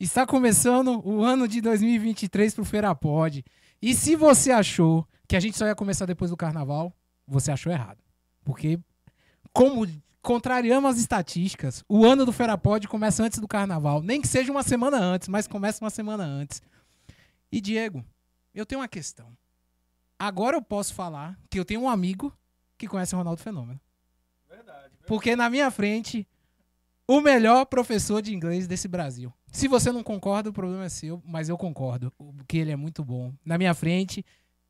Está começando o ano de 2023 pro Feirapod. E se você achou que a gente só ia começar depois do carnaval, você achou errado. Porque, como contrariamos as estatísticas, o ano do Feirapod começa antes do carnaval. Nem que seja uma semana antes, mas começa uma semana antes. E, Diego, eu tenho uma questão. Agora eu posso falar que eu tenho um amigo que conhece o Ronaldo Fenômeno. Verdade. Porque na minha frente, o melhor professor de inglês desse Brasil. Se você não concorda, o problema é seu, mas eu concordo, que ele é muito bom. Na minha frente,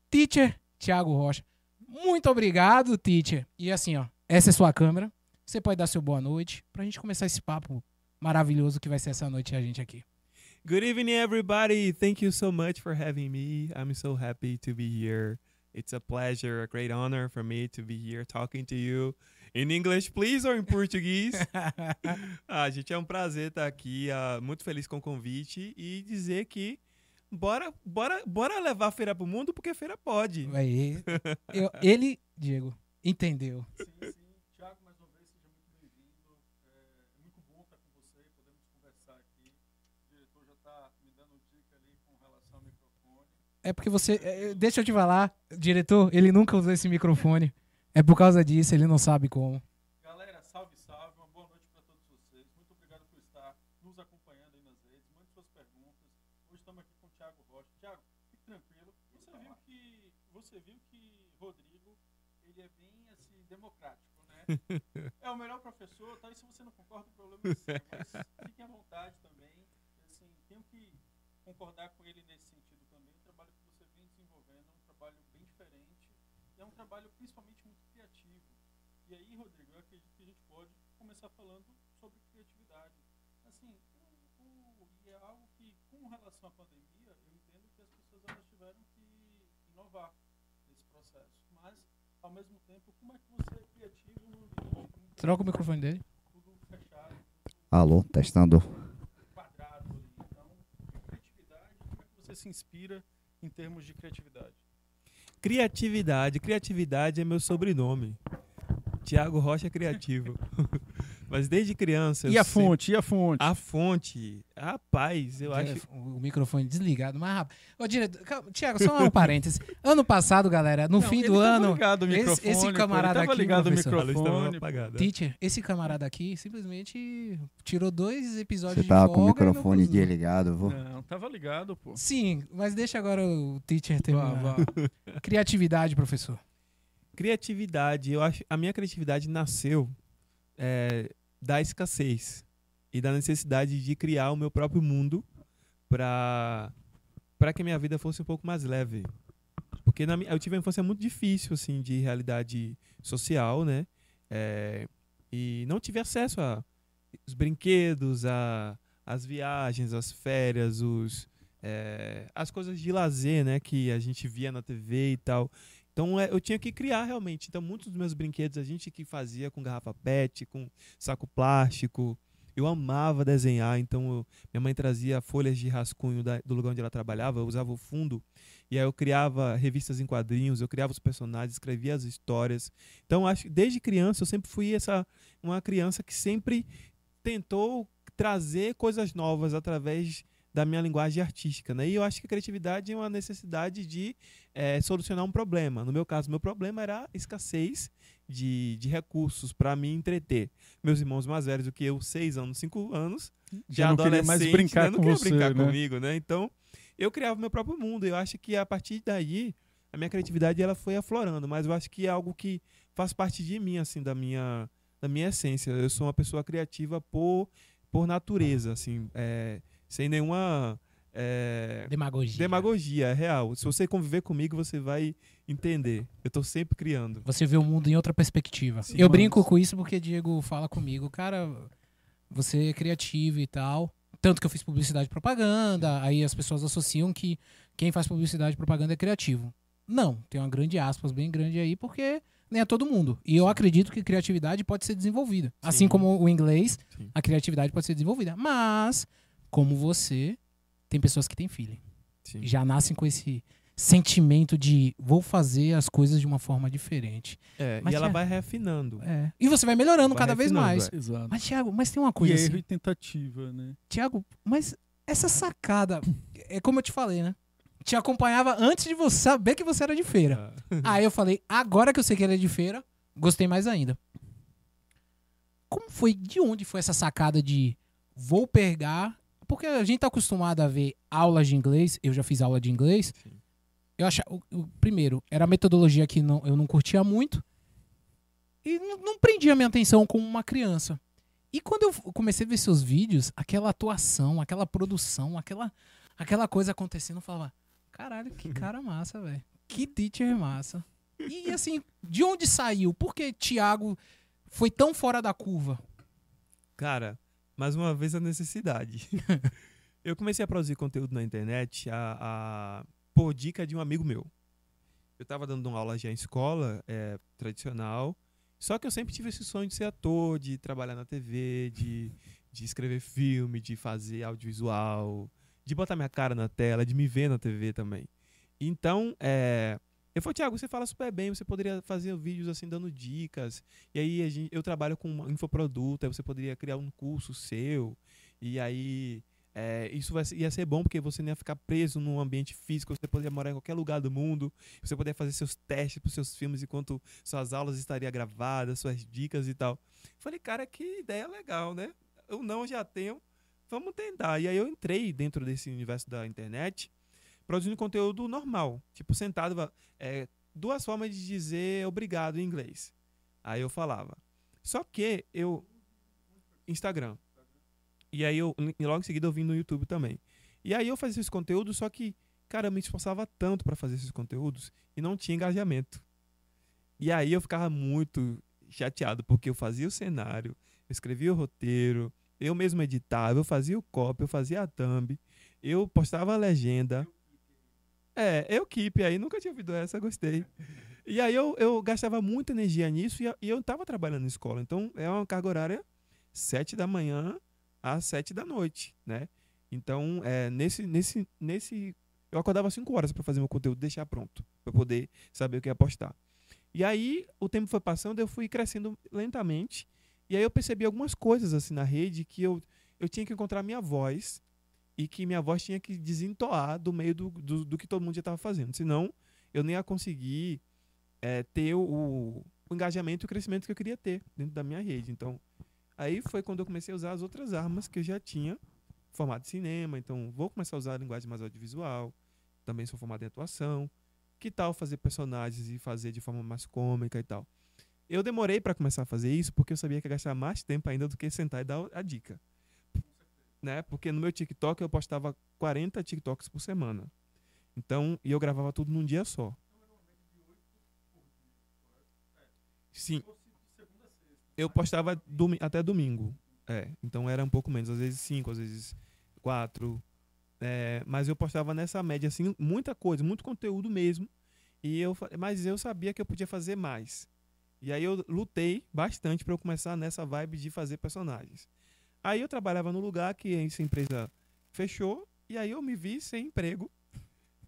teacher Thiago Rocha. Muito obrigado, teacher. E assim, ó, essa é sua câmera. Você pode dar seu boa noite pra gente começar esse papo maravilhoso que vai ser essa noite a gente aqui. Good evening, everybody. Thank you so much for having me. I'm so happy to be here. It's a pleasure, a great honor for me to be here talking to you. In English, please, or in Portuguese? ah, gente, é um prazer estar aqui. ah, muito feliz com o convite e dizer que bora, bora, bora levar a feira pro mundo porque feira pode. Aí, eu- ele, Diego, entendeu. Sim, sim. Tiago, mais uma vez, seja muito bem-vindo. É muito bom estar com você, podemos conversar aqui. O diretor já está me dando dica ali com relação ao microfone. É porque você. é, Deixa eu te falar, diretor, ele nunca usou esse microfone. É por causa disso, ele não sabe como. Galera, salve, salve, uma boa noite para todos vocês. Muito obrigado por estar nos acompanhando aí nas redes. Mande suas perguntas. Hoje estamos aqui com o Thiago Rocha. Thiago, fique tranquilo. Você viu que, você viu que Rodrigo, ele é bem assim, democrático, né? É o melhor professor, tá? E se você não concorda, o problema é seu. Mas fiquem à vontade também. Assim, tenho que concordar com ele nesse sentido também. O trabalho que você vem desenvolvendo é um trabalho bem diferente. É um trabalho principalmente. E aí, Rodrigo, eu acredito que a gente pode começar falando sobre criatividade. Assim, o, o- e é algo que, com relação à pandemia, eu entendo que as pessoas elas tiveram que inovar nesse processo. Mas, ao mesmo tempo, como é que você é criativo num ambiente Troca o microfone dele. tudo fechado, Alô, testando. quadrado ali? Então, criatividade, como é que você se inspira em termos de criatividade? Criatividade. Criatividade é meu sobrenome. Tiago Rocha é Criativo. Mas desde criança. E a sempre- fonte? E a fonte? A fonte. Rapaz, eu acho. O microfone desligado, mas rápido. Ô, diretor, calma, Tiago, só um parênteses. Ano passado, galera, no Não, fim do ano, ligado o esse- microfone, esse pô, camarada aqui, ligado o microfone. apagada. teacher, esse camarada aqui simplesmente tirou dois episódios Você de tava com o e microfone desligado, vô. Não, tava ligado, pô. Sim, mas deixa agora o teacher terminar. vá. Criatividade, professor. Criatividade. Eu acho. A minha criatividade nasceu é, da escassez e da necessidade de criar o meu próprio mundo para para que minha vida fosse um pouco mais leve. Porque na, eu tive uma infância muito difícil, assim, de realidade social, né? É, e não tive acesso a os brinquedos, a as viagens, as férias, os é, as coisas de lazer, né? Que a gente via na TV e tal. Então é, eu tinha que criar realmente. Então muitos dos meus brinquedos a gente que fazia com garrafa PET, com saco plástico. Eu amava desenhar, então eu- minha mãe trazia folhas de rascunho da- do lugar onde ela trabalhava, eu usava o fundo e aí eu criava revistas em quadrinhos, eu criava os personagens, escrevia as histórias. Então acho desde criança eu sempre fui essa uma criança que sempre tentou trazer coisas novas através da minha linguagem artística, né? E eu acho que a criatividade é uma necessidade de eh, solucionar um problema. No meu caso, meu problema era a escassez de, de recursos para me entreter. Meus irmãos mais velhos do que eu, seis anos, cinco anos, Já não queria mais adolescente, brincar né? não com queria você, brincar né? comigo, né? Então, eu criava meu próprio mundo. Eu acho que a partir daí a minha criatividade ela foi aflorando, mas eu acho que é algo que faz parte de mim, assim, da minha da minha essência. Eu sou uma pessoa criativa por por natureza, assim, é, sem nenhuma é, Demagogia. demagogia, é real. Se você conviver comigo, você vai entender. Eu tô sempre criando. Você vê o mundo em outra perspectiva. Sim, eu mas- brinco com isso porque Diego fala comigo, cara, você é criativo e tal. Tanto que eu fiz publicidade e propaganda, aí as pessoas associam que quem faz publicidade e propaganda é criativo. Não, tem uma grande aspas bem grande aí, porque nem é todo mundo. E eu acredito que criatividade pode ser desenvolvida. Assim Sim. como o inglês, Sim. a criatividade pode ser desenvolvida. Mas, como você, tem pessoas que têm feeling. Sim. Já nascem com esse sentimento de vou fazer as coisas de uma forma diferente. É, Mas e ela é- vai refinando. É. E você vai melhorando Vai cada vez mais. é. Exato. Mas, Thiago, mas tem uma E coisa erro assim. e tentativa, né? Thiago, mas essa sacada, é como eu te falei, né? Te acompanhava antes de você saber que você era de feira. Ah, Aí eu falei, agora que eu sei que ele é de feira, gostei mais ainda. Como foi, de onde foi essa sacada de vou pegar? Porque a gente tá acostumado a ver aulas de inglês, eu já fiz aula de inglês. Sim. Eu achava, o- o- primeiro, era a metodologia que não, eu não curtia muito e não, não prendia minha atenção como uma criança. E quando eu comecei a ver seus vídeos, aquela atuação, aquela produção, aquela, aquela coisa acontecendo, eu falava, caralho, que cara massa, velho. Que teacher massa. E assim, de onde saiu? Por que Thiago foi tão fora da curva? Cara, mais uma vez a necessidade. eu comecei a produzir conteúdo na internet a, a- por dica de um amigo meu. Eu tava dando uma aula já em escola, é, tradicional, só que eu sempre tive esse sonho de ser ator, de trabalhar na TV, de, de escrever filme, de fazer audiovisual, de botar minha cara na tela, de me ver na TV também. Então, é, eu falei, Thiago, você fala super bem, você poderia fazer vídeos assim dando dicas. E aí gente- eu trabalho com infoproduto, aí você poderia criar um curso seu. E aí é, isso vai, ia ser bom porque você não ia ficar preso num ambiente físico, você poderia morar em qualquer lugar do mundo, você poderia fazer seus testes para seus filmes enquanto suas aulas estariam gravadas, suas dicas e tal. Falei, cara, que ideia legal, né? Eu não já tenho, vamos tentar. E aí eu entrei dentro desse universo da internet produzindo conteúdo normal, tipo sentado, é, duas formas de dizer obrigado em inglês. Aí eu falava. Só que eu. Instagram. E aí eu, logo em seguida eu vim no YouTube também. E aí eu fazia esses conteúdos, só que, cara, eu me esforçava tanto para fazer esses conteúdos e não tinha engajamento. E aí eu ficava muito chateado, porque eu fazia o cenário, eu escrevia o roteiro, eu mesmo editava, eu fazia o copy, eu fazia a thumb, eu postava a legenda. É, eu keep aí, nunca tinha ouvido essa, gostei. E aí eu, eu gastava muita energia nisso e, eu- e eu tava trabalhando na escola. Então é uma carga horária sete da manhã às sete da noite, né? Então, é, nesse, nesse, nesse, eu acordava cinco horas para fazer meu conteúdo, deixar pronto, para poder saber o que ia postar. E aí o tempo foi passando, eu fui crescendo lentamente, e aí eu percebi algumas coisas assim na rede que eu, eu tinha que encontrar minha voz e que minha voz tinha que desentoar do meio do, do, do que todo mundo já estava fazendo, senão eu nem ia conseguir é, ter o, o engajamento e o crescimento que eu queria ter dentro da minha rede. Então, Aí foi quando eu comecei a usar as outras armas que eu já tinha, formato de cinema, então vou começar a usar a linguagem mais audiovisual, também sou formado em atuação. Que tal fazer personagens e fazer de forma mais cômica e tal? Eu demorei para começar a fazer isso porque eu sabia que ia gastar mais tempo ainda do que sentar e dar a dica. Né? Porque no meu TikTok eu postava 40 TikToks por semana. Então, e eu gravava tudo num dia só. Sim. Eu postava domi- até domingo. É, então era um pouco menos, às vezes cinco, às vezes quatro. É, mas eu postava nessa média, assim, muita coisa, muito conteúdo mesmo. E eu, mas eu sabia que eu podia fazer mais. E aí eu lutei bastante para eu começar nessa vibe de fazer personagens. Aí eu trabalhava no lugar que essa empresa fechou, e aí eu me vi sem emprego.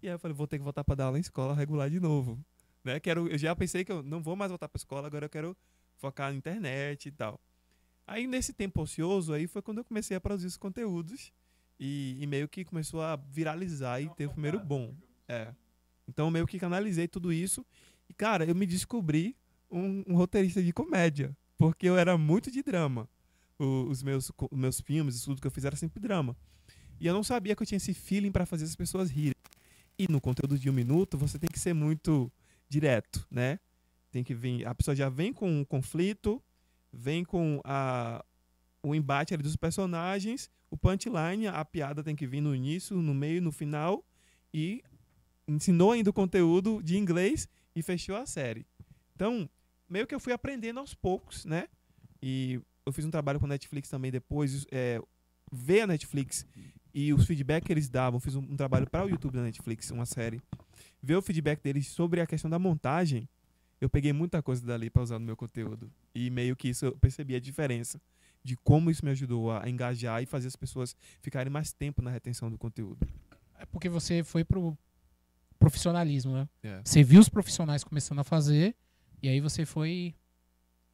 E aí eu falei, vou ter que voltar para dar aula em escola regular de novo. Né? Quero, eu já pensei que eu não vou mais voltar para escola, agora eu quero focar na internet e tal. Aí nesse tempo ocioso aí foi quando eu comecei a produzir os conteúdos e, e meio que começou a viralizar e ter o primeiro bom. É. Então eu meio que canalizei tudo isso e cara, eu me descobri um, um roteirista de comédia, porque eu era muito de drama. Os meus meus filmes, tudo que eu fiz era sempre drama. E eu não sabia que eu tinha esse feeling para fazer as pessoas rirem. E no conteúdo de um minuto você tem que ser muito direto, né? Tem que vir, a pessoa já vem com um conflito, vem com a, o embate dos personagens, o punchline, a piada tem que vir no início, no meio, no final, e ensinou ainda o conteúdo de inglês e fechou a série. Então, meio que eu fui aprendendo aos poucos, né? E eu fiz um trabalho com a Netflix também depois, é, ver a Netflix e os feedback que eles davam, fiz um, um trabalho para o YouTube da Netflix, uma série, ver o feedback deles sobre a questão da montagem, eu peguei muita coisa dali para usar no meu conteúdo. E meio que isso eu percebi a diferença de como isso me ajudou a engajar e fazer as pessoas ficarem mais tempo na retenção do conteúdo. É porque você foi pro profissionalismo, né? É. Você viu os profissionais começando a fazer e aí você foi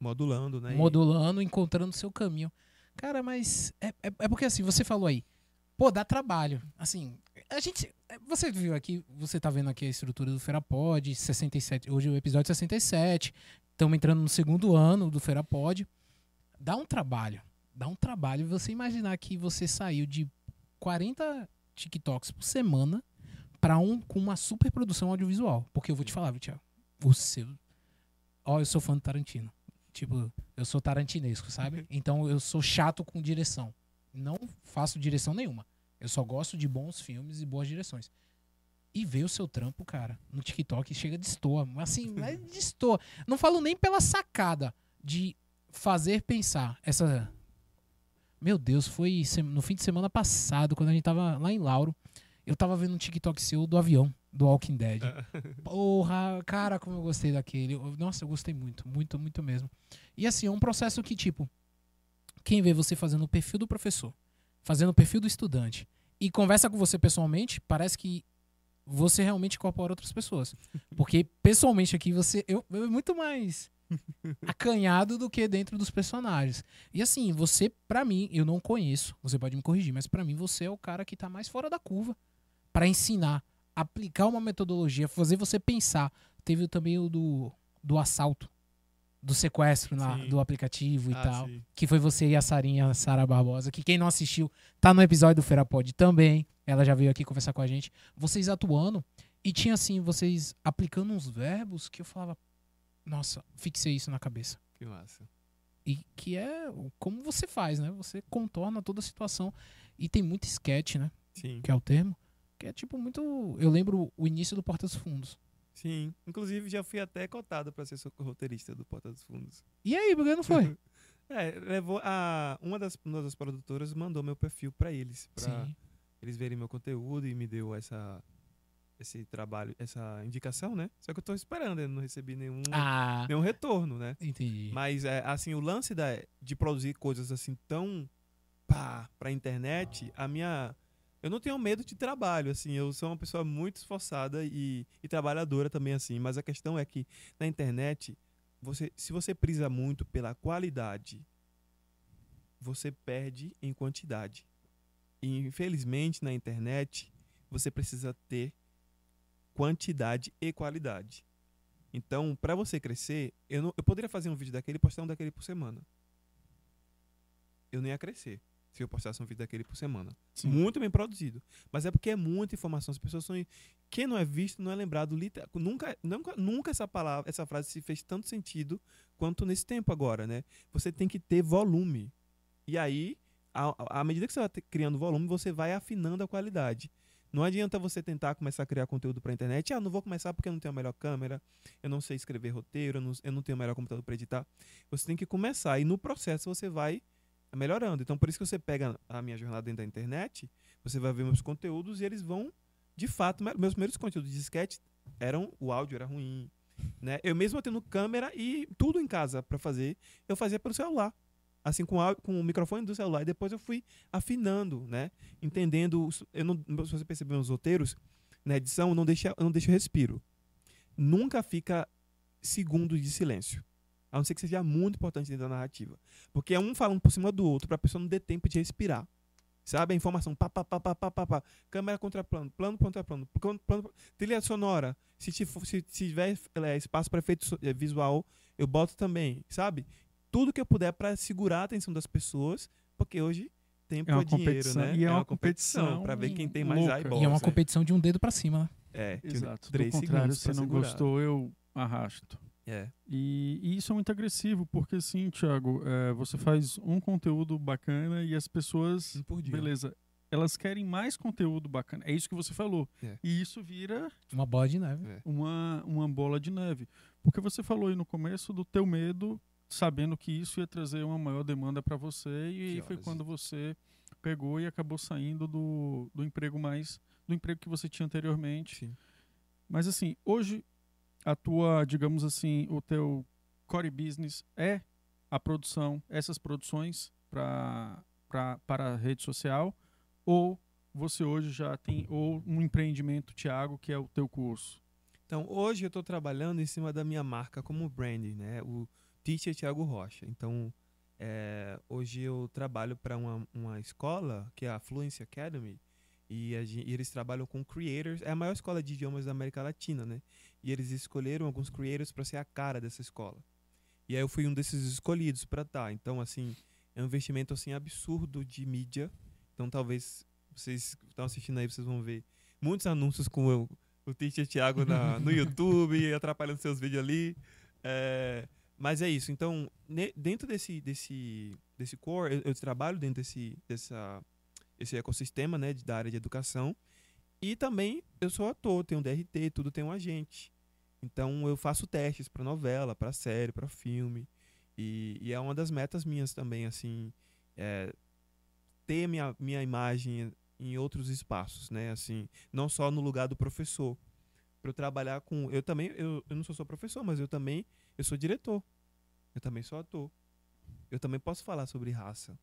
Modulando, né? Modulando, encontrando seu caminho. Cara, mas é, é, é porque assim, você falou aí, Pô, dá trabalho. Assim, a gente. Você viu aqui, você tá vendo aqui a estrutura do Ferapod, 67. Hoje é o episódio 67. Estamos entrando no segundo ano do Ferapod. Dá um trabalho. Dá um trabalho você imaginar que você saiu de 40 TikToks por semana para um com uma super produção audiovisual. Porque eu vou te falar, Thiago? O seu. Ó, eu sou fã do Tarantino. Tipo, eu sou tarantinesco, sabe? Então eu sou chato com direção. Não faço direção nenhuma. Eu só gosto de bons filmes e boas direções. E ver o seu trampo, cara, no TikTok chega de estoa. Assim, mas destoa. Não falo nem pela sacada de fazer pensar essa. Meu Deus, foi no fim de semana passado, quando a gente tava lá em Lauro. Eu tava vendo um TikTok seu do avião, do Walking Dead. Porra, cara, como eu gostei daquele. Nossa, eu gostei muito, muito, muito mesmo. E assim, é um processo que, tipo, quem vê você fazendo o perfil do professor, fazendo o perfil do estudante e conversa com você pessoalmente, parece que você realmente incorpora outras pessoas. Porque pessoalmente aqui você. Eu, eu é muito mais acanhado do que dentro dos personagens. E assim, você, pra mim, eu não conheço, você pode me corrigir, mas pra mim você é o cara que tá mais fora da curva pra ensinar, aplicar uma metodologia, fazer você pensar. Teve também o do, do assalto, do sequestro na- do aplicativo e Ah, tal. sim. Que foi você e a Sarinha, a Sara Barbosa, que quem não assistiu, tá no episódio do Ferapod também. Ela já veio aqui conversar com a gente. Vocês atuando e tinha assim, vocês aplicando uns verbos que eu falava, nossa, fixei isso na cabeça. Que massa. E que é como você faz, né? Você contorna toda a situação. E tem muito sketch, né? Sim. Que é o termo. Que é tipo muito. Eu lembro o início do Porta dos Fundos. Sim. Inclusive, já fui até cotado pra ser roteirista do Porta dos Fundos. E aí, por que não foi? É, levou a. Uma das, uma das produtoras mandou meu perfil pra eles. Pra Sim. eles verem meu conteúdo e me deu essa. Esse trabalho, essa indicação, né? Só que eu tô esperando, eu não recebi nenhum, Ah, nenhum retorno, né? entendi. Mas, é, assim, o lance da, de produzir coisas assim tão pá, pra internet, a minha. Eu não tenho medo de trabalho, assim. Eu sou uma pessoa muito esforçada e, e trabalhadora também, assim. Mas a questão é que na internet, você, se você prisa muito pela qualidade, você perde em quantidade. E, infelizmente, na internet, você precisa ter quantidade e qualidade. Então, para você crescer, eu, não, eu poderia fazer um vídeo daquele e postar um daquele por semana. Eu não ia crescer se eu postasse um vídeo daquele por semana. Sim. Muito bem produzido. Mas é porque é muita informação. As pessoas são. Quem não é visto não é lembrado. liter- Nunca, nunca, nunca essa palavra, essa frase se fez tanto sentido quanto nesse tempo agora, né? Você tem que ter volume. E aí, à, medida que você vai criando volume, você vai afinando a qualidade. Não adianta você tentar começar a criar conteúdo para internet. Ah, não vou começar porque eu não tenho a melhor câmera, eu não sei escrever roteiro, eu não, eu não tenho o melhor computador para editar. Você tem que começar e no processo você vai melhorando. Então, por isso que você pega a minha jornada dentro da internet, você vai ver meus conteúdos e eles vão, de fato, me- meus primeiros conteúdos de sketch eram, o áudio era ruim, né? Eu mesmo tendo câmera e tudo em casa para fazer, eu fazia pelo celular. Assim, com, com o microfone do celular. E depois eu fui afinando, né? Entendendo. Eu não, se você perceber nos roteiros, na edição, eu não deixa, eu não deixo respiro. Nunca fica segundos de silêncio. A não ser que seja muito importante dentro da narrativa. Porque é um falando por cima do outro, para a pessoa não ter tempo de respirar. Sabe? A informação, pá, pá, pá, pá, pá, pá, pá. Câmera contra plano, plano contra plano, plano, plano trilha sonora. Se, te se, se tiver é, espaço para efeito é, visual, eu boto também, sabe? Tudo que eu puder para segurar a atenção das pessoas, porque hoje tempo É é, uma dinheiro, competição, né? e é é uma uma competição para ver quem tem mais louca. eyeballs. E é uma né? competição de um dedo pra cima, né? É, Exato. Do três contrário, segundos se não segurar. gostou, eu arrasto. É. E, e isso é muito agressivo, porque assim, Thiago, é, você faz um conteúdo bacana e as pessoas, Um por dia. beleza, elas querem mais conteúdo bacana. É isso que você falou. É. E isso vira Uma bola de neve. É. uma, uma bola de neve. Porque você falou aí no começo do teu medo, sabendo que isso ia trazer uma maior demanda para você, e Que aí foi horas? quando você pegou e acabou saindo do, do emprego mais. do emprego que você tinha anteriormente. Sim. Mas assim, hoje a tua, digamos assim, o teu core business é a produção, essas produções para a rede social, ou você hoje já tem ou um empreendimento, Thiago, que é o teu curso? Então, hoje eu estou trabalhando em cima da minha marca como branding, né? O Teacher Thiago Rocha. Então, É, hoje eu trabalho para uma, uma escola que é a Fluency Academy e, e eles trabalham com creators. É a maior escola de idiomas da América Latina, né? E eles escolheram alguns creators para ser a cara dessa escola. E aí eu fui um desses escolhidos para estar. Então, assim, é um investimento assim absurdo de mídia. Então, talvez vocês que estão assistindo aí, vocês vão ver muitos anúncios com o, o teacher Thiago na, no YouTube, atrapalhando seus vídeos ali. É, mas é isso. Então, ne- dentro desse, desse, desse core, eu, eu trabalho dentro desse, dessa, esse ecossistema né, da área de educação. E também eu sou ator, tenho DRT, tudo tem um agente. Então eu faço testes para novela, para série, para filme. E, e é uma das metas minhas também, assim, é, ter minha, minha imagem em outros espaços, né? Assim, não só no lugar do professor. Para eu trabalhar com. Eu também, eu, eu não sou só professor, mas eu também eu sou diretor. Eu também sou ator. Eu também posso falar sobre raça.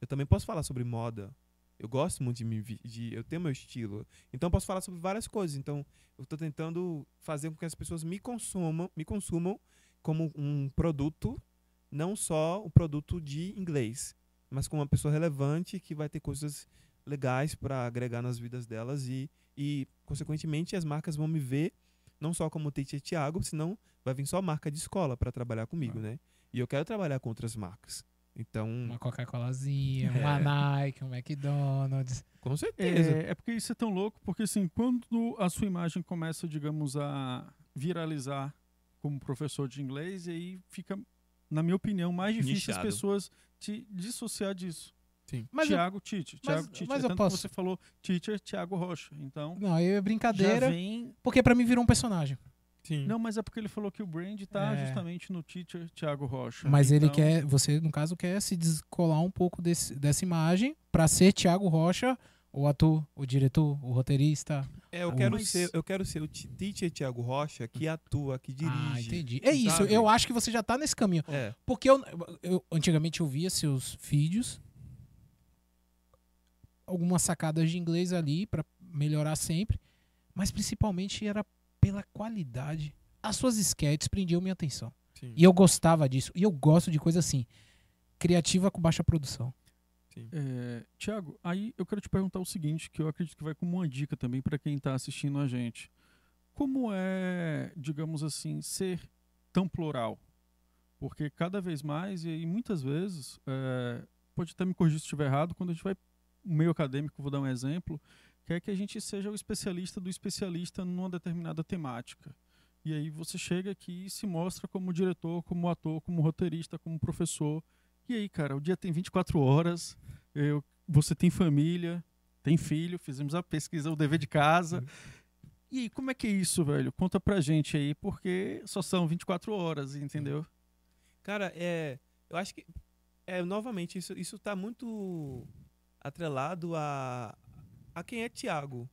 Eu também posso falar sobre moda. Eu gosto muito de me de eu tenho meu estilo. Então eu posso falar sobre várias coisas. Então eu estou tentando fazer com que as pessoas me consumam, me consumam como um produto, não só o produto de inglês, mas como uma pessoa relevante que vai ter coisas legais para agregar nas vidas delas e, e consequentemente as marcas vão me ver não só como teacher Thiago, senão vai vir só marca de escola para trabalhar comigo, né? E eu quero trabalhar com outras marcas. Então, Uma Coca-Colazinha, É. uma Nike, um McDonald's. com certeza. É, é porque isso é tão louco, porque assim, quando a sua imagem começa, digamos, a viralizar como professor de inglês, e aí fica, na minha opinião, mais difícil Nichado. as pessoas te dissociar disso. Mas eu- Tiago Teacher, mas- Teacher. mas eu Tanto posso- que você falou Teacher, Tiago Rocha. Então, não, aí é já brincadeira, vem... porque pra mim virou um personagem. Sim. Não, mas é porque ele falou que o brand tá É. justamente no Teacher, Tiago Rocha. Mas ele Então, quer, você no caso quer se descolar um pouco desse, dessa imagem pra ser Thiago Rocha, o ator, o diretor, o roteirista. É, eu Ah, quero mas- ser, eu quero ser o teacher Thiago Rocha que atua, que dirige. Ah, entendi. É isso, sabe? eu acho que você já tá nesse caminho. É. Porque eu, eu antigamente eu via seus vídeos, algumas sacadas de inglês ali pra melhorar sempre, mas principalmente era pela qualidade. As suas sketches prendiam minha atenção. Sim. E eu gostava disso. E eu gosto de coisa assim, criativa com baixa produção. É, Tiago, aí eu quero te perguntar o seguinte, que eu acredito que vai como uma dica também para quem está assistindo a gente. Como é, digamos assim, ser tão plural? Porque cada vez mais, e muitas vezes, é, pode até me corrigir se estiver errado, quando a gente vai no meio acadêmico, vou dar um exemplo, quer que a gente seja o especialista do especialista numa determinada temática. E aí você chega aqui e se mostra como diretor, como ator, como roteirista, como professor. E aí, cara, o dia tem 24 horas, eu, você tem família, tem filho, fizemos a pesquisa, o dever de casa. E aí, como é que é isso, velho? Conta pra gente aí, porque só são 24 horas, entendeu? Cara, é, eu acho que é novamente isso isso tá muito atrelado a a quem é Thiago,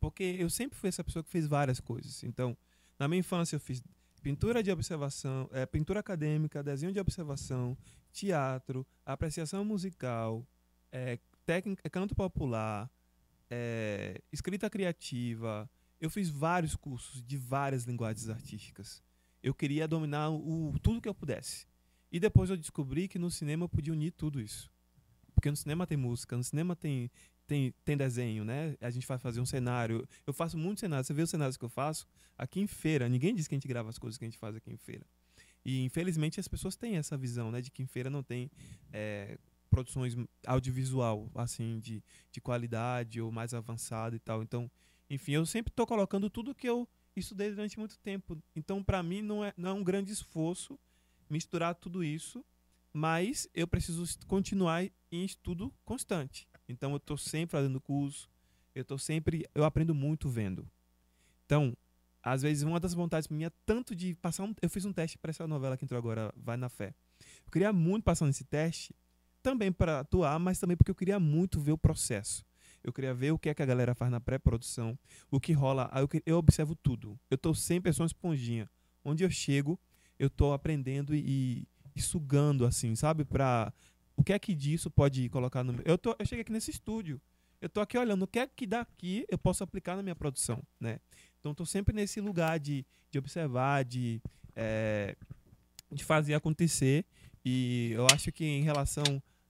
porque eu sempre fui essa pessoa que fez várias coisas. Então, na minha infância eu fiz pintura de observação, é, pintura acadêmica, desenho de observação, teatro, apreciação musical, é, técnica, canto popular, é, escrita criativa. Eu fiz vários cursos de várias linguagens artísticas. Eu queria dominar o, tudo que eu pudesse. E depois eu descobri que no cinema eu podia unir tudo isso. Porque no cinema tem música, no cinema tem, tem, tem desenho, né? A gente vai fazer um cenário. Eu faço muitos cenários. Você vê os cenários que eu faço aqui em feira. Ninguém diz que a gente grava as coisas que a gente faz aqui em feira. E infelizmente as pessoas têm essa visão, né? De que em feira não tem é, produções audiovisual, assim, de, de qualidade ou mais avançada e tal. Então, enfim, eu sempre estou colocando tudo que eu estudei durante muito tempo. Então, para mim, não é, não é um grande esforço misturar tudo isso, mas eu preciso continuar em estudo constante. Então, eu estou sempre fazendo curso, eu estou sempre, eu aprendo muito vendo. Então, às vezes uma das vontades minha é tanto de passar um, eu fiz um teste para essa novela que entrou agora, Vai na Fé. Eu queria muito passar nesse teste, também para atuar, mas também porque eu queria muito ver o processo. Eu queria ver o que é que a galera faz na pré-produção, o que rola. Eu, eu observo tudo. Eu tô sempre sou uma esponjinha. Onde eu chego, eu tô aprendendo e, e sugando, assim, sabe? Pra o que é que disso pode colocar no meu. Eu, tô, eu cheguei aqui nesse estúdio. Eu tô aqui olhando o que é que daqui eu posso aplicar na minha produção, né? Então, tô sempre nesse lugar de, de observar, de, é, de fazer acontecer. E eu acho que em relação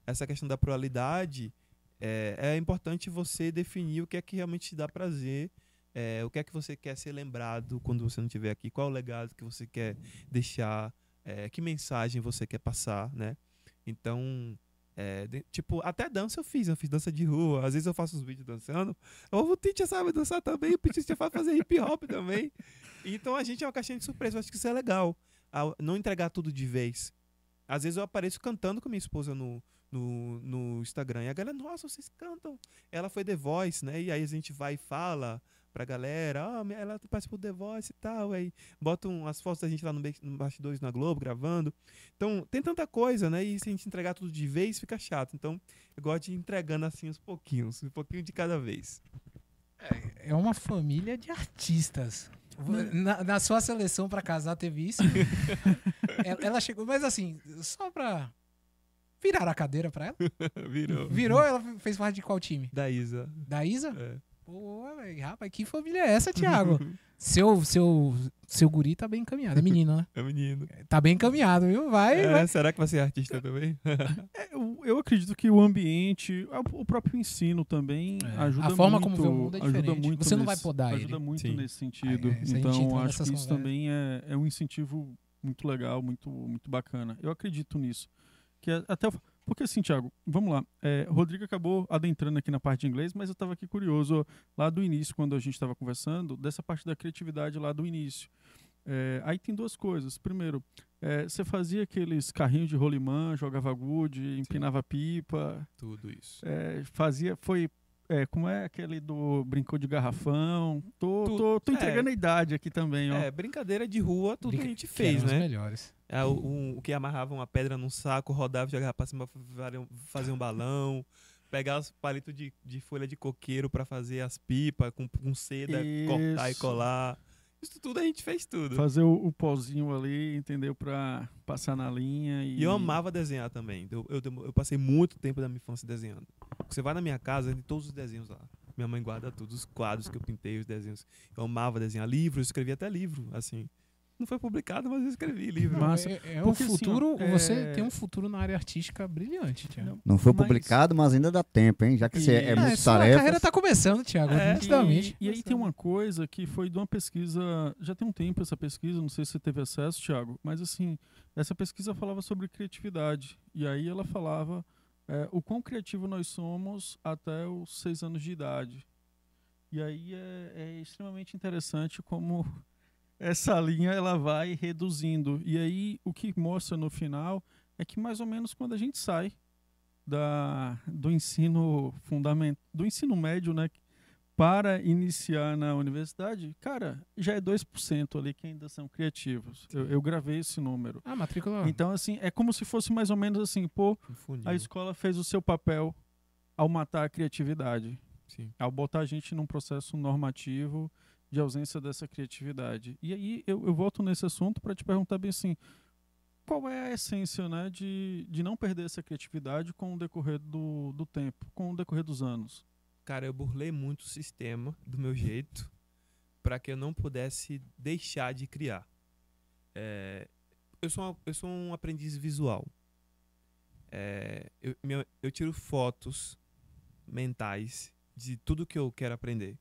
a essa questão da pluralidade, é, é importante você definir o que é que realmente te dá prazer, é, o que é que você quer ser lembrado quando você não estiver aqui, qual o legado que você quer deixar, é, que mensagem você quer passar, né? Então, é, de- tipo, até dança eu fiz, eu fiz dança de rua, às vezes eu faço os vídeos dançando, o Titia sabe dançar também, o Titia sabe fazer hip hop também. Então a gente é uma caixinha de surpresa, eu acho que isso é legal, não entregar tudo de vez. Às vezes eu apareço cantando com minha esposa no, no, no Instagram. E a galera, nossa, vocês cantam. Ela foi The Voice, né? E aí a gente vai e fala pra galera, minha- ela participou do The Voice e tal. Aí botam as fotos da gente lá no, Bastidores na Globo, gravando. Então, tem tanta coisa, né? E se a gente entregar tudo de vez, fica chato. Então, eu gosto de ir entregando assim os pouquinhos, um pouquinho de cada vez. É uma família de artistas. Na, na sua seleção pra casar teve isso? ela, ela chegou, mas assim, só pra virar a cadeira pra ela. Virou. Virou, ela fez parte de qual time? Da Isa. Da Isa? É. Pô, velho, rapaz, que família é essa, Thiago? seu, seu, seu guri tá bem encaminhado. É menino, né? É menino. Tá bem encaminhado, viu? Vai, É, vai. será que vai ser artista também? É, eu, eu acredito que o ambiente, o próprio ensino também É, ajuda a forma muito. como vê o mundo é ajuda diferente. muito Você não vai nesse- podar Ajuda ele. muito Sim. nesse sentido. É, se a gente então, acho que isso conversas. também é, é um incentivo muito legal, muito, muito bacana. Eu acredito nisso. Que é até o- porque assim, Thiago, vamos lá. É, o Rodrigo acabou adentrando aqui na parte de inglês, mas eu estava aqui curioso lá do início, quando a gente estava conversando, dessa parte da criatividade lá do início. É, aí tem duas coisas. Primeiro, é, você fazia aqueles carrinhos de rolimã, jogava gude, empinava pipa, Tudo isso. é, fazia, foi, é, como é aquele do brincou de garrafão. Tô, Tu- tô, tô é. entregando a idade aqui também, ó. É, brincadeira de rua, tudo que a Brinca- gente que eram fez, os né? melhores. É, o, um- o que amarrava uma pedra num saco, rodava e jogava pra cima fazer um- balão. Pegar os palitos de, de folha de coqueiro pra fazer as pipas com, com seda, cortar e Isso. colar. Isso tudo a gente fez tudo. Fazer o, o pozinho ali, entendeu? Pra passar na linha. E, E eu amava desenhar também. Eu, eu, eu passei muito tempo da minha infância desenhando. Você vai na minha casa, tem todos os desenhos lá. Minha mãe guarda todos os quadros que eu pintei, os desenhos. Eu amava desenhar livros, eu escrevi até livro, assim. Não foi publicado, mas eu escrevi livro. Mas- Massa. É, é um assim, ó, futuro, é- você tem um futuro na área artística brilhante, Thiago. Não, Não foi Mas- publicado, mas ainda dá tempo, hein? Já que você é E- muito sua tarefa. carreira tá começando, Thiago, É. E, e aí tem uma coisa que foi de uma pesquisa, já tem um tempo essa pesquisa, não sei se você teve acesso, Thiago, mas assim, essa pesquisa falava sobre criatividade. E aí ela falava é, o quão criativo nós somos até os seis anos de idade. E aí é, é extremamente interessante como essa linha ela vai reduzindo. E aí o que mostra no final é que mais ou menos quando a gente sai da, do ensino fundamental, do ensino médio, né, para iniciar na universidade, cara, já é 2% ali que ainda são criativos. Eu, eu gravei esse número. Ah, matrícula. Então, assim, é como se fosse mais ou menos assim, pô, funil. a escola fez o seu papel ao matar a criatividade, Sim. ao botar a gente num processo normativo de ausência dessa criatividade. E aí eu, eu volto nesse assunto para te perguntar bem assim, qual é a essência, né, de, de não perder essa criatividade com o decorrer do, do tempo, com o decorrer dos anos? Cara, eu burlei muito o sistema do meu jeito para que eu não pudesse deixar de criar. É, eu, sou uma- eu sou um aprendiz visual. É, eu, eu tiro fotos mentais de tudo que eu quero aprender.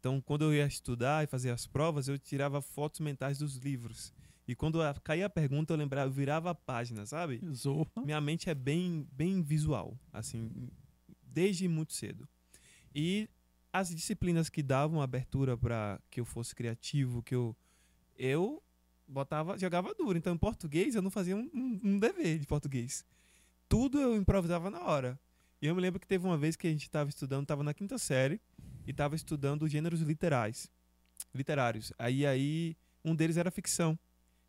Então, quando eu ia estudar e fazer as provas, eu tirava fotos mentais dos livros. E quando caía a pergunta, eu lembrava, eu virava a página, sabe? Zorra. minha mente é bem, bem visual, assim, desde muito cedo. E as disciplinas que davam abertura para que eu fosse criativo, que eu eu botava, jogava duro. Então, em português, eu não fazia um, um, um dever de português. Tudo eu improvisava na hora. E eu me lembro que teve uma vez que a gente estava estudando, estava na quinta série e estava estudando gêneros literais, literários. Aí aí um deles era ficção.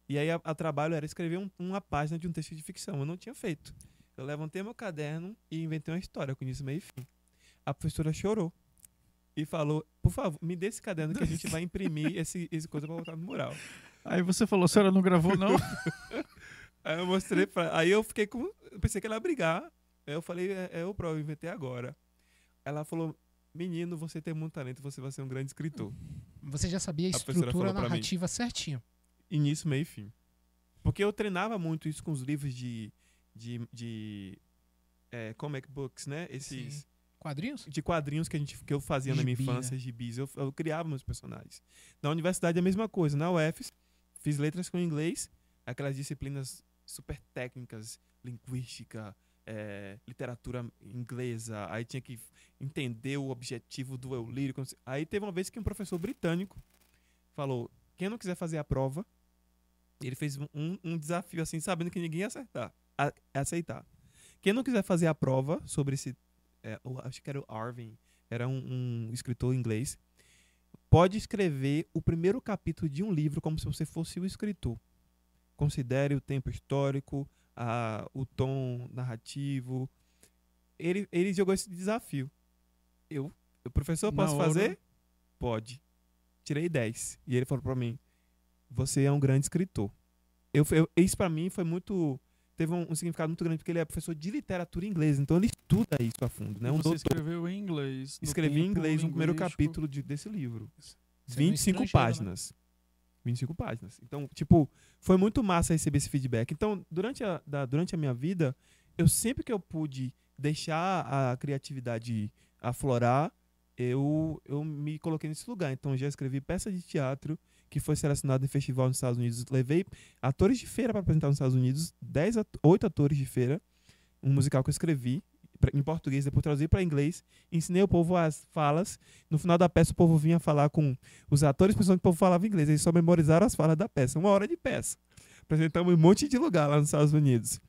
E aí a, a trabalho era escrever um- uma página de um texto de ficção. Eu não tinha feito. Eu levantei meu caderno e inventei uma história com início, meio e fim. A professora chorou e falou: Por favor, me dê esse caderno que a gente vai imprimir esse, esse coisa pra botar no mural. Aí você falou, a senhora não gravou, não? Aí eu mostrei pra. Aí eu fiquei com. Eu pensei que ela ia brigar. Aí eu falei: É, é eu próprio, inventei agora. Ela falou: Menino, você tem muito talento, você vai ser um grande escritor. Você já sabia a A estrutura narrativa certinho. Início, meio e fim. Porque eu treinava muito isso com os livros de, de, de é, comic books, né? Esses Sim. Quadrinhos? de quadrinhos que, a gente, que eu fazia na minha né? infância, gibis. Eu, eu criava meus personagens. Na universidade é a mesma coisa. Na UFS, fiz letras com inglês, aquelas disciplinas super técnicas, linguística, é, literatura inglesa. Aí tinha que entender o objetivo do eu lírico. Aí teve uma vez que um professor britânico falou: quem não quiser fazer a prova, ele fez um, um- desafio assim, sabendo que ninguém ia acertar, a- aceitar. Quem não quiser fazer a prova sobre esse é, acho que era o Arvin, era um, um escritor inglês, pode escrever o primeiro capítulo de um livro como se você fosse o escritor. Considere o tempo histórico, a, o tom narrativo. Ele, ele jogou esse desafio. Eu, o professor, posso hora- fazer? Pode. Tirei 10. E ele falou pra mim: Você é um grande escritor. Eu, eu, isso pra mim foi muito. Teve um, um significado muito grande, porque ele é professor de literatura inglesa, então ele estuda isso a fundo, né? Um você doutor. escreveu em inglês. Escrevi em inglês no primeiro capítulo de- desse livro. Você é 25 estrangeiro, né? Páginas. 25 páginas. Então, tipo, foi muito massa receber esse feedback. Então, durante a, da- durante a minha vida, eu sempre que eu pude deixar a criatividade aflorar, eu, eu me coloquei nesse lugar. Então, já escrevi peça de teatro que foi selecionada em festival nos Estados Unidos. Levei atores de feira para apresentar nos Estados Unidos, 10, at- 8 atores de feira, um musical que eu escrevi em português, depois traduzi para inglês, ensinei o povo as falas. No final da peça, o povo vinha falar com os atores, pensando que o povo falava inglês. Eles só memorizaram as falas da peça. Uma hora de peça. Apresentamos um monte de lugar lá nos Estados Unidos.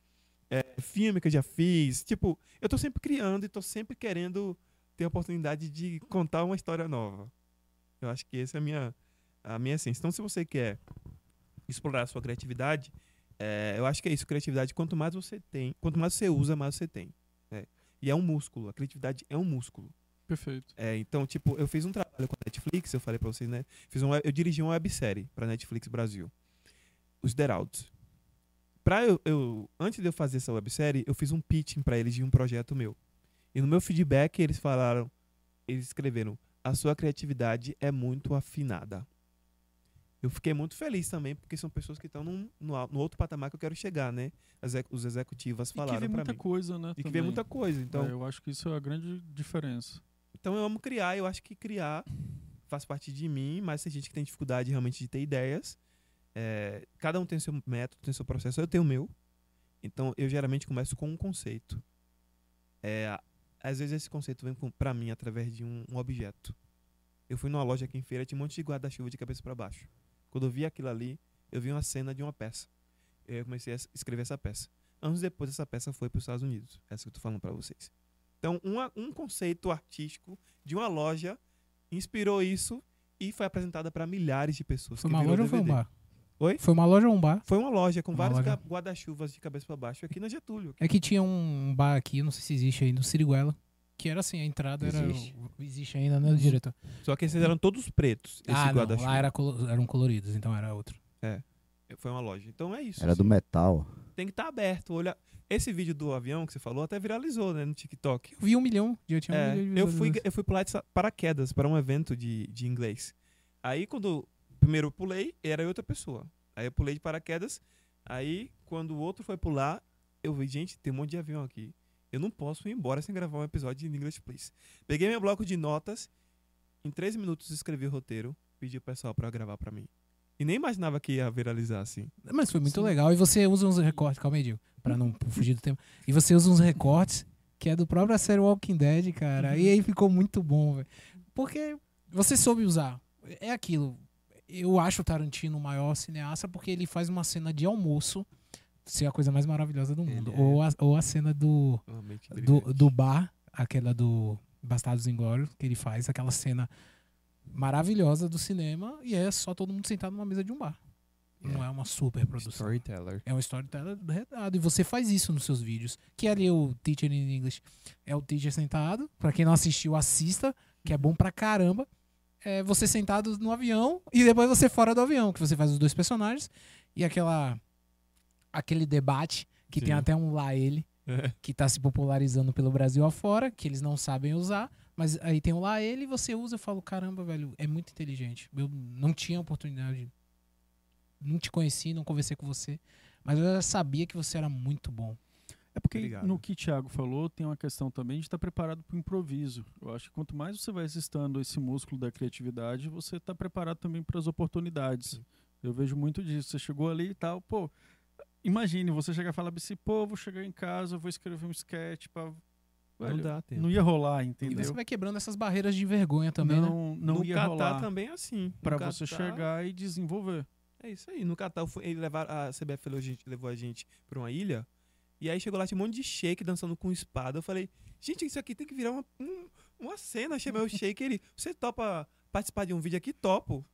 É, filme que eu já fiz. Tipo, eu tô sempre criando e tô sempre querendo ter a oportunidade de contar uma história nova. Eu acho que essa é a minha, a minha essência. Então, se você quer explorar a sua criatividade, é, eu acho que é isso. Criatividade, quanto mais você tem, quanto mais você usa, mais você tem. E é um músculo. A criatividade é um músculo. Perfeito. É, então, tipo, eu fiz um trabalho com a Netflix, eu falei pra vocês, né? Fiz um, eu dirigi uma websérie pra Netflix Brasil. Os Deraldos. Pra eu, eu, antes de eu fazer essa websérie, eu fiz um pitching pra eles de um projeto meu. E no meu feedback, eles falaram, eles escreveram, a sua criatividade é muito afinada. Eu fiquei muito feliz também, porque são pessoas que estão no, outro patamar que eu quero chegar, né? Os executivos E que falaram vê muita mim. coisa, né? E que vê também. muita coisa. Então, É, eu acho que isso é a grande diferença. Então eu amo criar, eu acho que criar faz parte de mim, mas tem gente que tem dificuldade realmente de ter ideias. É, cada um tem seu método, tem seu processo, eu tenho o meu. Então eu geralmente começo com um conceito. É, às vezes esse conceito vem pra mim através de um, um objeto. Eu fui numa loja aqui em feira, tinha um monte de guarda-chuva de cabeça para baixo. Quando eu vi aquilo ali, eu vi uma cena de uma peça. Eu comecei a es- escrever essa peça. Anos depois, essa peça foi para os Estados Unidos. Essa que eu tô falando para vocês. Então, uma- um conceito artístico de uma loja inspirou isso e foi apresentada para milhares de pessoas. Foi que uma loja ou foi um bar? Oi? Foi uma loja ou um bar? Foi uma loja com Uma vários loja. guarda-chuvas de cabeça para baixo aqui na Getúlio. É que tinha um bar aqui, não sei se existe ainda, no Siriguela. Que era assim, a entrada era. Existe. Existe ainda, né, diretor? Só que esses eram todos pretos, esse ah, não, guarda-chuva. lá era colo- eram coloridos, então era outro. Foi uma loja. Então é isso. Era do assim. metal. Tem que estar aberto. Olha, esse vídeo do avião que você falou até viralizou, né, no TikTok. Eu vi um milhão, já tinha um É, milhão de eu fui, eu fui pular de paraquedas para um evento de, de inglês. Aí quando primeiro eu pulei, era outra pessoa. Aí eu pulei de paraquedas. Aí quando o outro foi pular, eu vi, gente, tem um monte de avião aqui. Eu não posso ir embora sem gravar um episódio de English Please. Peguei meu bloco de notas, em três minutos escrevi o roteiro, pedi o pessoal para gravar para mim. E nem imaginava que ia viralizar assim. Mas foi muito Sim. legal. E você usa uns recortes, calma aí, Diego, pra não fugir do tema. E você usa uns recortes que é do próprio série Walking Dead, cara. Uhum. E aí ficou muito bom, velho. Porque você soube usar. É aquilo. Eu acho o Tarantino o maior cineasta porque ele faz uma cena de almoço ser a coisa mais maravilhosa do mundo. é. Ou, a, ou a cena do, mente do, do bar, aquela do Bastardos Inglórios, que ele faz, aquela cena maravilhosa do cinema, e é só todo mundo sentado numa mesa de um bar. Não é uma super produção. Storyteller. É um storyteller retado. E você faz isso nos seus vídeos. Que ali é o Teacher in English. É o teacher sentado. Pra quem não assistiu, assista. Que é bom pra caramba. É você sentado no avião e depois você fora do avião. Que você faz os dois personagens. E aquela... Aquele debate. Que tem Sim. até um lá ele. É. Que tá se popularizando pelo Brasil afora. Que eles não sabem usar. Mas aí tem o lá ele e você usa. Eu falo, caramba, velho. É muito inteligente. Eu não tinha oportunidade não te conheci, não conversei com você, mas eu já sabia que você era muito bom. É porque Obrigado. no que o Thiago falou, tem uma questão também de estar preparado para o improviso. Eu acho que quanto mais você vai exercitando esse músculo da criatividade, você está preparado também para as oportunidades. Eu vejo muito disso. Você chegou ali e tal, pô. Imagine você chegar e falar assim, pô, vou chegar em casa, vou escrever um sketch para Não dá tempo. não ia rolar, E entendeu? você vai quebrando essas barreiras de vergonha também, né? não, não no ia Catar rolar também é assim. No para você Catar- chegar e desenvolver. É isso aí. No Catar, ele levar, a CBF levou a gente, levou a gente pra uma ilha. E aí chegou lá, tinha um monte de shake dançando com espada. Eu falei, gente, isso aqui tem que virar uma, um- uma cena. Chamei o shake ele, você topa participar de um vídeo aqui? Topo.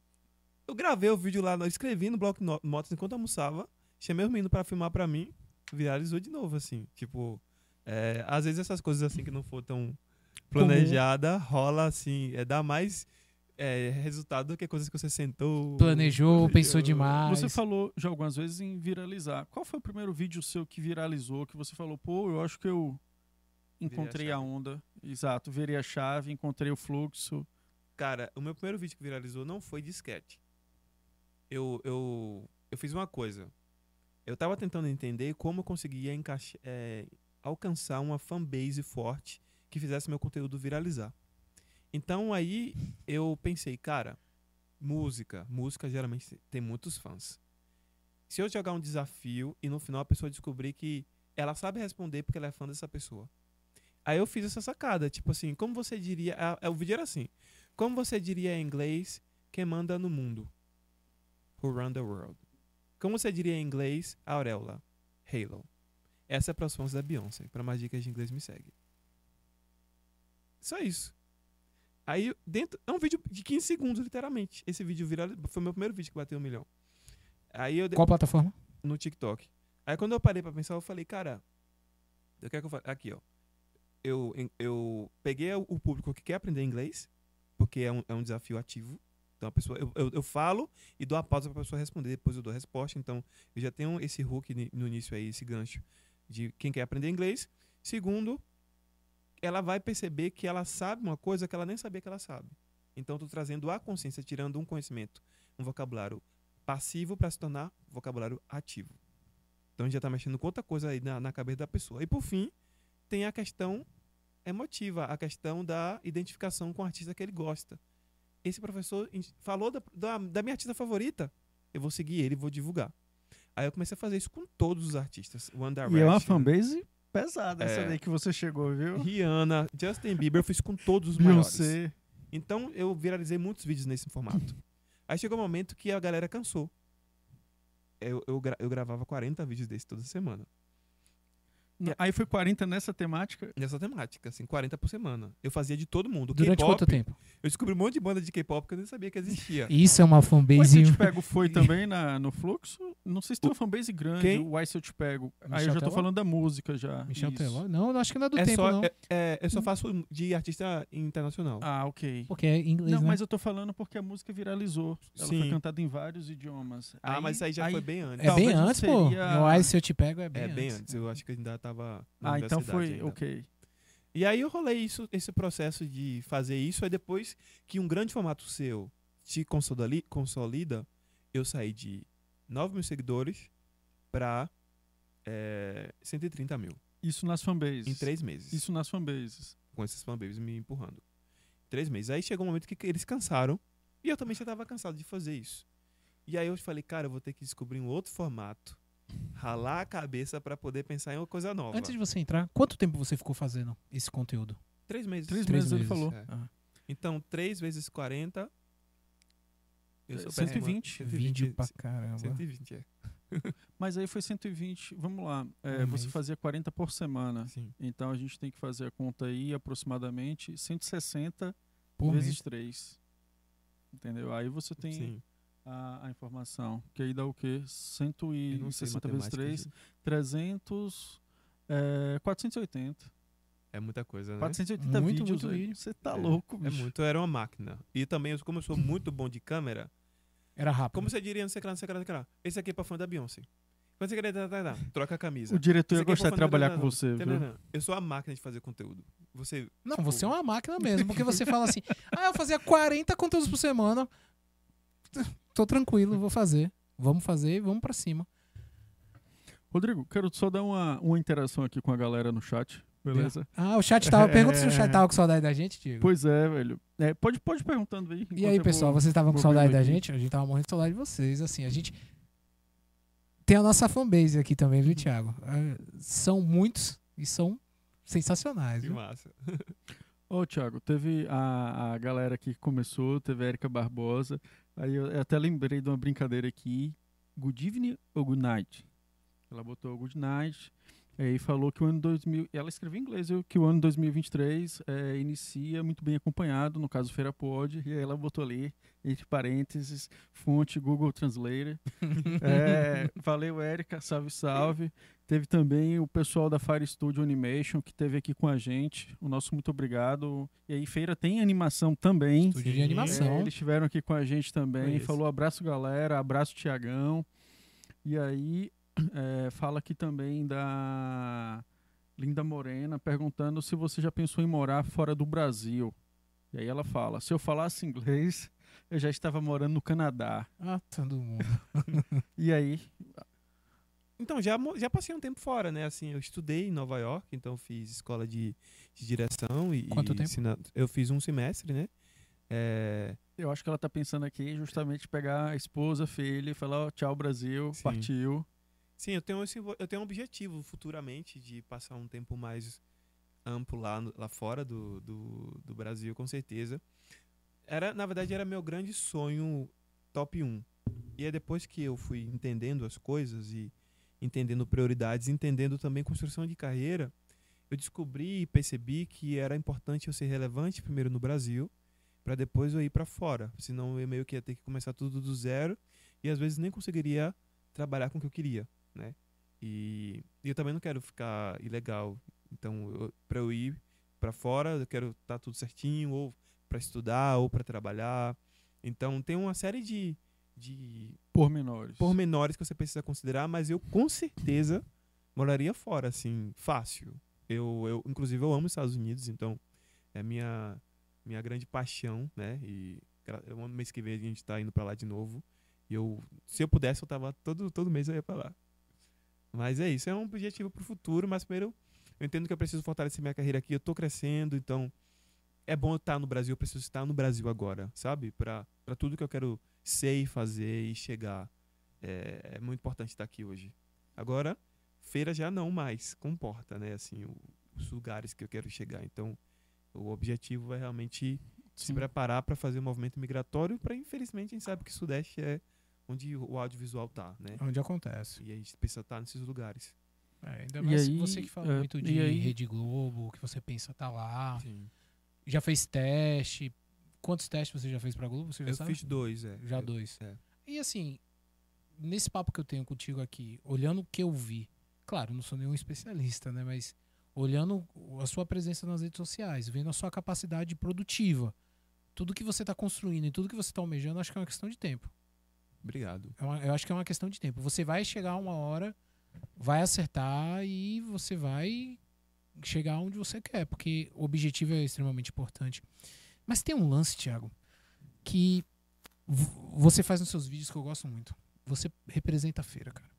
Eu gravei o vídeo lá, eu escrevi no bloco notas enquanto almoçava. Chamei os meninos pra filmar pra mim. Viralizou de novo, assim. Tipo, é, às vezes essas coisas assim que não for tão planejada, rola assim, é, dá mais é, resultado do que coisas que você sentou. Planejou, pensou demais. Você falou já algumas vezes em viralizar. Qual foi o primeiro vídeo seu que viralizou, que você falou, pô, eu acho que eu encontrei a a, onda. Exato, virei a chave, encontrei o fluxo. Cara, o meu primeiro vídeo que viralizou não foi de sketch. Eu, eu, eu fiz uma coisa. Eu tava tentando entender como eu conseguia encaixa- é, alcançar uma fanbase forte que fizesse meu conteúdo viralizar. Então aí eu pensei, cara, música, música geralmente tem muitos fãs. Se eu jogar um desafio e no final a pessoa descobrir que ela sabe responder porque ela é fã dessa pessoa. Aí eu fiz essa sacada, tipo assim, como você diria, a- a- o vídeo era assim, como você diria em inglês quem manda no mundo? Who run the world? Como você diria em inglês Auréola? Halo. Essa é para os fãs da Beyoncé. Para mais dicas de inglês, me segue. Só isso. Aí, dentro. É um vídeo de 15 segundos, literalmente. Esse vídeo viral foi o meu primeiro vídeo que bateu um milhão. Aí eu. de- Qual plataforma? no TikTok. Aí quando eu parei pra pensar, eu falei, cara, eu quero que eu fa- Aqui, ó. Eu, eu peguei o o público que quer aprender inglês, porque é um, é um desafio ativo. Então a pessoa, eu, eu, eu falo e dou a pausa pra pessoa responder, depois eu dou a resposta. Então eu já tenho esse hook no início aí, esse gancho de quem quer aprender inglês. Segundo, ela vai perceber que ela sabe uma coisa que ela nem sabia que ela sabe. Então tô trazendo a consciência, tirando um conhecimento, um vocabulário passivo para se tornar vocabulário ativo. Então a gente já está mexendo com outra coisa aí na, na cabeça da pessoa. E por fim, tem a questão emotiva, a questão da identificação com o artista que ele gosta. Esse professor falou da, da, da minha artista favorita, eu vou seguir ele, vou divulgar. Aí eu comecei a fazer isso com todos os artistas. One Direction, E é uma fanbase pesada essa É. daí que você chegou, viu? Rihanna, Justin Bieber, eu fiz com todos os maiores. Então eu viralizei muitos vídeos nesse formato. Aí chegou um momento que a galera cansou. Eu, eu, gra- eu gravava 40 vídeos desse toda semana. N- Aí foi 40 nessa temática. Nessa temática, assim, 40 por semana. Eu fazia de todo mundo. Durante quanto tempo? Eu descobri um monte de banda de K-pop que eu nem sabia que existia. Isso é uma O Why Se fanbase. Eu Te Pego foi também na, no fluxo? Não sei se tem uma fanbase grande, Quem? o Why Se Eu Te Pego. Aí Michel eu já tô Teló? falando da música já. Michel Isso. Teló? Não, acho que não é do É tempo, só, não. é, é, eu só faço de artista internacional. Ah, ok. Porque é inglês, Não, né? mas eu tô falando porque a música viralizou. Ela foi Sim. cantada em vários idiomas. Ah, mas isso aí já foi bem antes. É bem talvez não antes, pô. seria- No Ai, se eu te pego, é bem É antes. bem antes. Eu acho que ainda tava na Ah, então foi. ainda. Ok. E aí eu rolei isso, esse processo de fazer isso, aí depois que um grande formato seu te consolida, eu saí de 9 mil seguidores pra é, 130 mil Isso nas fanbases. em três meses. Isso nas fanbases. Com esses fanbases me empurrando. Três meses. Aí chegou um momento que eles cansaram e eu também já tava cansado de fazer isso. E aí eu falei, cara, eu vou ter que descobrir um outro formato, ralar a cabeça pra poder pensar em uma coisa nova. Antes de você entrar, quanto tempo você ficou fazendo esse conteúdo? Três meses. Três, Três meses, ele falou. É. Ah. Então, 3 vezes 40. Eu sou 120. péssimo. Vídeo pra caramba. 120, é. Mas aí foi 120. Vamos lá. É, Um você mês. fazia 40 por semana. Sim. Então a gente tem que fazer a conta aí aproximadamente 160 Por vezes mês. 3. Entendeu? Aí você tem Sim. A, a informação. Que aí dá o quê? Eu não sei 160 vezes matemática, 3. gente. 300. É, 480. É muita coisa, né? 480 Muito, vídeos. muito aí. vídeo. Você tá É, louco, É bicho. muito, eu era uma máquina. E também, eu- como eu sou muito bom de câmera, Era rápido. como você diria, não sei o que lá, não sei o que lá, não sei o que lá. Esse aqui é pra fã da Beyoncé. Quando você querer, tá, tá, tá, troca a camisa. O diretor ia é gostar de trabalhar com você, Tá? Eu sou a máquina de fazer conteúdo. Você. Não, tipo, você é uma máquina mesmo, porque você fala assim, ah, eu fazia 40 conteúdos por semana, tô tranquilo, vou fazer. Vamos fazer e vamos pra cima. Rodrigo, quero só dar uma, uma interação aqui com a galera no chat, beleza? Ah, o chat tava. Pergunta se o chat tava com saudade da gente, Diego. Pois é, velho. É, pode, pode perguntando aí. E aí, pessoal, vou- vocês estavam com saudade da aqui. gente? A gente tava morrendo de saudade de vocês. Assim, a gente. Tem a nossa fanbase aqui também, Uhum. viu, Thiago? Ah, São muitos e são sensacionais, Que viu? massa. Ô, Thiago, teve a, a galera aqui que começou, teve a Erika Barbosa. Aí eu até lembrei de uma brincadeira aqui. Good evening ou good night? Ela botou good night. Aí falou que o ano 2000. Ela escreveu em inglês, viu? Que o ano 2023 é, inicia muito bem acompanhado, no caso Feira Pod. E aí ela botou ali, entre parênteses, fonte Google Translator. É, valeu, Érica. Salve, salve. Teve também o pessoal da Fire Studio Animation que esteve aqui com a gente. O nosso muito obrigado. E aí, Feira tem animação também. Estúdio de animação. É, eles estiveram aqui com a gente também. Falou abraço, galera. Abraço, Tiagão. E aí, é, fala aqui também da Linda Morena, perguntando se você já pensou em morar fora do Brasil. E aí ela fala: se eu falasse inglês, eu já estava morando no Canadá. Ah, todo mundo. E aí, Então, já, já passei um tempo fora, né? Assim, eu estudei em Nova York, então fiz escola de, de direção e. Quanto e tempo? ensina- Eu fiz um semestre, né? É, eu acho que ela tá pensando aqui justamente pegar a esposa, filha e falar: ó, tchau, Brasil, Sim. partiu. Sim, eu tenho, esse, eu tenho um objetivo futuramente de passar um tempo mais amplo lá, lá fora do, do, do Brasil, com certeza. Era, na verdade, era meu grande sonho top 1. E é depois que eu fui entendendo as coisas e entendendo prioridades, entendendo também construção de carreira, eu descobri e percebi que era importante eu ser relevante primeiro no Brasil, para depois eu ir para fora. Senão eu meio que ia ter que começar tudo do zero e às vezes nem conseguiria trabalhar com o que eu queria né? E, e eu também não quero ficar ilegal. Então, para eu ir para fora, eu quero estar tudo certinho, ou para estudar, ou para trabalhar. Então, tem uma série de, de Pormenores. pormenores que você precisa considerar, mas eu com certeza moraria fora, assim, fácil. Eu, eu inclusive, eu amo os Estados Unidos, então é minha minha grande paixão, né? E um mês que vem a gente tá indo para lá de novo. E eu, se eu pudesse, eu tava todo todo mês eu ia para lá. Mas é isso, é um objetivo pro futuro, mas primeiro eu entendo que eu preciso fortalecer minha carreira aqui, eu tô crescendo, então é bom eu estar no Brasil, eu preciso estar no Brasil agora, sabe? Para para tudo que eu quero ser e fazer e chegar. É, é muito importante estar aqui hoje. Agora, feira já não mais comporta, né? Assim, o- os lugares que eu quero chegar. Então, o objetivo é realmente se Sim. preparar para fazer o movimento migratório. Para infelizmente a gente sabe que o Sudeste é onde o audiovisual tá, né? Onde acontece. E a gente precisa estar nesses lugares. É, ainda E mais aí, você que fala é, muito e de aí- Rede Globo, que você pensa tá lá. Sim. Já fez teste. Quantos testes você já fez pra Globo? Você já Eu sabe? fiz dois, é. Já Eu- dois. é. E assim, nesse papo que eu tenho contigo aqui, olhando o que eu vi, claro, não sou nenhum especialista, né? Mas olhando a sua presença nas redes sociais, vendo a sua capacidade produtiva, tudo que você está construindo e tudo que você está almejando, acho que é uma questão de tempo. Obrigado. É uma- eu acho que é uma questão de tempo. Você vai chegar uma hora, vai acertar e você vai chegar onde você quer, porque o objetivo é extremamente importante. Mas tem um lance, Thiago, que você faz nos seus vídeos que eu gosto muito. Você representa a feira, cara.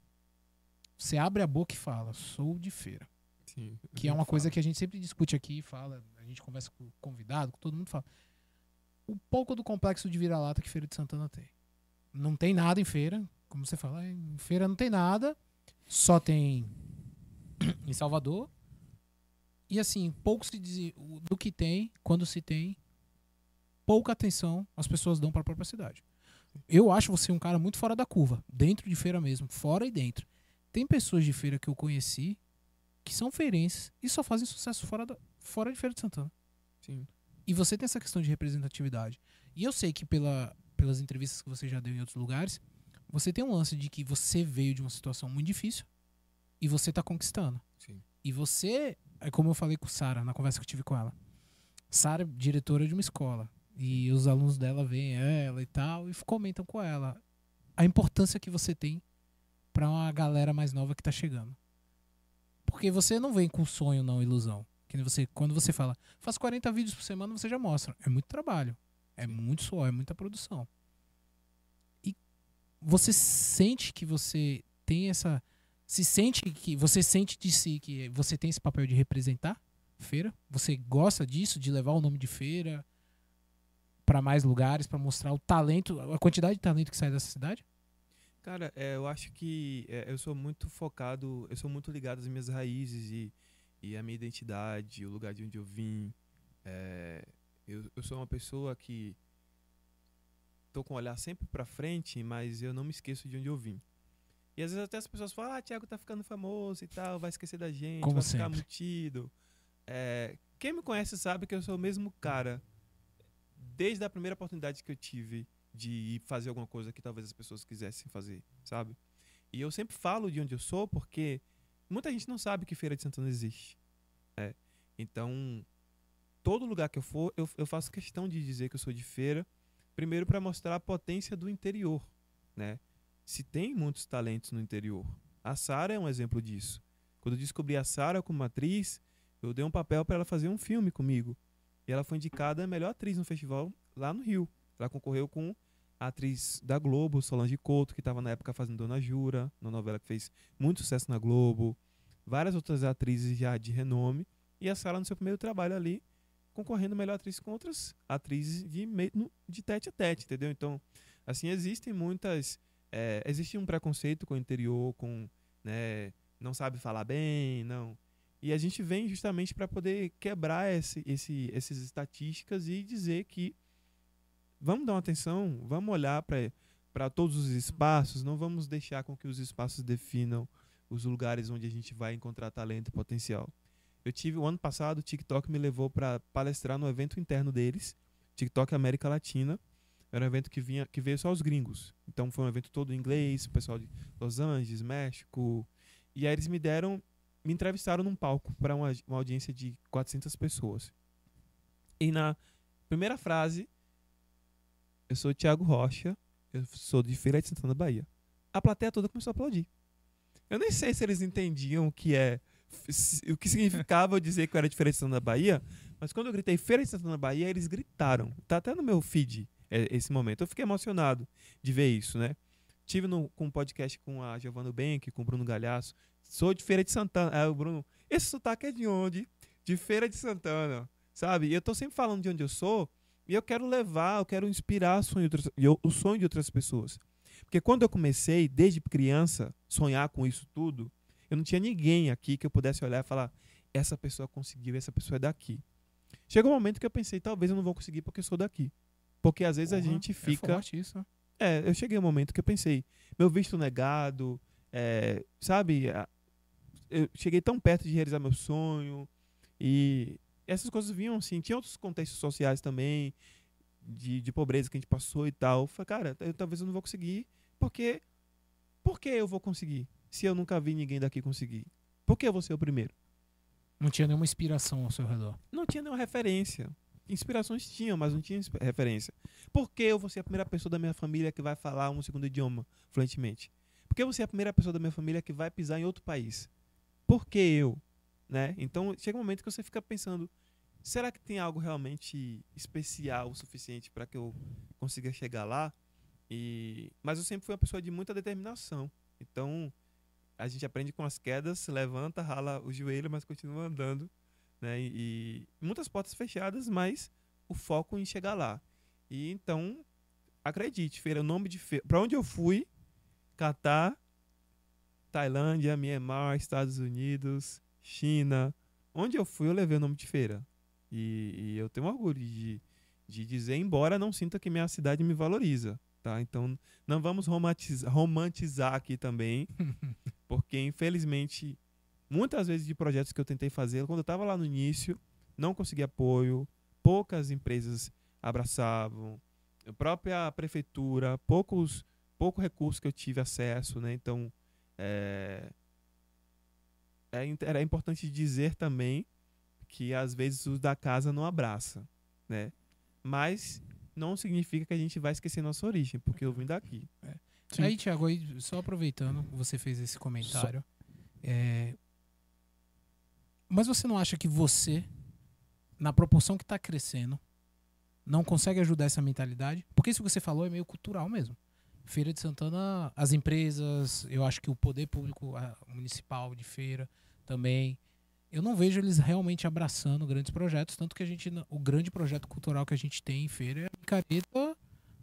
Você abre a boca e fala, sou de feira. Sim. Que é uma coisa falo. que a gente sempre discute aqui, fala, a gente conversa com o convidado, com todo mundo fala. O pouco do complexo de vira-lata que Feira de Santana tem. Não tem nada em feira, como você fala, em feira não tem nada, só tem em Salvador. E assim, pouco se diz do que tem, quando se tem, pouca atenção as pessoas dão para a própria cidade. Eu acho você um cara muito fora da curva, dentro de feira mesmo, fora e dentro. Tem pessoas de feira que eu conheci que são feirenses e só fazem sucesso fora, da, fora de Feira de Santana. Sim. E você tem essa questão de representatividade. E eu sei que pela, pelas entrevistas que você já deu em outros lugares, você tem um lance de que você veio de uma situação muito difícil e você tá conquistando. Sim. E você, é como eu falei com Sara na conversa que eu tive com ela. Sara é diretora de uma escola e os alunos dela veem ela e tal e comentam com ela a importância que você tem para uma galera mais nova que tá chegando. Porque você não vem com sonho, não, ilusão. Que você, quando você fala, faz 40 vídeos por semana, você já mostra. É muito trabalho. É muito suor, é muita produção. E você sente que você tem essa se sente que você sente de si que você tem esse papel de representar feira? Você gosta disso, de levar o nome de feira para mais lugares, para mostrar o talento, a quantidade de talento que sai dessa cidade? Cara, é, eu acho que é, eu sou muito focado, eu sou muito ligado às minhas raízes e, e à minha identidade, o lugar de onde eu vim. É, eu, eu sou uma pessoa que tô com o olhar sempre para frente, mas eu não me esqueço de onde eu vim. E às vezes até as pessoas falam, ah, Thiago tá ficando famoso e tal, vai esquecer da gente, Como vai ficar sempre. mutido. É, quem me conhece sabe que eu sou o mesmo cara desde a primeira oportunidade que eu tive de ir fazer alguma coisa que talvez as pessoas quisessem fazer, sabe? E eu sempre falo de onde eu sou porque muita gente não sabe que Feira de Santana existe. né? Então, todo lugar que eu for, eu, eu faço questão de dizer que eu sou de feira, primeiro para mostrar a potência do interior, né? Se tem muitos talentos no interior. A Sara é um exemplo disso. Quando eu descobri a Sara como atriz, eu dei um papel para ela fazer um filme comigo. E ela foi indicada a melhor atriz no festival lá no Rio. Ela concorreu com a atriz da Globo, Solange Couto, que estava na época fazendo Dona Jura, uma novela que fez muito sucesso na Globo. Várias outras atrizes já de renome. E a Sara, no seu primeiro trabalho ali, concorrendo melhor atriz com outras atrizes de, de tete a tete, entendeu? Então, assim, existem muitas. é, existe um preconceito com o interior, com. Né, não sabe falar bem, não. E a gente vem justamente para poder quebrar esse, esse, essas estatísticas e dizer que vamos dar uma atenção, vamos olhar para todos os espaços, não vamos deixar com que os espaços definam os lugares onde a gente vai encontrar talento e potencial. Eu tive o ano passado, o TikTok me levou para palestrar no evento interno deles, TikTok América Latina. Era um evento que vinha que veio só os gringos. Então foi um evento todo em inglês, o pessoal de Los Angeles, México. E aí eles me deram, me entrevistaram num palco para uma, uma audiência de 400 pessoas. E na primeira frase, eu sou o Thiago Rocha, eu sou de Feira de Santana, Bahia. A plateia toda começou a aplaudir. Eu nem sei se eles entendiam o que é o que significava eu dizer que eu era de Feira de Santana, Bahia, mas quando eu gritei Feira de Santana, Bahia, eles gritaram. Tá até no meu feed é, esse momento. Eu fiquei emocionado de ver isso, né? Tive no, com um podcast com a Giovanna Benck, com o Bruno Galhaço. Sou de Feira de Santana. Aí o Bruno, esse sotaque é de onde? De Feira de Santana, sabe? E eu tô sempre falando de onde eu sou e eu quero levar, eu quero inspirar o sonho de outras, eu- o sonho de outras pessoas. Porque quando eu comecei, desde criança, sonhar com isso tudo, eu não tinha ninguém aqui que eu pudesse olhar e falar: essa pessoa conseguiu, essa pessoa é daqui. Chegou um momento que eu pensei: talvez eu não vou conseguir porque eu sou daqui. Porque às vezes a gente é fica. forte isso? É, eu cheguei a um momento que eu pensei, meu visto negado, é, sabe? Eu cheguei tão perto de realizar meu sonho e essas coisas vinham assim. Tinha outros contextos sociais também, de, de pobreza que a gente passou e tal. Eu falei, cara, eu, talvez eu não vou conseguir, porque. Por que eu vou conseguir? Se eu nunca vi ninguém daqui conseguir? Por que eu vou ser o primeiro? Não tinha nenhuma inspiração ao seu redor. não tinha nenhuma referência. Inspirações tinham, mas não tinha referência. Por que eu vou ser a primeira pessoa da minha família que vai falar um segundo idioma fluentemente? Por que eu vou ser a primeira pessoa da minha família que vai pisar em outro país? Por que eu? Né? Então chega um momento que você fica pensando: será que tem algo realmente especial o suficiente para que eu consiga chegar lá? E mas eu sempre fui uma pessoa de muita determinação. Então a gente aprende com as quedas, levanta, rala o joelho, mas continua andando né? E, e muitas portas fechadas, mas o foco em chegar lá. E então, acredite, feira, o nome de feira. Para onde eu fui? Catar, Tailândia, Myanmar, Estados Unidos, China. Onde eu fui, eu levei o nome de feira. E, e eu tenho orgulho de, de dizer, embora não sinta que minha cidade me valoriza. Tá? Então, não vamos romantizar, romantizar aqui também, porque infelizmente muitas vezes de projetos que eu tentei fazer, quando eu estava lá no início, não consegui apoio, poucas empresas abraçavam, a própria prefeitura, poucos pouco recurso que eu tive acesso, né? Então, é, é, in- era importante dizer também que às vezes os da casa não abraça, né? Mas não significa que a gente vai esquecer nossa origem, porque eu vim daqui. Sim. Aí, Thiago, aí, só aproveitando, você fez esse comentário. é, Mas você não acha que você, na proporção que está crescendo, não consegue ajudar essa mentalidade? Porque isso que você falou é meio cultural mesmo. Feira de Santana, as empresas, eu acho que o poder público municipal de feira também. Eu não vejo eles realmente abraçando grandes projetos, tanto que a gente, o grande projeto cultural que a gente tem em feira é a Picareta,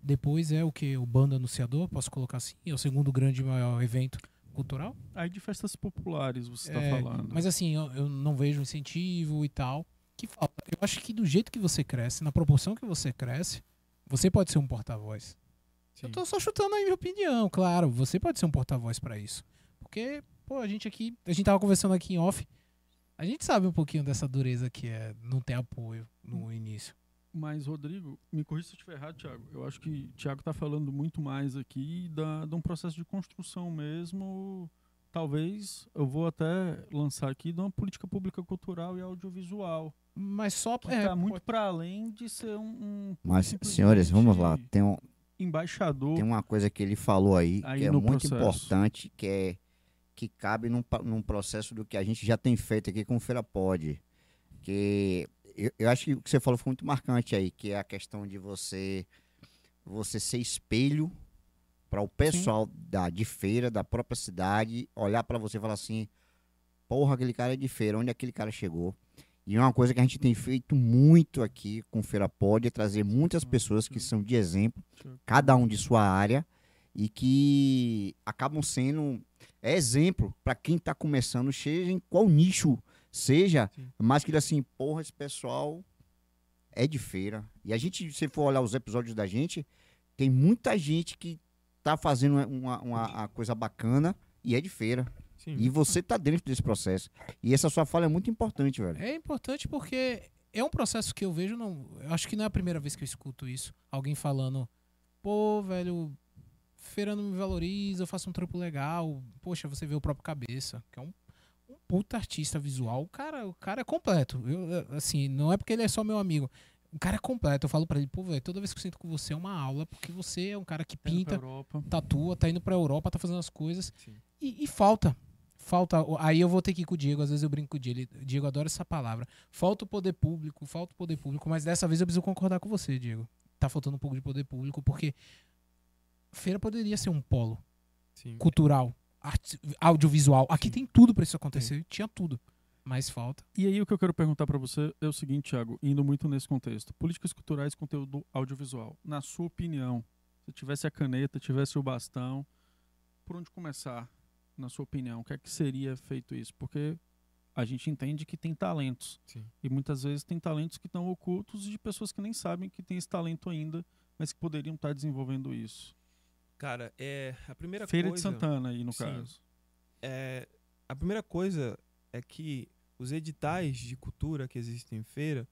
depois é o que? O Banda Anunciador, posso colocar assim, é o segundo grande maior evento cultural. Aí de festas populares você está É, falando. Mas assim, eu, eu não vejo incentivo e tal. Que falta. Eu acho que do jeito que você cresce, na proporção que você cresce, você pode ser um porta-voz. Eu tô só chutando aí minha opinião, claro. Você pode ser um porta-voz pra isso. Porque, pô, a gente aqui, a gente tava conversando aqui em off. A gente sabe um pouquinho dessa dureza que é não ter apoio no início. Mas, Rodrigo, me corrija se eu estiver errado, Thiago. Eu acho que o Thiago está falando muito mais aqui da, de um processo de construção mesmo. Talvez eu vou até lançar aqui de uma política pública cultural e audiovisual. Mas só Que é, está muito pode- para além de ser um. um Mas, senhores, vamos lá. Tem, um, Embaixador. tem uma coisa que ele falou aí, Aí que é muito processo. importante, que é que cabe num, num processo do que a gente já tem feito aqui com o Feira Pod. Que eu, eu acho que o que você falou foi muito marcante aí, que é a questão de você você ser espelho para o pessoal da, de feira, da própria cidade, olhar para você e falar assim: porra, aquele cara é de feira, onde aquele cara chegou? E uma coisa que a gente tem feito muito aqui com Feira Pod é trazer muitas pessoas que são de exemplo, cada um de sua área, e que acabam sendo é exemplo para quem está começando, seja em qual nicho seja, Sim. mas que assim, porra, esse pessoal é de feira. E a gente, se for olhar os episódios da gente, tem muita gente que tá fazendo uma, uma, uma coisa bacana e é de feira. Sim. E você tá dentro desse processo. E essa sua fala é muito importante, velho. É importante porque é um processo que eu vejo, não, eu acho que não é a primeira vez que eu escuto isso. Alguém falando, pô, velho, feira não me valoriza, eu faço um trampo legal. Poxa, você vê o próprio cabeça, que é um puta artista visual. O cara, o cara é completo. Eu, assim, não é porque ele é só meu amigo. O cara é completo. Eu falo pra ele, pô, velho, toda vez que eu sinto com você é uma aula, porque você é um cara que Tá pinta, tatua, tá indo pra Europa, tá fazendo as coisas. E, e falta. Falta. Aí eu vou ter que ir com o Diego, às vezes eu brinco com o Diego. ele- Diego adora essa palavra. Falta o poder público, falta o poder público, mas dessa vez eu preciso concordar com você, Diego. Tá faltando um pouco de poder público, porque feira poderia ser um polo Sim. cultural, arte- audiovisual. Aqui tem tudo pra isso acontecer, tinha tudo. Mas falta. E aí o que eu quero perguntar para você é o seguinte, Thiago, indo muito nesse contexto. Políticas culturais e conteúdo audiovisual. Na sua opinião, se tivesse a caneta, tivesse o bastão, por onde começar, na sua opinião? O que é que seria feito isso? Porque a gente entende que tem talentos. Sim. E muitas vezes tem talentos que estão ocultos de pessoas que nem sabem que tem esse talento ainda, mas que poderiam estar desenvolvendo isso. Cara, é a primeira Feira coisa. de Santana aí, no Sim. caso. é, a primeira coisa é que os editais de cultura que existem em feira,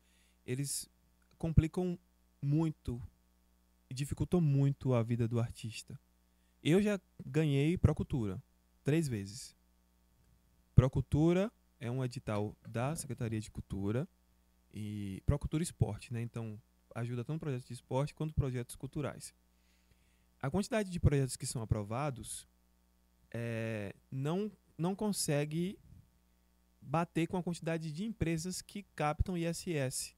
eles complicam muito e dificultam muito a vida do artista. Eu já ganhei Procultura três vezes. Procultura é um edital da Secretaria de Cultura e Procultura Esporte, né? Então ajuda tanto projetos de esporte quanto projetos culturais. A quantidade de projetos que são aprovados é, não, não consegue bater com a quantidade de empresas que captam ISS.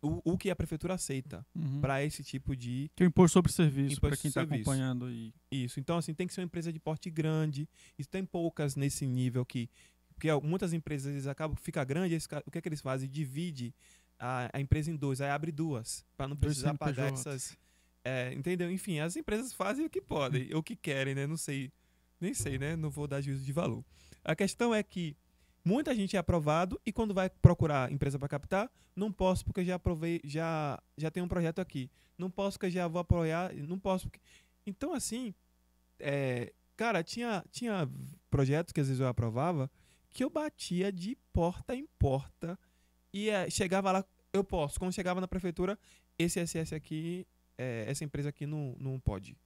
O, o que a prefeitura aceita Uhum. para esse tipo de. Que é o imposto sobre serviço, para quem está acompanhando aí. Isso. Então, assim, tem que ser uma empresa de porte grande. E tem poucas nesse nível que. Porque muitas empresas eles acabam fica grande, eles o que é que eles fazem? Divide a, a empresa em dois, aí abre duas, para não precisar pagar essas. É, entendeu? Enfim, as empresas fazem o que podem, o que querem, né? Não sei. Nem sei, né? Não vou dar juízo de valor. A questão é que muita gente é aprovado e quando vai procurar empresa para captar, não posso porque já aprovei, já já tenho um projeto aqui. Não posso porque já vou apoiar, não posso porque... Então assim, é, cara, tinha tinha projetos que às vezes eu aprovava que eu batia de porta em porta e é, chegava lá, eu posso. Quando chegava na prefeitura, esse SS aqui, é, essa empresa aqui não, não pode.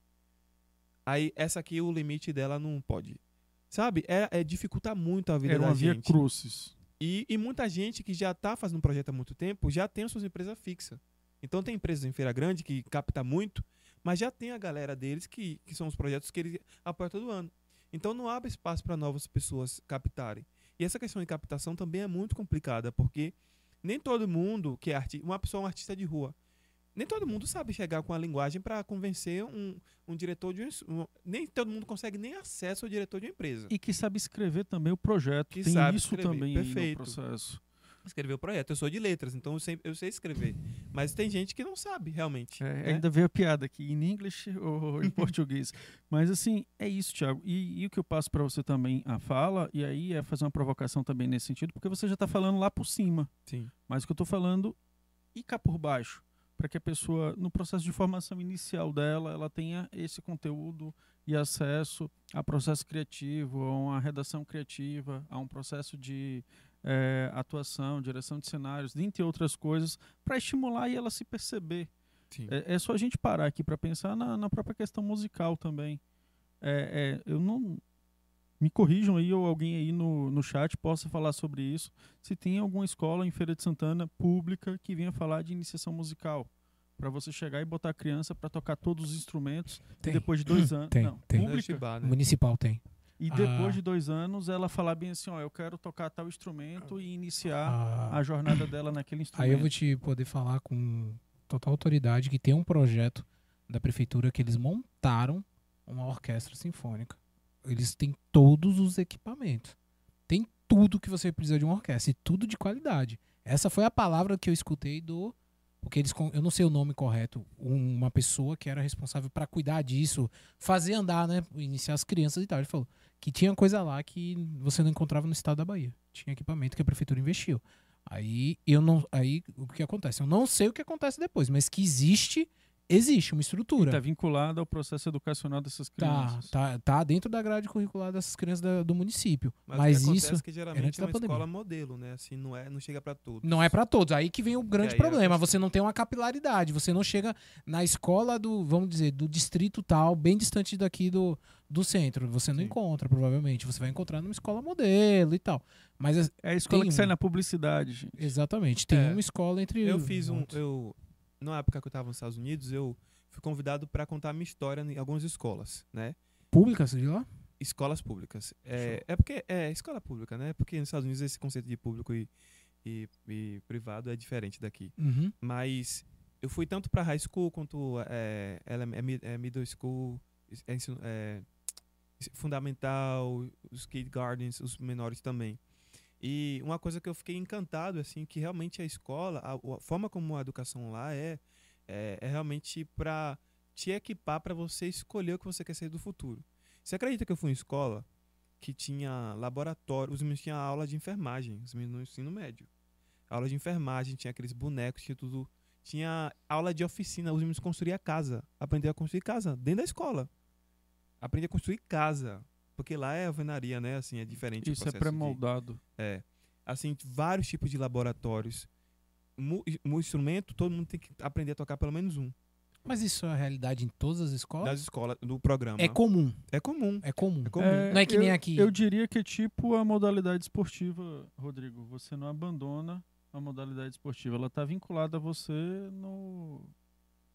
Aí essa aqui o limite dela não pode. Sabe? É, é dificultar muito a vida Era da uma via gente. crucis. E, e muita gente que já está fazendo um projeto há muito tempo já tem as suas empresas fixas. Então tem empresas em Feira Grande que capta muito, mas já tem a galera deles que, que são os projetos que eles apoiam todo ano. Então não abre espaço para novas pessoas captarem. E essa questão de captação também é muito complicada, porque nem todo mundo que é artista, uma pessoa é um artista de rua. Nem todo mundo sabe chegar com a linguagem para convencer um, um diretor de um, nem todo mundo consegue nem acesso ao diretor de uma empresa. E que sabe escrever também o projeto. Que Tem sabe isso escrever, também perfeito. no processo. Escrever o projeto. Eu sou de letras, então eu, sempre, eu sei escrever. Mas tem gente que não sabe realmente. É, né? Ainda veio a piada aqui, em inglês ou em português. Mas assim, é isso, Thiago. E, e o que eu passo para você também a fala, e aí é fazer uma provocação também nesse sentido, porque você já está falando lá por cima. Sim. Mas o que eu estou falando, e cá por baixo, para que a pessoa, no processo de formação inicial dela, ela tenha esse conteúdo e acesso a processo criativo, a uma redação criativa, a um processo de eh, atuação, direção de cenários, dentre outras coisas, para estimular e ela se perceber. É, é só a gente parar aqui para pensar na, na própria questão musical também. É, é, eu não. Me corrijam aí ou alguém aí no, no chat possa falar sobre isso. Se tem alguma escola em Feira de Santana pública que venha falar de iniciação musical. Para você chegar e botar a criança para tocar todos os instrumentos Tem. e depois de dois anos. Tem, não, tem. pública. Eshibá, né? Municipal tem. E depois Ah. de dois anos ela falar bem assim: ó, eu quero tocar tal instrumento e iniciar Ah, a jornada dela naquele instrumento. Aí eu vou te poder falar com total autoridade que tem um projeto da prefeitura que eles montaram uma orquestra sinfônica. Eles têm todos os equipamentos. Tem tudo que você precisa de uma orquestra e tudo de qualidade. Essa foi a palavra que eu escutei do porque eles eu não sei o nome correto, uma pessoa que era responsável para cuidar disso, fazer andar, né, iniciar as crianças e tal. Ele falou que tinha coisa lá que você não encontrava no estado da Bahia. Tinha equipamento que a prefeitura investiu. Aí eu não, aí o que acontece? Eu não sei o que acontece depois, mas que existe, existe uma estrutura. Está vinculado ao processo educacional dessas Tá, crianças. tá, tá dentro da grade curricular dessas crianças da- do município. Mas, Mas, o que isso é que geralmente é uma pandemia. escola modelo, né? Assim, não, é, não chega para todos. não é pra todos. Aí que vem o grande é problema. Você não tem uma capilaridade. Você não chega na escola do, vamos dizer, do distrito tal, bem distante daqui do, do centro. Você não Sim. encontra, provavelmente. Você vai encontrar numa escola modelo e tal. Mas é- É a escola Tem que sai um. na publicidade, gente. exatamente, tem É. uma escola entre Eu fiz um. Eu, na época que eu estava nos Estados Unidos, eu fui convidado para contar minha história em algumas escolas, né? públicas de lá? Escolas públicas. É, é porque é escola pública, né? Porque nos Estados Unidos esse conceito de público e, e, e privado é diferente daqui. Uhum. Mas eu fui tanto para high school quanto é, é, é middle school, é é, fundamental, os kindergartens, os menores também. E uma coisa que eu fiquei encantado, assim, que realmente a escola, a, a forma como a educação lá é, é, é realmente para te equipar para você escolher o que você quer ser do futuro. Você acredita que eu fui em escola que tinha laboratório, os meninos tinham aula de enfermagem, os meninos no ensino médio. Aula de enfermagem, tinha aqueles bonecos, tinha tudo. Tinha aula de oficina, os meninos construíam casa, aprendiam a construir casa dentro da escola. Aprendi a construir casa, porque lá é alvenaria, né? Assim, é diferente. o Isso é de- pré-moldado. é. Assim, vários tipos de laboratórios. Mu- instrumento, todo mundo tem que aprender a tocar pelo menos um. Mas isso é a realidade em todas as escolas? Das escolas, do programa. É comum. É comum. É comum. É comum. É, Não é que nem eu- aqui. Eu diria que é tipo a modalidade esportiva, Rodrigo. Você não abandona a modalidade esportiva. Ela está vinculada a você no,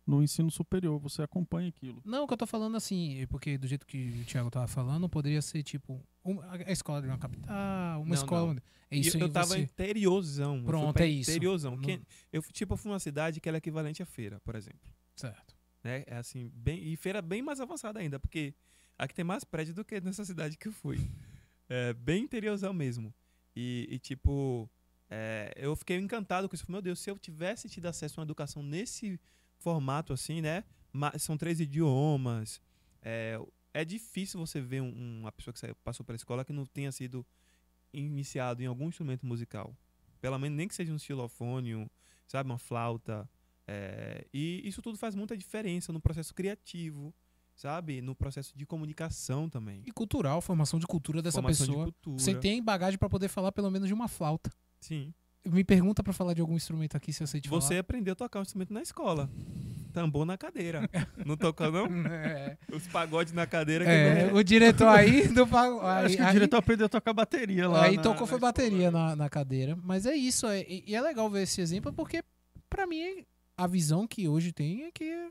no ensino superior. Você acompanha aquilo. Não, o que eu tô falando assim, porque do jeito que o Thiago tava falando, poderia ser tipo um- a escola de uma capital, uma Não, escola. não. É isso eu aí tava você. interiorzão. eu Pronto, é isso. Interiorzão. Não- Que- eu, fui- tipo, eu fui numa cidade que ela é equivalente à feira, por exemplo. Certo. né? É assim, bem, e feira bem mais avançada ainda, porque aqui tem mais prédio do que nessa cidade que eu fui. É bem interiorzão mesmo. E, e, tipo, é, eu fiquei encantado com isso. Meu Deus, se eu tivesse tido acesso a uma educação nesse formato assim, né? Ma- São três idiomas. É, é difícil você ver um- uma pessoa que saiu- passou pela escola que não tenha sido iniciado em algum instrumento musical. Pelo menos nem que seja um xilofone, sabe, uma flauta. É, e isso tudo faz muita diferença no processo criativo, sabe? No processo de comunicação também. E cultural, formação de cultura dessa Formação de pessoa. cultura. Você tem bagagem pra poder falar pelo menos de uma flauta. Sim. Me pergunta pra falar de algum instrumento aqui, se eu sei te Você aprendeu a tocar um instrumento na escola. Tambor na cadeira. Não tocou, não? falar. É, Os pagodes na cadeira. que É, não- o diretor aí do pago- aí, Acho que o aí- diretor aprendeu a tocar bateria lá. Aí na- tocou na foi bateria na, na cadeira. Mas é isso. É, e é legal ver esse exemplo porque, pra mim, a visão que hoje tem é que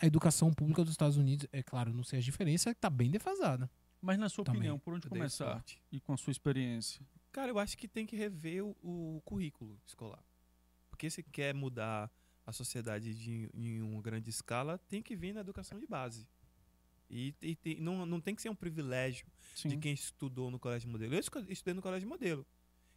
a educação pública dos Estados Unidos, é claro, não sei as diferenças, tá bem defasada. Mas na sua Também. opinião, por onde começar? E com a sua experiência? Cara, eu acho que tem que rever o, o currículo escolar. Porque se quer mudar a sociedade de, em uma grande escala tem que vir na educação de base. E, e tem- não, não tem que ser um privilégio de Sim. quem estudou no colégio modelo. Eu estudei no colégio modelo.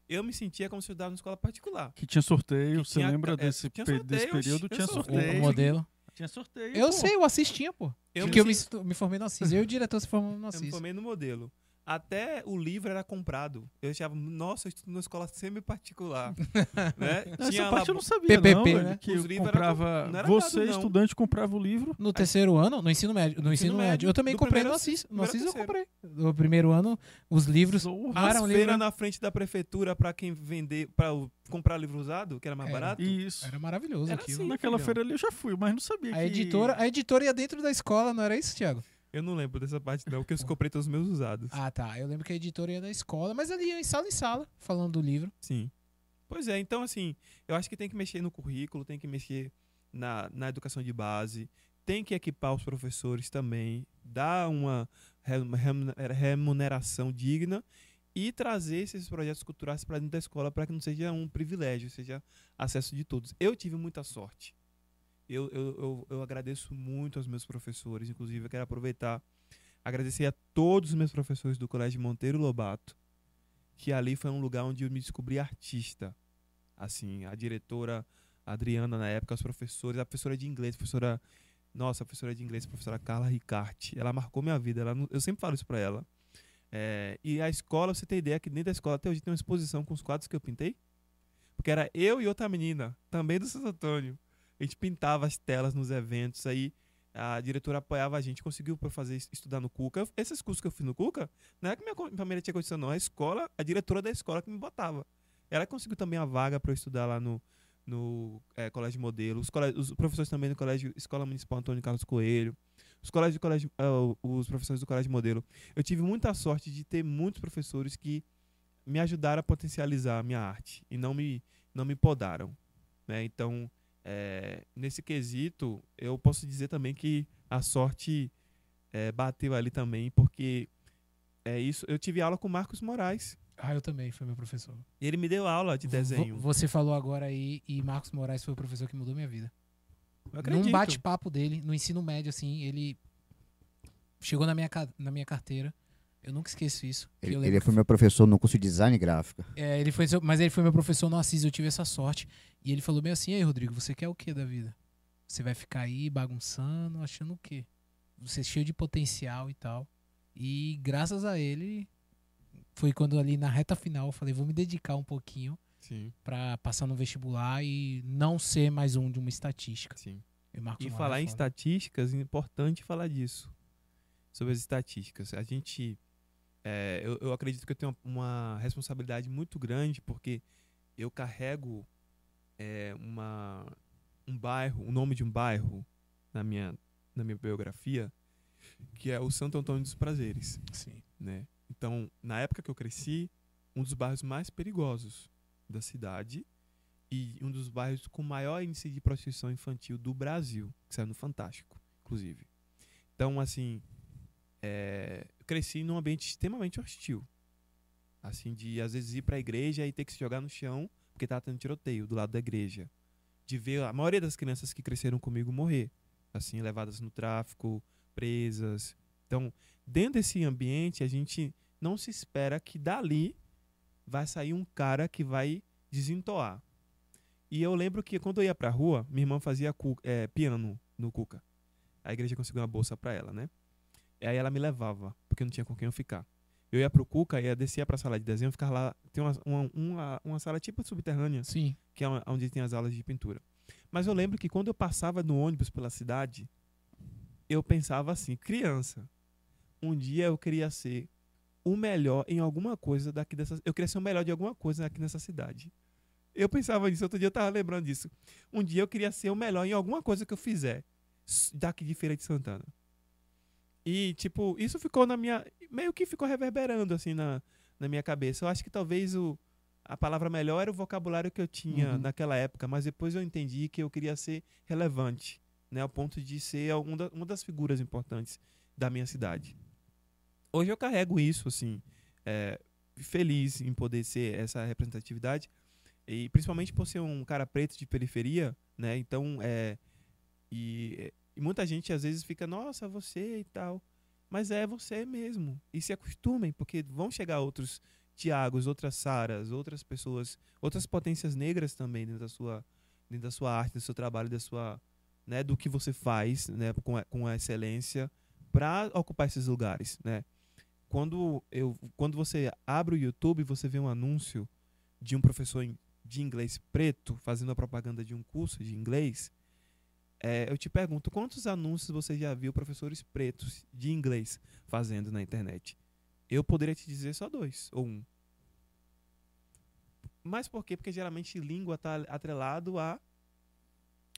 Eu me sentia como se eu estudava na escola particular. Que tinha sorteio, Que você tinha- lembra é, desse, tinha pe- desse sorteio, período? eu Tinha sou- O, sorteio. o modelo. Tinha sorteio. Eu pô. sei, eu assistia, pô. Eu Porque eu me, sen- estu- me formei no Assis. Eu e o diretor se formamos no eu me Assis. formei no modelo. Até o livro era comprado. Eu achava, nossa, eu estudo numa escola semi-particular. né? Essa parte eu não sabia, PPP, não, velho, né? que Os livros comprava... era você, não. estudante, comprava o livro. No terceiro ano, no ensino médio. No ensino, médio. médio, Eu também do comprei no Assis. No primeiro Assis eu comprei. No primeiro ano, os livros. Zorra. Ah, era um livro. na frente da prefeitura pra quem vender, pra o- comprar livro usado, que era mais Era. barato. Isso. Era maravilhoso Era aquilo. assim. Naquela filhão. feira ali eu já fui, mas não sabia A que... editora, a editora ia dentro da escola, não era isso, Thiago? Eu não lembro dessa parte não, porque eu comprei todos os meus usados. Ah, tá. Eu lembro que a editora ia na escola, mas ali ia em sala em sala, falando do livro. Sim. Pois é, então assim, eu acho que tem que mexer no currículo, tem que mexer na, na educação de base, tem que equipar os professores também, dar uma remun- remuneração digna e trazer esses projetos culturais para dentro da escola para que não seja um privilégio, seja acesso de todos. Eu tive muita sorte. Eu, eu, eu, eu agradeço muito aos meus professores, inclusive eu quero aproveitar, agradecer a todos os meus professores do Colégio Monteiro Lobato, que ali foi um lugar onde eu me descobri artista. Assim, a diretora Adriana na época, os professores, a professora de inglês, a professora, nossa, a professora de inglês, a professora Carla Ricarte, ela marcou minha vida. Ela, eu sempre falo isso pra ela. É, e a escola, você tem ideia que dentro da escola até hoje tem uma exposição com os quadros que eu pintei? Porque era eu e outra menina, também do Santo Antônio. A gente pintava as telas nos eventos, aí a diretora apoiava a gente, conseguiu para fazer estudar no Cuca. Esses cursos que eu fiz no Cuca, não é que minha família tinha condição, não. A escola, a diretora da escola que me botava. Ela conseguiu também a vaga para eu estudar lá no, no eh, Colégio Modelo. Os, os professores também do Colégio Escola Municipal Antônio Carlos Coelho. Os, colégios do colégio, ah, o- os professores do Colégio Modelo. Eu tive muita sorte de ter muitos professores que me ajudaram a potencializar a minha arte e não me, não me podaram. Né? Então, eh, nesse quesito, eu posso dizer também que a sorte eh, bateu ali também, porque é isso. Eu tive aula com o Marcos Moraes. Ah, eu também, foi meu professor. E ele me deu aula de desenho. Você falou agora aí, e Marcos Moraes foi o professor que mudou minha vida. Eu acredito. Num bate-papo dele, no ensino médio, assim, ele chegou na minha, na minha carteira. Eu nunca esqueço isso. Ele, eu ele foi meu professor no curso de design gráfico. É, ele foi mas ele foi meu professor no Assis, eu tive essa sorte. E ele falou bem assim: "Ei, Rodrigo, você quer o que da vida? Você vai ficar aí bagunçando, achando o quê? Você é cheio de potencial e tal". E graças a ele foi quando ali na reta final eu falei: "Vou me dedicar um pouquinho Sim, pra passar no vestibular e não ser mais um de uma estatística". sim. E, E falar em foda. estatísticas, é importante falar disso. Sobre as estatísticas. A gente. É, eu, eu acredito que eu tenho uma responsabilidade muito grande, porque eu carrego é, uma, um bairro, o nome de um bairro na minha, na minha biografia, que é o Santo Antônio dos Prazeres. Sim. né? Então, na época que eu cresci, um dos bairros mais perigosos da cidade e um dos bairros com maior índice de prostituição infantil do Brasil, que saiu no Fantástico, inclusive. Então, assim, é, cresci num ambiente extremamente hostil. Assim, de às vezes ir pra igreja e ter que se jogar no chão porque tava tendo tiroteio do lado da igreja. De ver a maioria das crianças que cresceram comigo morrer, assim, levadas no tráfico, presas. Então, dentro desse ambiente, a gente não se espera que dali vai sair um cara que vai desentoar. E eu lembro que quando eu ia pra rua, minha irmã fazia eh, piano no Cuca. A igreja conseguiu uma bolsa pra ela, né? E aí ela me levava, porque não tinha com quem eu ficar. Eu ia pro Cuca, ia descia pra sala de desenho, ficava lá. Tem uma, uma, uma, uma sala tipo subterrânea, Sim. que é onde tem as aulas de pintura. Mas eu lembro que quando eu passava no ônibus pela cidade, eu pensava assim, criança, um dia eu queria ser o melhor em alguma coisa daqui dessa, eu queria ser o melhor de alguma coisa aqui nessa cidade. Eu pensava nisso, outro dia eu tava lembrando disso. Um dia eu queria ser o melhor em alguma coisa que eu fizer daqui de Feira de Santana. E, tipo, isso ficou na minha. meio que ficou reverberando, assim, na, na minha cabeça. Eu acho que talvez o, a palavra melhor era o vocabulário que eu tinha Uhum. naquela época, mas depois eu entendi que eu queria ser relevante, né, ao ponto de ser um da- uma das figuras importantes da minha cidade. Hoje eu carrego isso, assim, é, feliz em poder ser essa representatividade. E principalmente por ser um cara preto de periferia, né? Então, é. E, e muita gente às vezes fica, nossa, você e tal. Mas é você mesmo. E se acostumem, porque vão chegar outros Tiagos, outras Saras, outras pessoas, outras potências negras também dentro da sua, dentro da sua arte, do seu trabalho, da sua, né, do que você faz, né, com a, com a excelência para ocupar esses lugares, né? Quando eu, quando você abre o YouTube, você vê um anúncio de um professor de inglês preto fazendo a propaganda de um curso de inglês. É, eu te pergunto, quantos anúncios você já viu professores pretos de inglês fazendo na internet? Eu poderia te dizer só dois, ou um. Mas por quê? Porque geralmente língua está atrelado a.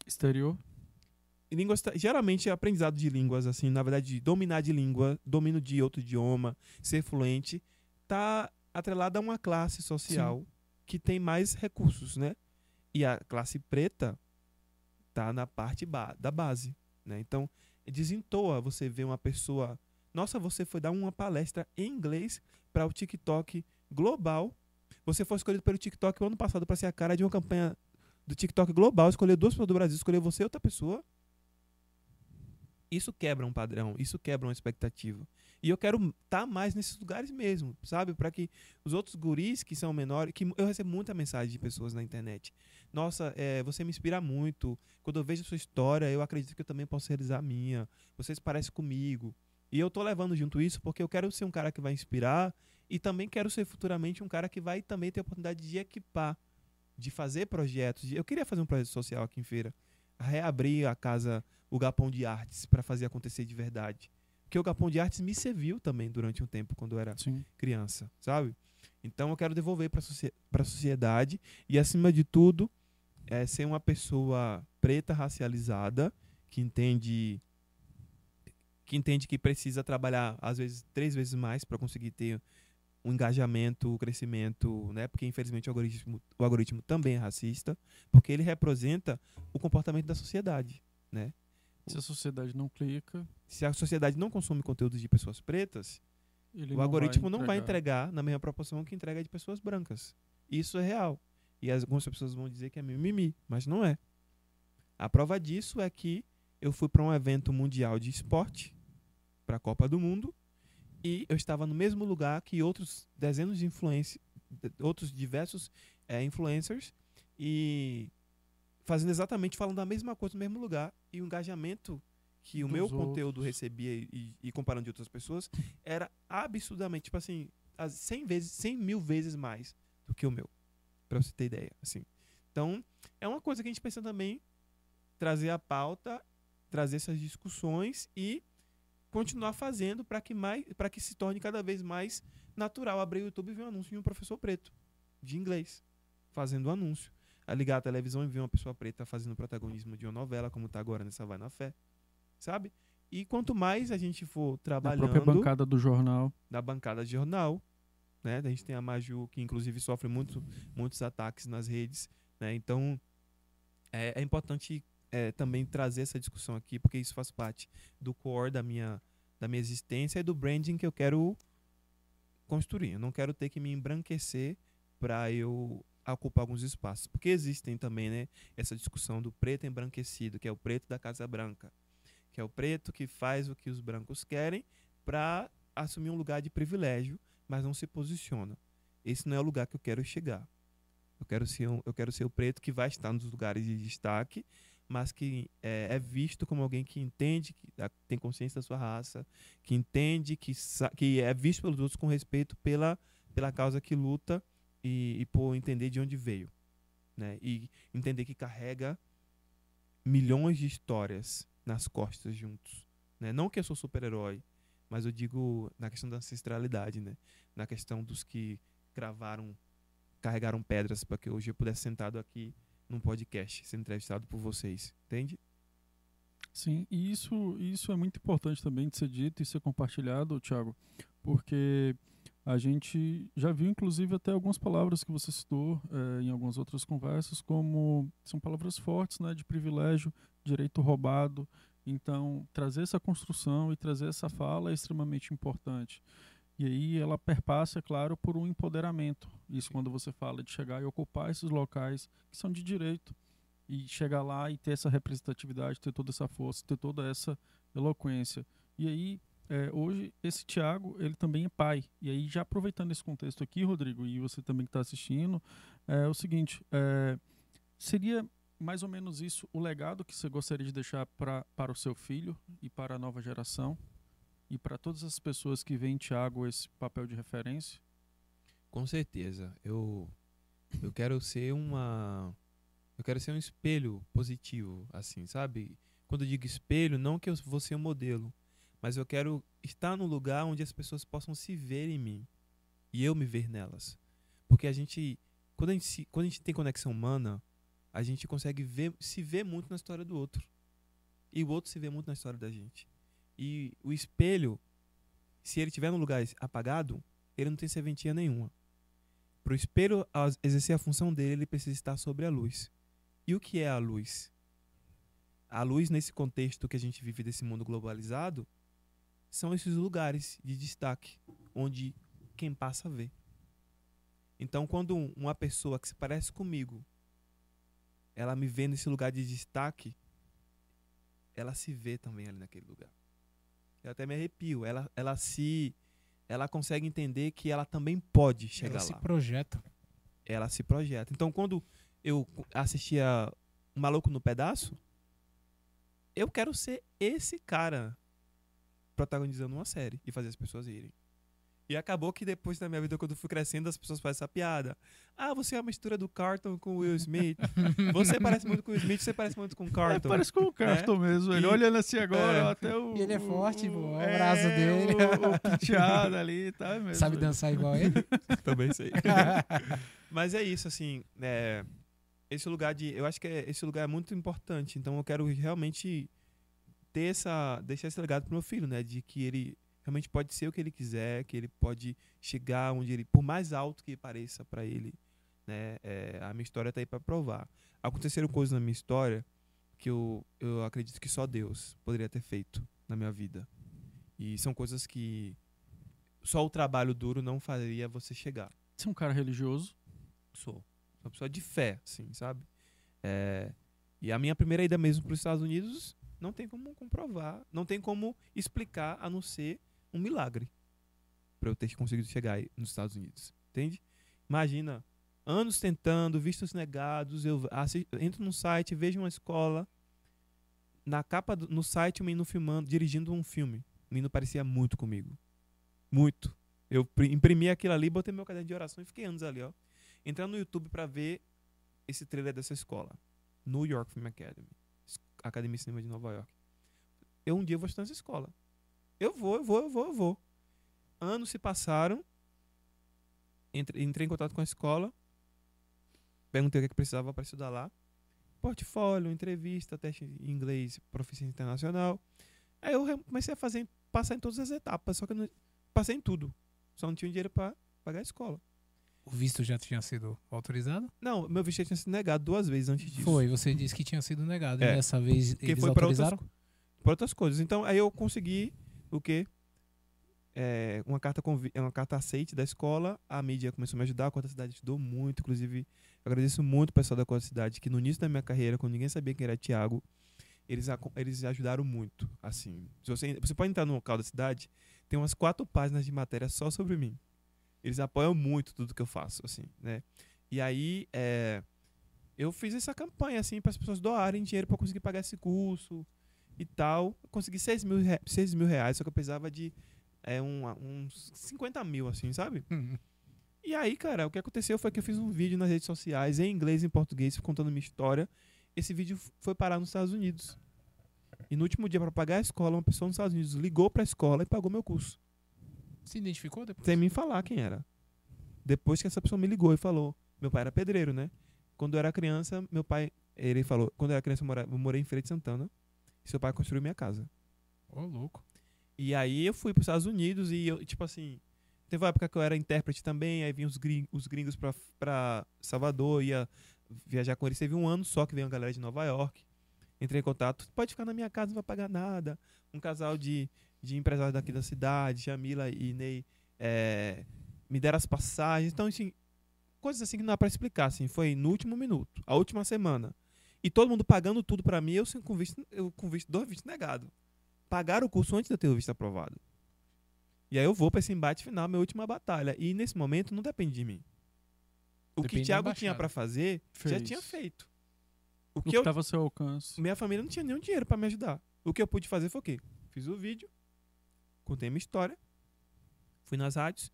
Exterior. Língua, geralmente é aprendizado de línguas, assim, na verdade, dominar de língua, domínio de outro idioma, ser fluente, tá atrelado a uma classe social Sim. que tem mais recursos, né? E a classe preta tá na parte ba da base, né? Então, desentoa você ver uma pessoa nossa, você foi dar uma palestra em inglês para o TikTok global. Você foi escolhido pelo TikTok ano passado para ser a cara de uma campanha do TikTok global, escolher duas pessoas do Brasil, escolher você e outra pessoa. Isso quebra um padrão, isso quebra uma expectativa. E eu quero estar tá mais nesses lugares mesmo, sabe? Para que os outros guris que são menores, que eu recebo muita mensagem de pessoas na internet. Nossa, é, você me inspira muito. Quando eu vejo a sua história, eu acredito que eu também posso realizar a minha. Vocês parecem comigo. E eu tô levando junto isso porque eu quero ser um cara que vai inspirar e também quero ser futuramente um cara que vai também ter a oportunidade de equipar, de fazer projetos. Eu queria fazer um projeto social aqui em Feira, reabrir a casa, o Gapão de Artes, para fazer acontecer de verdade. Porque o Gapão de Artes me serviu também durante um tempo quando eu era Sim. criança, sabe? Então eu quero devolver para a sociedade e, acima de tudo, é ser uma pessoa preta racializada que entende que entende que precisa trabalhar, às vezes, três vezes mais para conseguir ter um engajamento, o crescimento, né? Porque infelizmente o algoritmo, o algoritmo também é racista, porque ele representa o comportamento da sociedade, né? Se a sociedade não clica, se a sociedade não consome conteúdos de pessoas pretas, o não algoritmo vai não vai entregar na mesma proporção que entrega de pessoas brancas. Isso é real. E algumas pessoas vão dizer que é mimimi, mas não é. A prova disso é que eu fui para um evento mundial de esporte para a Copa do Mundo e eu estava no mesmo lugar que outros dezenas de influencers, outros diversos é, influencers e fazendo exatamente falando da mesma coisa no mesmo lugar e o engajamento que o Dos meu outros. conteúdo recebia e, e, comparando de outras pessoas era absurdamente tipo assim 100 vezes 100 mil vezes mais do que o meu para você ter ideia assim então é uma coisa que a gente precisa também trazer a pauta trazer essas discussões e continuar fazendo para que mais para que se torne cada vez mais natural abrir o YouTube e ver um anúncio de um professor preto de inglês fazendo um anúncio. A ligar a televisão e ver uma pessoa preta fazendo protagonismo de uma novela, como está agora nessa Vai na Fé. Sabe? E quanto mais a gente for trabalhando. Da própria bancada do jornal. Da bancada de jornal. Né? A gente tem a Maju, que inclusive sofre muito, muitos ataques nas redes. Né? Então, é, é importante é, também trazer essa discussão aqui, porque isso faz parte do core da minha, da minha existência e do branding que eu quero construir. Eu não quero ter que me embranquecer para eu ocupar alguns espaços. Porque existem também né, essa discussão do preto embranquecido, que é o preto da Casa Branca, que é o preto que faz o que os brancos querem para assumir um lugar de privilégio, mas não se posiciona. Esse não é o lugar que eu quero chegar. Eu quero ser, um, eu quero ser o preto que vai estar nos lugares de destaque mas que é, é, visto como alguém que entende, que tem consciência da sua raça, que entende, que, que é visto pelos outros com respeito pela, pela causa que luta e, e por entender de onde veio. Né? E entender que carrega milhões de histórias nas costas juntos. Né? Não que eu sou super-herói, mas eu digo na questão da ancestralidade, né? na questão dos que gravaram, carregaram pedras para que hoje eu pudesse sentado aqui num podcast, sendo entrevistado por vocês, entende? Sim, e isso, isso é muito importante também de ser dito e ser compartilhado, Thiago, porque a gente já viu, inclusive, até algumas palavras que você citou é, em algumas outras conversas, como são palavras fortes, né, de privilégio, direito roubado. Então, trazer essa construção e trazer essa fala é extremamente importante. E aí ela perpassa, claro, por um empoderamento. Isso quando você fala de chegar e ocupar esses locais que são de direito e chegar lá e ter essa representatividade, ter toda essa força, ter toda essa eloquência. E aí é, hoje esse Tiago ele também é pai. E aí já aproveitando esse contexto aqui, Rodrigo, e você também que está assistindo, é o seguinte: é, seria mais ou menos isso o legado que você gostaria de deixar pra, para o seu filho e para a nova geração e para todas as pessoas que veem em Tiago esse papel de referência? Com certeza. Eu eu quero ser uma eu quero ser um espelho positivo, assim, sabe? Quando eu digo espelho, não que eu vou ser um modelo, mas eu quero estar no lugar onde as pessoas possam se ver em mim e eu me ver nelas. Porque a gente quando a gente, se, quando a gente tem conexão humana, a gente consegue ver, se ver muito na história do outro. E o outro se vê muito na história da gente. E o espelho, se ele estiver no lugar apagado, ele não tem serventia nenhuma. Para o espelho exercer a função dele, ele precisa estar sobre a luz. E o que é a luz? A luz, nesse contexto que a gente vive desse mundo globalizado, são esses lugares de destaque, onde quem passa vê. Então, quando uma pessoa que se parece comigo ela me vê nesse lugar de destaque, ela se vê também ali naquele lugar. Eu até me arrepio. Ela, ela se. Ela consegue entender que ela também pode chegar ela lá. se projeta. Ela se projeta. Então, quando eu assistia o Maluco no Pedaço, eu quero ser esse cara protagonizando uma série e fazer as pessoas irem. E acabou que depois da minha vida, quando eu fui crescendo, as pessoas fazem essa piada. Ah, você é uma mistura do Carlton com o Will Smith. Você parece muito com o Smith, você parece muito com o É, Carlton. parece com o Carlton mesmo. Ele E- olhando assim agora, É. até o. E ele é forte, pô, o é, abraço dele. O, o penteado ali, tá mesmo. Sabe dançar igual ele? Também sei. Mas é isso, assim. é, esse lugar de. Eu acho que é- esse lugar é muito importante. Então eu quero realmente ter essa. deixar esse legado pro meu filho, né? De que ele realmente pode ser o que ele quiser, que ele pode chegar onde ele. Por mais alto que pareça para ele, né? é, a minha história tá aí para provar. Aconteceram coisas na minha história que eu, eu acredito que só Deus poderia ter feito na minha vida. E são coisas que só o trabalho duro não faria você chegar. Você é um cara religioso. Sou. Sou uma pessoa de fé, assim, sabe? É, e a minha primeira ida mesmo para os Estados Unidos não tem como comprovar, não tem como explicar a não ser um milagre para eu ter conseguido chegar nos Estados Unidos. Entende? Imagina, anos tentando, vistos negados, eu assi- entro num site, vejo uma escola, na capa do, no site o menino filmando, dirigindo um filme. O menino parecia muito comigo. Muito. Eu pri- imprimi aquilo ali, botei meu caderno de oração e fiquei anos ali, ó entrando no YouTube pra ver esse trailer dessa escola. New York Film Academy. Academia de Cinema de Nova York. Eu um dia vou estudar nessa escola. Eu vou, eu vou, eu vou, eu vou. Anos se passaram. Entre, entrei em contato com a escola. Perguntei o que, é que precisava para estudar lá. Portfólio, entrevista, teste em inglês, proficiência internacional. Aí eu comecei a fazer, passar em todas as etapas, só que eu não, passei em tudo. Só não tinha dinheiro para pagar a escola. O visto já tinha sido autorizado? Não, meu visto já tinha sido negado duas vezes antes disso. Foi, você disse que tinha sido negado. É. E dessa vez Porque eles foi para outras, pra outras coisas. Então, aí eu consegui o quê? É, uma carta uma carta aceite da escola, a mídia começou a me ajudar, a Cota Cidade ajudou muito, inclusive agradeço muito o pessoal da Cota Cidade, que no início da minha carreira, quando ninguém sabia quem era Thiago, eles, eles ajudaram muito, assim. Se você, você pode entrar no local da cidade, tem umas quatro páginas de matéria só sobre mim. Eles apoiam muito tudo que eu faço, assim, né? E aí, é, eu fiz essa campanha, assim, para as pessoas doarem dinheiro para conseguir pagar esse curso e tal. Eu consegui 6 mil, rea- 6 mil reais, só que eu precisava de é, um, uns 50 mil, assim, sabe? Hum. E aí, cara, o que aconteceu foi que eu fiz um vídeo nas redes sociais, em inglês e em português, contando minha história. Esse vídeo foi parar nos Estados Unidos. E no último dia, para pagar a escola, uma pessoa nos Estados Unidos ligou para a escola e pagou meu curso. Se identificou depois? Sem me falar quem era. Depois que essa pessoa me ligou e falou, meu pai era pedreiro, né? Quando eu era criança, meu pai, ele falou, quando eu era criança eu, mora- eu morei em Feira de Santana, seu pai construiu minha casa. Ô, louco. E aí eu fui para os Estados Unidos e eu, tipo assim, teve uma época que eu era intérprete também, aí vinham os, gring, os gringos pra, pra Salvador, ia viajar com eles. Teve um ano só que veio uma galera de Nova York. Entrei em contato, pode ficar na minha casa, não vai pagar nada. Um casal de, de empresários daqui da cidade, Jamila e Ney, é, me deram as passagens. Então, assim, coisas assim que não dá pra explicar, assim. Foi no último minuto, a última semana. E todo mundo pagando tudo pra mim, eu sem com visto, eu com visto, dois vistos negados. Pagaram o curso antes de eu ter o visto aprovado. E aí eu vou pra esse embate final, minha última batalha. E nesse momento não depende de mim. O Depende que Thiago tinha pra fazer, já Fez. tinha feito. O O que que eu estava ao seu alcance. minha família não tinha nenhum dinheiro pra me ajudar. O que eu pude fazer foi o quê? Fiz o vídeo, contei minha história, fui nas rádios,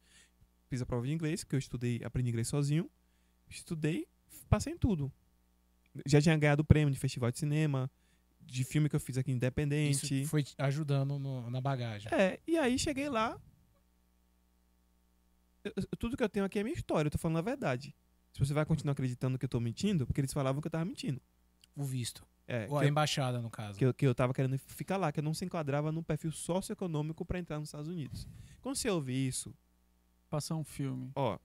fiz a prova de inglês, que eu estudei, aprendi inglês sozinho, estudei, passei em tudo. Já tinha ganhado prêmio de festival de cinema, de filme que eu fiz aqui independente. Isso foi ajudando no- na bagagem. É, e aí cheguei lá. eu- tudo que eu tenho aqui é minha história, eu tô falando a verdade. Se você vai continuar acreditando que eu tô mentindo, porque eles falavam que eu tava mentindo. O visto. É, Ou a eu- embaixada, no caso. que eu, que eu tava querendo ficar lá, que eu não se enquadrava no perfil socioeconômico para entrar nos Estados Unidos. Quando você ouve isso, Passar um filme. ó,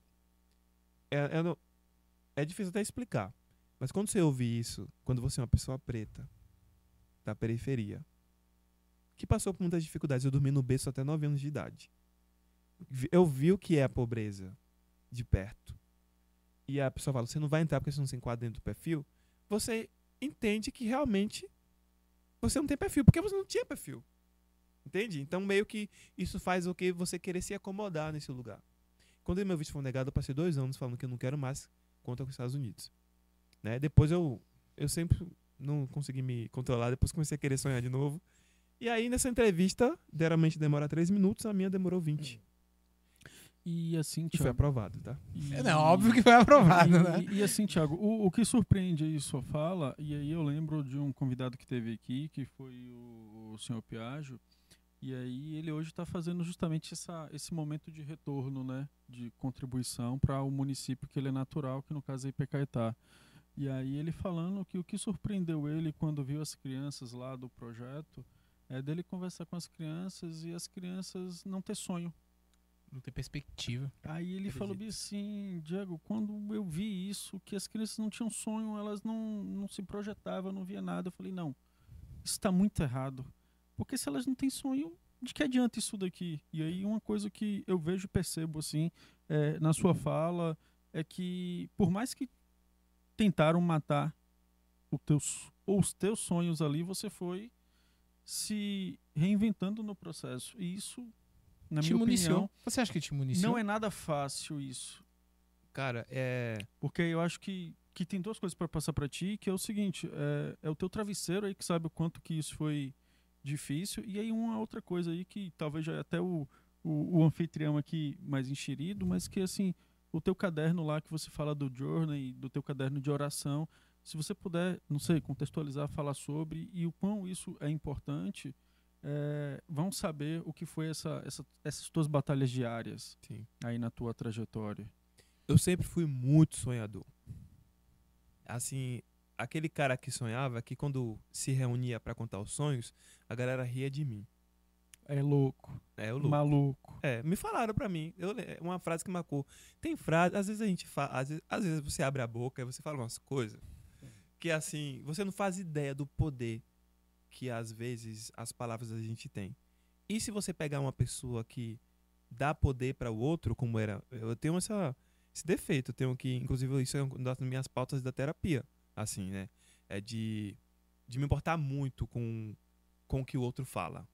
é, é, é difícil até explicar, mas quando você ouve isso, quando você é uma pessoa preta, da periferia, que passou por muitas dificuldades, eu dormi no berço até 9 anos de idade. Eu vi o que é a pobreza de perto. E a pessoa fala, você não vai entrar porque você não se enquadra dentro do perfil, você entende que realmente você não tem perfil, porque você não tinha perfil. Entende? Então, meio que isso faz o que você querer se acomodar nesse lugar. Quando meu visto foi negado, eu passei dois anos falando que eu não quero mais conta com os Estados Unidos. Né? Depois eu, eu sempre não consegui me controlar, depois comecei a querer sonhar de novo. E aí, nessa entrevista, geralmente demora três minutos, a minha demorou 20. E assim, E foi Thiago. aprovado, tá? e- É, não, óbvio que foi aprovado, e, né? E, e assim, Thiago, o, o que surpreende aí sua fala, e aí eu lembro de um convidado que teve aqui, que foi o, o senhor Piaggio, e aí ele hoje está fazendo justamente essa, esse momento de retorno, né, de contribuição para o município que ele é natural, que no caso é Ipecaetá. E aí ele falando que o que surpreendeu ele quando viu as crianças lá do projeto é dele conversar com as crianças e as crianças não ter sonho. Não tem perspectiva. Aí ele falou Acredito. assim, Diego, quando eu vi isso, que as crianças não tinham sonho, elas não, não se projetavam, não via nada. Eu falei, não, isso está muito errado. Porque se elas não têm sonho, de que adianta isso daqui? E aí uma coisa que eu vejo e percebo assim, é, na sua fala, é que por mais que tentaram matar teus, os teus sonhos ali, você foi se reinventando no processo. E isso, na te minha municiou. opinião, Você acha que te municiou? não é nada fácil isso. Cara, é. Porque eu acho que, que tem duas coisas para passar para ti, que é o seguinte, é, é o teu travesseiro aí que sabe o quanto que isso foi difícil, e aí uma outra coisa aí que talvez já é até o, o, o anfitrião aqui mais enxerido, mas que assim, o teu caderno lá que você fala do journey, do teu caderno de oração, se você puder, não sei, contextualizar, falar sobre e o quão isso é importante, é, vão saber o que foi essa, essa, essas tuas batalhas diárias Sim. aí na tua trajetória. Eu sempre fui muito sonhador. Assim, aquele cara que sonhava, que quando se reunia pra contar os sonhos, a galera ria de mim. É louco. É, o louco. Maluco. É, me falaram pra mim. Eu, uma frase que marcou. Tem frase, às vezes a gente fala, às vezes, às vezes você abre a boca e você fala umas coisas que assim, você não faz ideia do poder que às vezes as palavras a gente tem. E se você pegar uma pessoa que dá poder para o outro, como era, eu tenho essa esse defeito, eu tenho que, inclusive isso é uma das minhas pautas da terapia, assim, né? É de de me importar muito com com o que o outro fala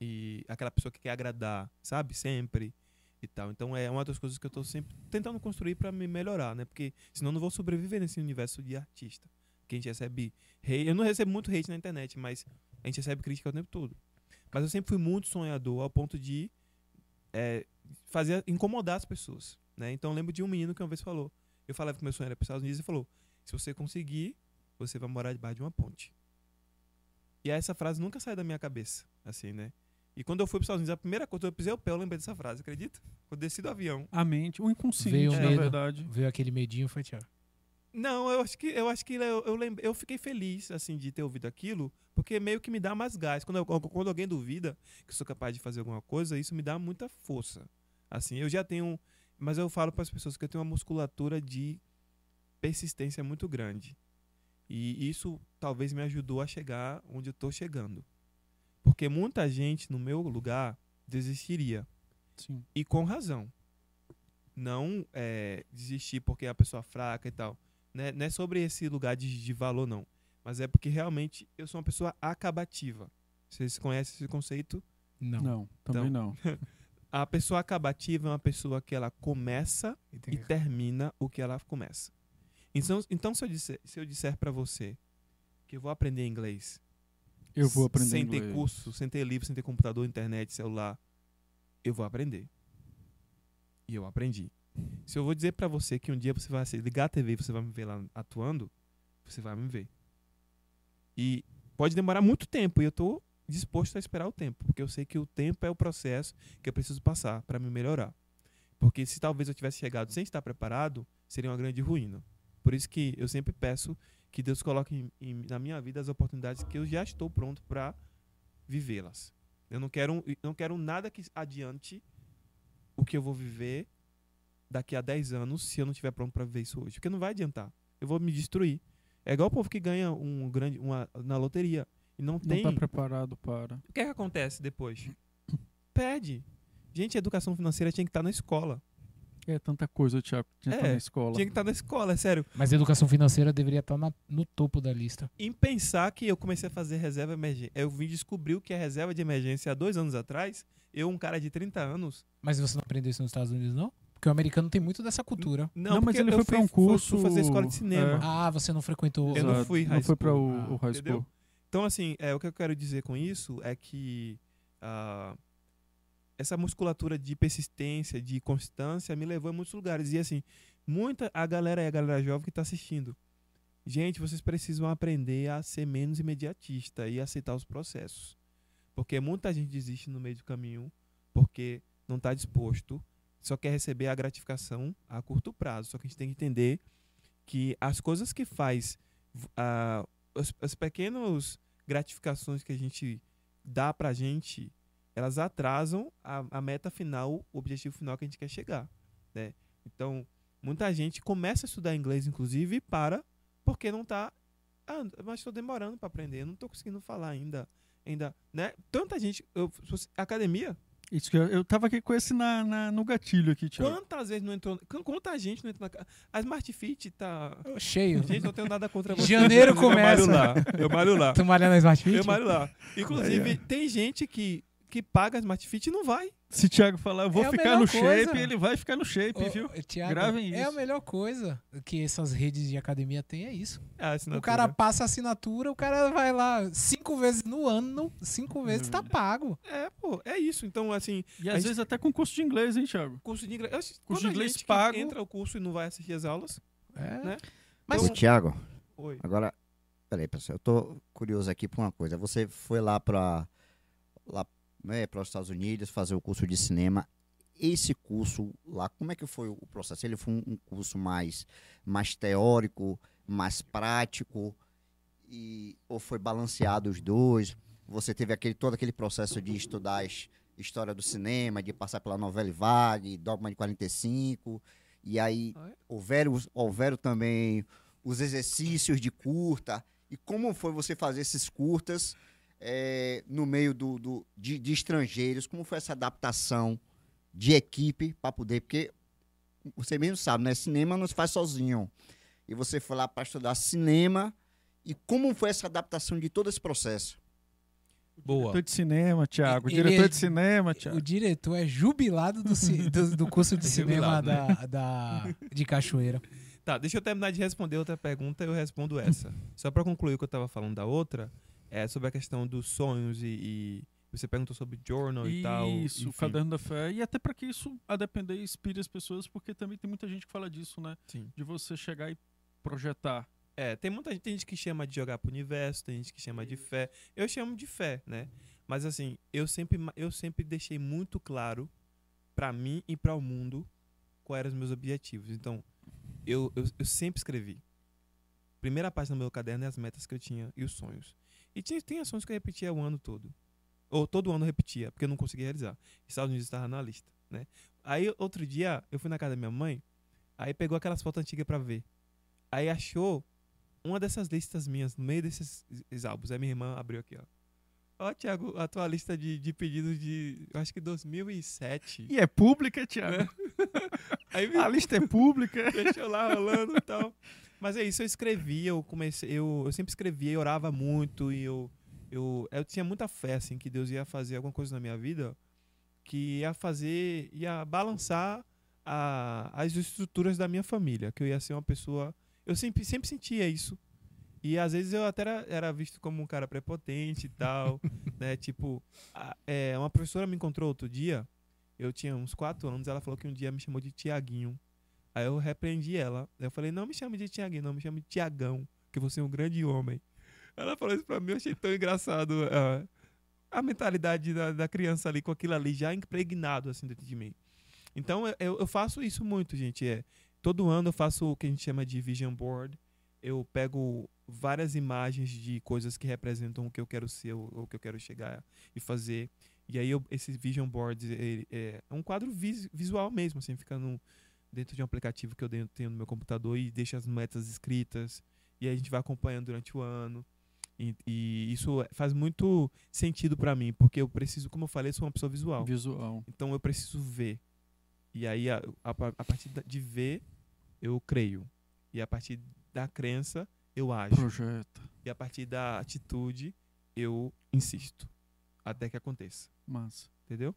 e aquela pessoa que quer agradar, sabe? Sempre e tal. Então é uma das coisas que eu tô sempre tentando construir para me melhorar, né? Porque senão eu não vou sobreviver nesse universo de artista. Que a gente recebe hate. Eu não recebo muito hate na internet, mas a gente recebe crítica o tempo todo. Mas eu sempre fui muito sonhador ao ponto de é, fazer incomodar as pessoas, né? Então eu lembro de um menino que uma vez falou, eu falava que meu sonho era para os Estados Unidos e falou: "Se você conseguir, você vai morar debaixo de uma ponte". E essa frase nunca sai da minha cabeça, assim, né? E quando eu fui para os Estados Unidos, a primeira coisa que eu pisei o pé, eu lembrei dessa frase, acredita? Quando eu desci do avião. A mente, o inconsciente, Veio o na medo. verdade. Veio aquele medinho, foi Thiago. Não, eu acho que eu acho que eu, eu, lembrei- eu fiquei feliz assim de ter ouvido aquilo, porque meio que me dá mais gás. Quando, eu- quando alguém duvida que eu sou capaz de fazer alguma coisa, isso me dá muita força. Assim, eu já tenho, mas eu falo para as pessoas que eu tenho uma musculatura de persistência muito grande. E isso talvez me ajudou a chegar onde eu tô chegando. Porque muita gente no meu lugar desistiria. Sim. E com razão. Não é, desistir porque é a pessoa fraca e tal. Né? Não é sobre esse lugar de, de valor, não. Mas é porque realmente eu sou uma pessoa acabativa. Vocês conhecem esse conceito? Não. Não, também não. A pessoa acabativa é uma pessoa que ela começa e termina o que ela começa. Então, então se eu disser, se eu disser para você que eu vou aprender inglês, Eu vou aprender sem inglês. ter curso, sem ter livro, sem ter computador, internet, celular, eu vou aprender. E eu aprendi. Se eu vou dizer para você que um dia você vai ligar a TV e você vai me ver lá atuando, você vai me ver. E pode demorar muito tempo e eu tô disposto a esperar o tempo, porque eu sei que o tempo é o processo que eu preciso passar para me melhorar. Porque se talvez eu tivesse chegado sem estar preparado, seria uma grande ruína. Por isso que eu sempre peço que Deus coloque em- em- na minha vida as oportunidades que eu já estou pronto para vivê-las. Eu não quero, não quero nada que adiante o que eu vou viver daqui a 10 anos se eu não estiver pronto para viver isso hoje. Porque não vai adiantar. Eu vou me destruir. É igual o povo que ganha um grande, uma, na loteria e não Não tem. tá preparado para. O que, é que acontece depois? Perde. Gente, a educação financeira tinha que estar na escola. É tanta coisa, Thiago. Tinha que É, estar na escola. Tinha que estar na escola, é sério. Mas a educação financeira deveria estar na- no topo da lista. Em pensar que eu comecei a fazer reserva emergência. Eu vim descobrir o que é reserva de emergência há dois anos atrás. Eu, um cara de 30 anos. Mas você não aprendeu isso nos Estados Unidos, não? Porque o americano tem muito dessa cultura. Não, Não, mas ele foi pra fui- um curso, Fui fazer escola de cinema. é. Ah, você não frequentou. Eu não Exato. fui high Não foi para school. o, Ah, o high entendeu? school. Então, assim, é, o que eu quero dizer com isso é que ah, essa musculatura de persistência, de constância, me levou a muitos lugares. E, assim, muita a galera a galera jovem que está assistindo. Gente, vocês precisam aprender a ser menos imediatista e aceitar os processos. Porque muita gente desiste no meio do caminho porque não está disposto, só quer receber a gratificação a curto prazo. Só que a gente tem que entender que as coisas que faz ah, as, as pequenas gratificações que a gente dá pra gente, elas atrasam a, a meta final, o objetivo final que a gente quer chegar, né? Então, muita gente começa a estudar inglês, inclusive, e para porque não tá... Ah, mas estou demorando para aprender, não estou conseguindo falar ainda, ainda, né? Tanta gente... Eu, academia, Isso que eu, eu tava aqui com esse na, na- no gatilho aqui, Thiago. quantas vezes não entrou... qu- Quanta gente não entrou na... A Smart Fit tá... Cheio. Gente, não tenho nada contra você. Janeiro inclusive, Eu malho começa. lá, eu malho lá. Tu malha na Smart Fit? Eu malho lá. Inclusive, tem gente que, que paga Smart Fit não vai. Se o Thiago falar, eu vou É ficar no shape, coisa. ele vai ficar no shape, Ô, viu? Thiago, Gravem É a isso. melhor coisa que essas redes de academia têm, é isso. Ah, O cara passa a assinatura, o cara vai lá cinco vezes no ano, cinco vezes tá pago. É, pô, é isso. Então, assim, E às gente- vezes até com curso de inglês, hein, Thiago? curso de inglês. eu- Curso de inglês pago. entra o curso e não vai assistir as aulas. É. Né? Mas Ô, Thiago, Oi. agora, peraí, pessoal, eu tô curioso aqui por uma coisa. Você foi lá para lá, né, para os Estados Unidos fazer o curso de cinema. Esse curso lá, como é que foi o processo? Ele foi um, curso mais, mais teórico, mais prático, e, ou foi balanceado os dois? Você teve aquele, todo aquele processo de estudar his- história do cinema, de passar pela novela Vague, Dogma de 45, e aí houveram, houveram também os exercícios de curta. E como foi você fazer esses curtas eh, no meio do, do- de, de estrangeiros? Como foi essa adaptação de equipe para poder? Porque você mesmo sabe, né? Cinema não se faz sozinho. E você foi lá para estudar cinema. E como foi essa adaptação de todo esse processo? Boa. Diretor de cinema, Thiago. Ele Diretor é- de cinema, O Thiago. diretor é jubilado do, do, do curso de É cinema da, da, de Cachoeira. Tá, deixa eu terminar de responder outra pergunta eu respondo essa. Só pra concluir o que eu tava falando da outra, é sobre a questão dos sonhos e. e você perguntou sobre journal e tal. Isso, caderno da fé. E até para que isso, a depender, inspire as pessoas, porque também tem muita gente que fala disso, né? Sim. De você chegar e projetar. É, tem muita gente, tem gente que chama de jogar pro universo, tem gente que chama de fé. Eu chamo de fé, né? Mas assim, eu sempre, eu sempre deixei muito claro pra mim e para o mundo quais eram os meus objetivos. Então, eu, eu, eu sempre escrevi. Primeira página do meu caderno é as metas que eu tinha e os sonhos. E tinha, tem ações que eu repetia o ano todo. Ou todo ano eu repetia, porque eu não conseguia realizar. Estados Unidos estava na lista, né? Aí, outro dia, eu fui na casa da minha mãe, aí pegou aquelas fotos antigas pra ver. Aí achou uma dessas listas minhas no meio desses esses álbuns. Aí minha irmã abriu aqui, ó. Ó, Thiago, a tua lista de, de pedidos de, eu acho que 2007. E é pública, Thiago? Aí A lista é pública. deixou lá rolando e tal. Mas é isso, eu escrevia, eu comecei, eu, eu sempre escrevia, eu orava muito e eu, eu, eu tinha muita fé, assim, que Deus ia fazer alguma coisa na minha vida que ia fazer, ia balançar a, as estruturas da minha família, que eu ia ser uma pessoa, eu sempre, sempre sentia isso. E às vezes eu até era, era visto como um cara prepotente e tal, né? Tipo, a- é, uma professora me encontrou outro dia, eu tinha uns quatro anos, ela falou que um dia me chamou de Tiaguinho. Aí eu repreendi ela. Eu falei, não me chame de Tiaguinho, não, me chame de Tiagão, que você é um grande homem. Ela falou isso pra mim, eu achei tão engraçado ah, a mentalidade da, da criança ali, com aquilo ali já impregnado assim dentro de mim. Então eu- eu, faço isso muito, gente. É, todo ano eu faço o que a gente chama de vision board. Eu pego várias imagens de coisas que representam o que eu quero ser, o, o que eu quero chegar e fazer. E aí eu, esse vision board ele é, um quadro vis- visual mesmo, assim, fica no, dentro de um aplicativo que eu tenho no meu computador e deixa as metas escritas. E aí a gente vai acompanhando durante o ano. E, e isso faz muito sentido pra mim, porque eu preciso, como eu falei, eu sou uma pessoa visual. Visual. Então eu preciso ver. E aí, a, a, a partir de ver, eu creio. E a partir da crença, eu ajo. Projeta. E a partir da atitude, eu insisto. Até que aconteça. Massa. Entendeu?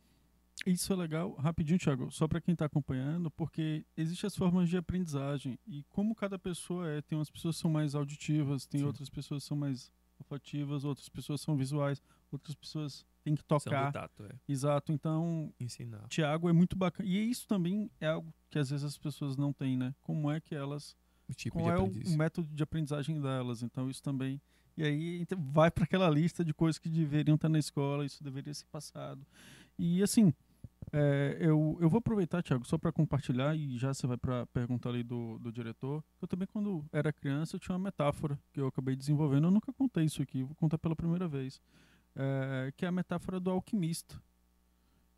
Isso é legal, rapidinho, Thiago, só para quem está acompanhando, porque existem as formas de aprendizagem e como cada pessoa é, tem umas pessoas que são mais auditivas, tem Sim. outras pessoas que são mais olfativas, outras pessoas são visuais, outras pessoas têm que tocar. tato, é. Exato, então, Ensinar. Thiago é muito bacana. E isso também é algo que às vezes as pessoas não têm, né? Como é que elas O tipo qual de é o método de aprendizagem delas. Então, isso também. E aí então, vai para aquela lista de coisas que deveriam estar na escola, isso deveria ser passado. E assim, é, eu, eu vou aproveitar, Thiago, só para compartilhar, e já você vai para pergunta ali do, do diretor. Eu também, quando era criança, eu tinha uma metáfora que eu acabei desenvolvendo. Eu nunca contei isso aqui, vou contar pela primeira vez. É, que é a metáfora do alquimista.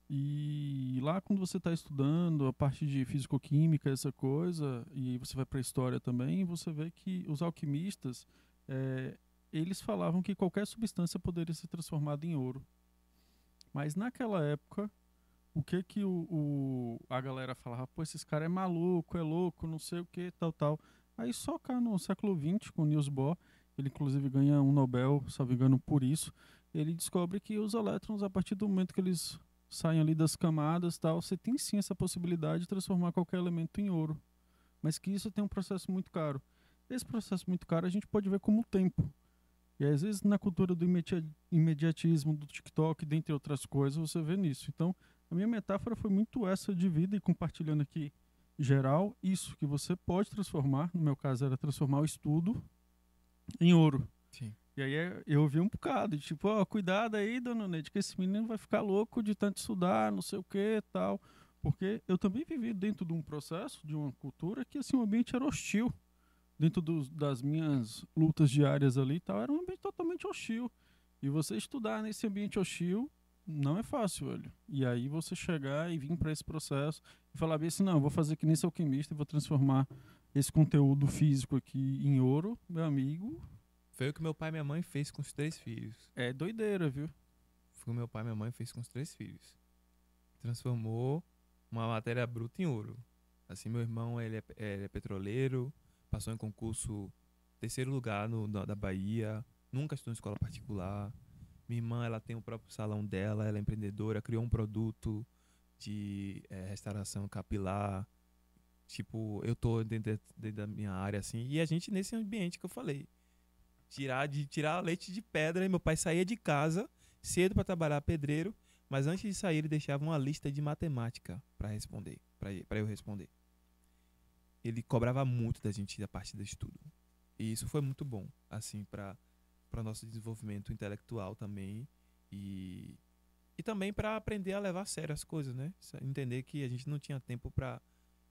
E lá quando você está estudando a parte de fisicoquímica, essa coisa, e você vai para a história também, você vê que os alquimistas, eh, eles falavam que qualquer substância poderia ser transformada em ouro. Mas naquela época, o que que o, o- a galera falava? Pô, esses caras é maluco, é louco, não sei o que, tal, tal. Aí só cá no século XX, com Niels Bohr, ele inclusive ganha um Nobel, não me engano, por isso, ele descobre que os elétrons, a partir do momento que eles saem ali das camadas tal, você tem sim essa possibilidade de transformar qualquer elemento em ouro. Mas que isso tem um processo muito caro. Esse processo muito caro a gente pode ver como o tempo. E às vezes na cultura do imedi- imediatismo, do TikTok, dentre outras coisas, você vê nisso. Então, a minha metáfora foi muito essa de vida e compartilhando aqui geral, isso que você pode transformar, no meu caso era transformar o estudo em ouro. Sim. E aí é- eu ouvi um bocado, de tipo, ó, cuidado aí, dona Neide, que esse menino vai ficar louco de tanto estudar, não sei o que tal. Porque eu também vivi dentro de um processo, de uma cultura, que assim, o ambiente era hostil. Dentro dos- das minhas lutas diárias ali e tal, era um ambiente totalmente hostil. E você estudar nesse ambiente hostil não é fácil, velho. E aí você chegar e vir para esse processo e falar bem assim, não, vou fazer que nem esse alquimista e vou transformar esse conteúdo físico aqui em ouro, meu amigo, Foi o que meu pai e minha mãe fez com os três filhos. é doideira, viu? Foi o que meu pai e minha mãe fez com os três filhos. Transformou uma matéria bruta em ouro. Assim, meu irmão, ele é, ele é petroleiro, passou em concurso terceiro lugar no, na- da Bahia, nunca estudou em escola particular. Minha irmã, ela tem o próprio salão dela, ela é empreendedora, criou um produto de eh, restauração capilar. Tipo, eu tô dentro, de- dentro da minha área, assim, e a gente nesse ambiente que eu falei. Tirar, de, tirar leite de pedra, e meu pai saía de casa cedo para trabalhar pedreiro, mas antes de sair ele deixava uma lista de matemática para responder, para eu responder. Ele cobrava muito da gente da parte do estudo. E isso foi muito bom, assim, para para nosso desenvolvimento intelectual também e e também para aprender a levar a sério as coisas, né? Entender que a gente não tinha tempo para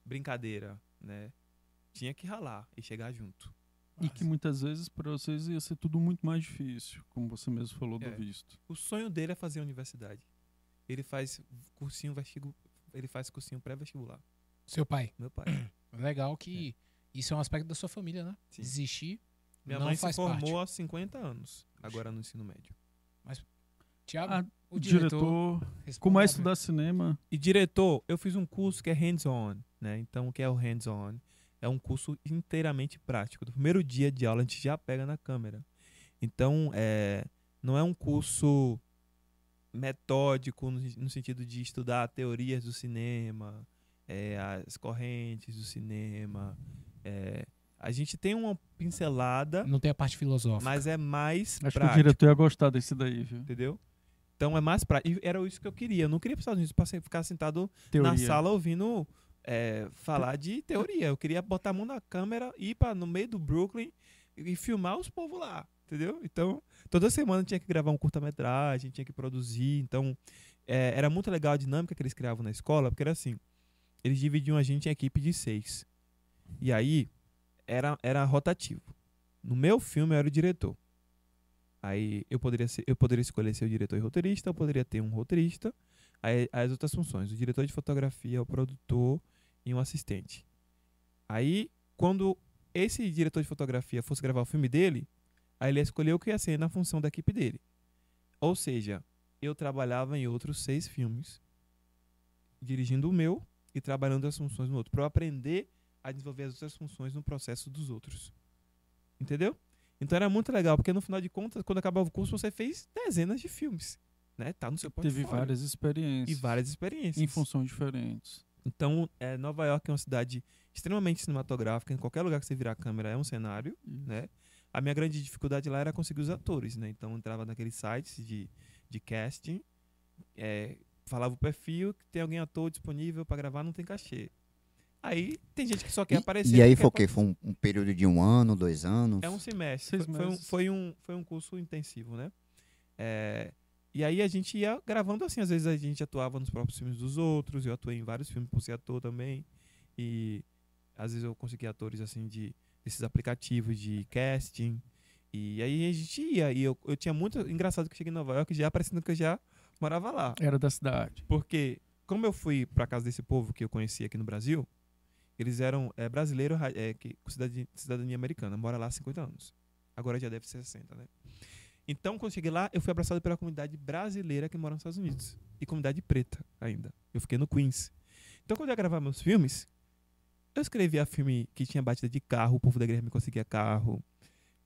brincadeira, né? Tinha que ralar e chegar junto. E que muitas vezes para vocês ia ser tudo muito mais difícil, como você mesmo falou do É. visto. O sonho dele é fazer a universidade. Ele faz cursinho vestibu ele faz cursinho pré-vestibular. Seu pai. Meu pai. Legal que isso é um aspecto da sua família, né? Sim. Desistir Minha não mãe se formou parte. aos 50 anos, agora no ensino médio. Tiago, Ah, o diretor, diretor. como é estudar cinema? E diretor, eu fiz um curso que é hands-on, né? Então, o que é o hands-on? É um curso inteiramente prático. Do primeiro dia de aula, a gente já pega na câmera. Então, é, não é um curso metódico no, no sentido de estudar teorias do cinema, é, as correntes do cinema. é. A gente tem uma pincelada, Não tem a parte filosófica. mas é mais Acho que o prático diretor ia gostar desse daí, viu? entendeu? Então é mais prático. E era isso que eu queria. Eu não queria ir para os Estados Unidos para ficar sentado Teoria. na sala ouvindo é, falar de teoria. Eu queria botar a mão na câmera, ir para no meio do Brooklyn e, e filmar os povos lá, entendeu? Então, toda semana tinha que gravar um curta-metragem, tinha que produzir. Então, é, era muito legal a dinâmica que eles criavam na escola, porque era assim: eles dividiam a gente em equipe de seis. E aí, era, era rotativo. No meu filme, eu era o diretor. Aí eu poderia, ser, eu poderia escolher ser o diretor e roteirista, eu poderia ter um roteirista, aí as outras funções, o diretor de fotografia, o produtor e um assistente. Aí, quando esse diretor de fotografia fosse gravar o filme dele, aí ele escolheu o que ia ser na função da equipe dele. Ou seja, eu trabalhava em outros seis filmes, dirigindo o meu e trabalhando as funções no outro, para eu aprender a desenvolver as outras funções no processo dos outros. Entendeu? Então era muito legal, porque no final de contas, quando acabava o curso, você fez dezenas de filmes. Né? Tá no seu portfólio. Teve várias experiências. E várias experiências. Em funções diferentes. Então, é, Nova York é uma cidade extremamente cinematográfica. Em qualquer lugar que você virar a câmera é um cenário, né? A minha grande dificuldade lá era conseguir os atores, né? Então, eu entrava naqueles sites de, de casting, é, falava o perfil, que tem alguém ator disponível para gravar, não tem cachê. Aí, tem gente que só quer E, aparecer. e aí foi o quê? Foi um, um período de um ano, dois anos? É um semestre. Foi, foi um, foi, um, foi um curso intensivo, né? É, e aí a gente ia gravando assim, às vezes a gente atuava nos próprios filmes dos outros, eu atuei em vários filmes por ser ator também. E às vezes eu consegui atores assim de desses aplicativos de casting. E aí a gente ia, e eu, eu tinha muito. Engraçado que eu cheguei em Nova York já parecendo que eu já morava lá. Era da cidade. Porque, como eu fui pra casa desse povo que eu conheci aqui no Brasil, eles eram é, brasileiros é, que, com cidadania, cidadania americana, mora lá há 50 anos. Agora já deve ser 60, né? Então, quando eu cheguei lá, eu fui abraçado pela comunidade brasileira que mora nos Estados Unidos. E comunidade preta ainda. Eu fiquei no Queens. Então, quando eu ia gravar meus filmes, eu escrevia filme que tinha batida de carro, o povo da igreja me conseguia carro.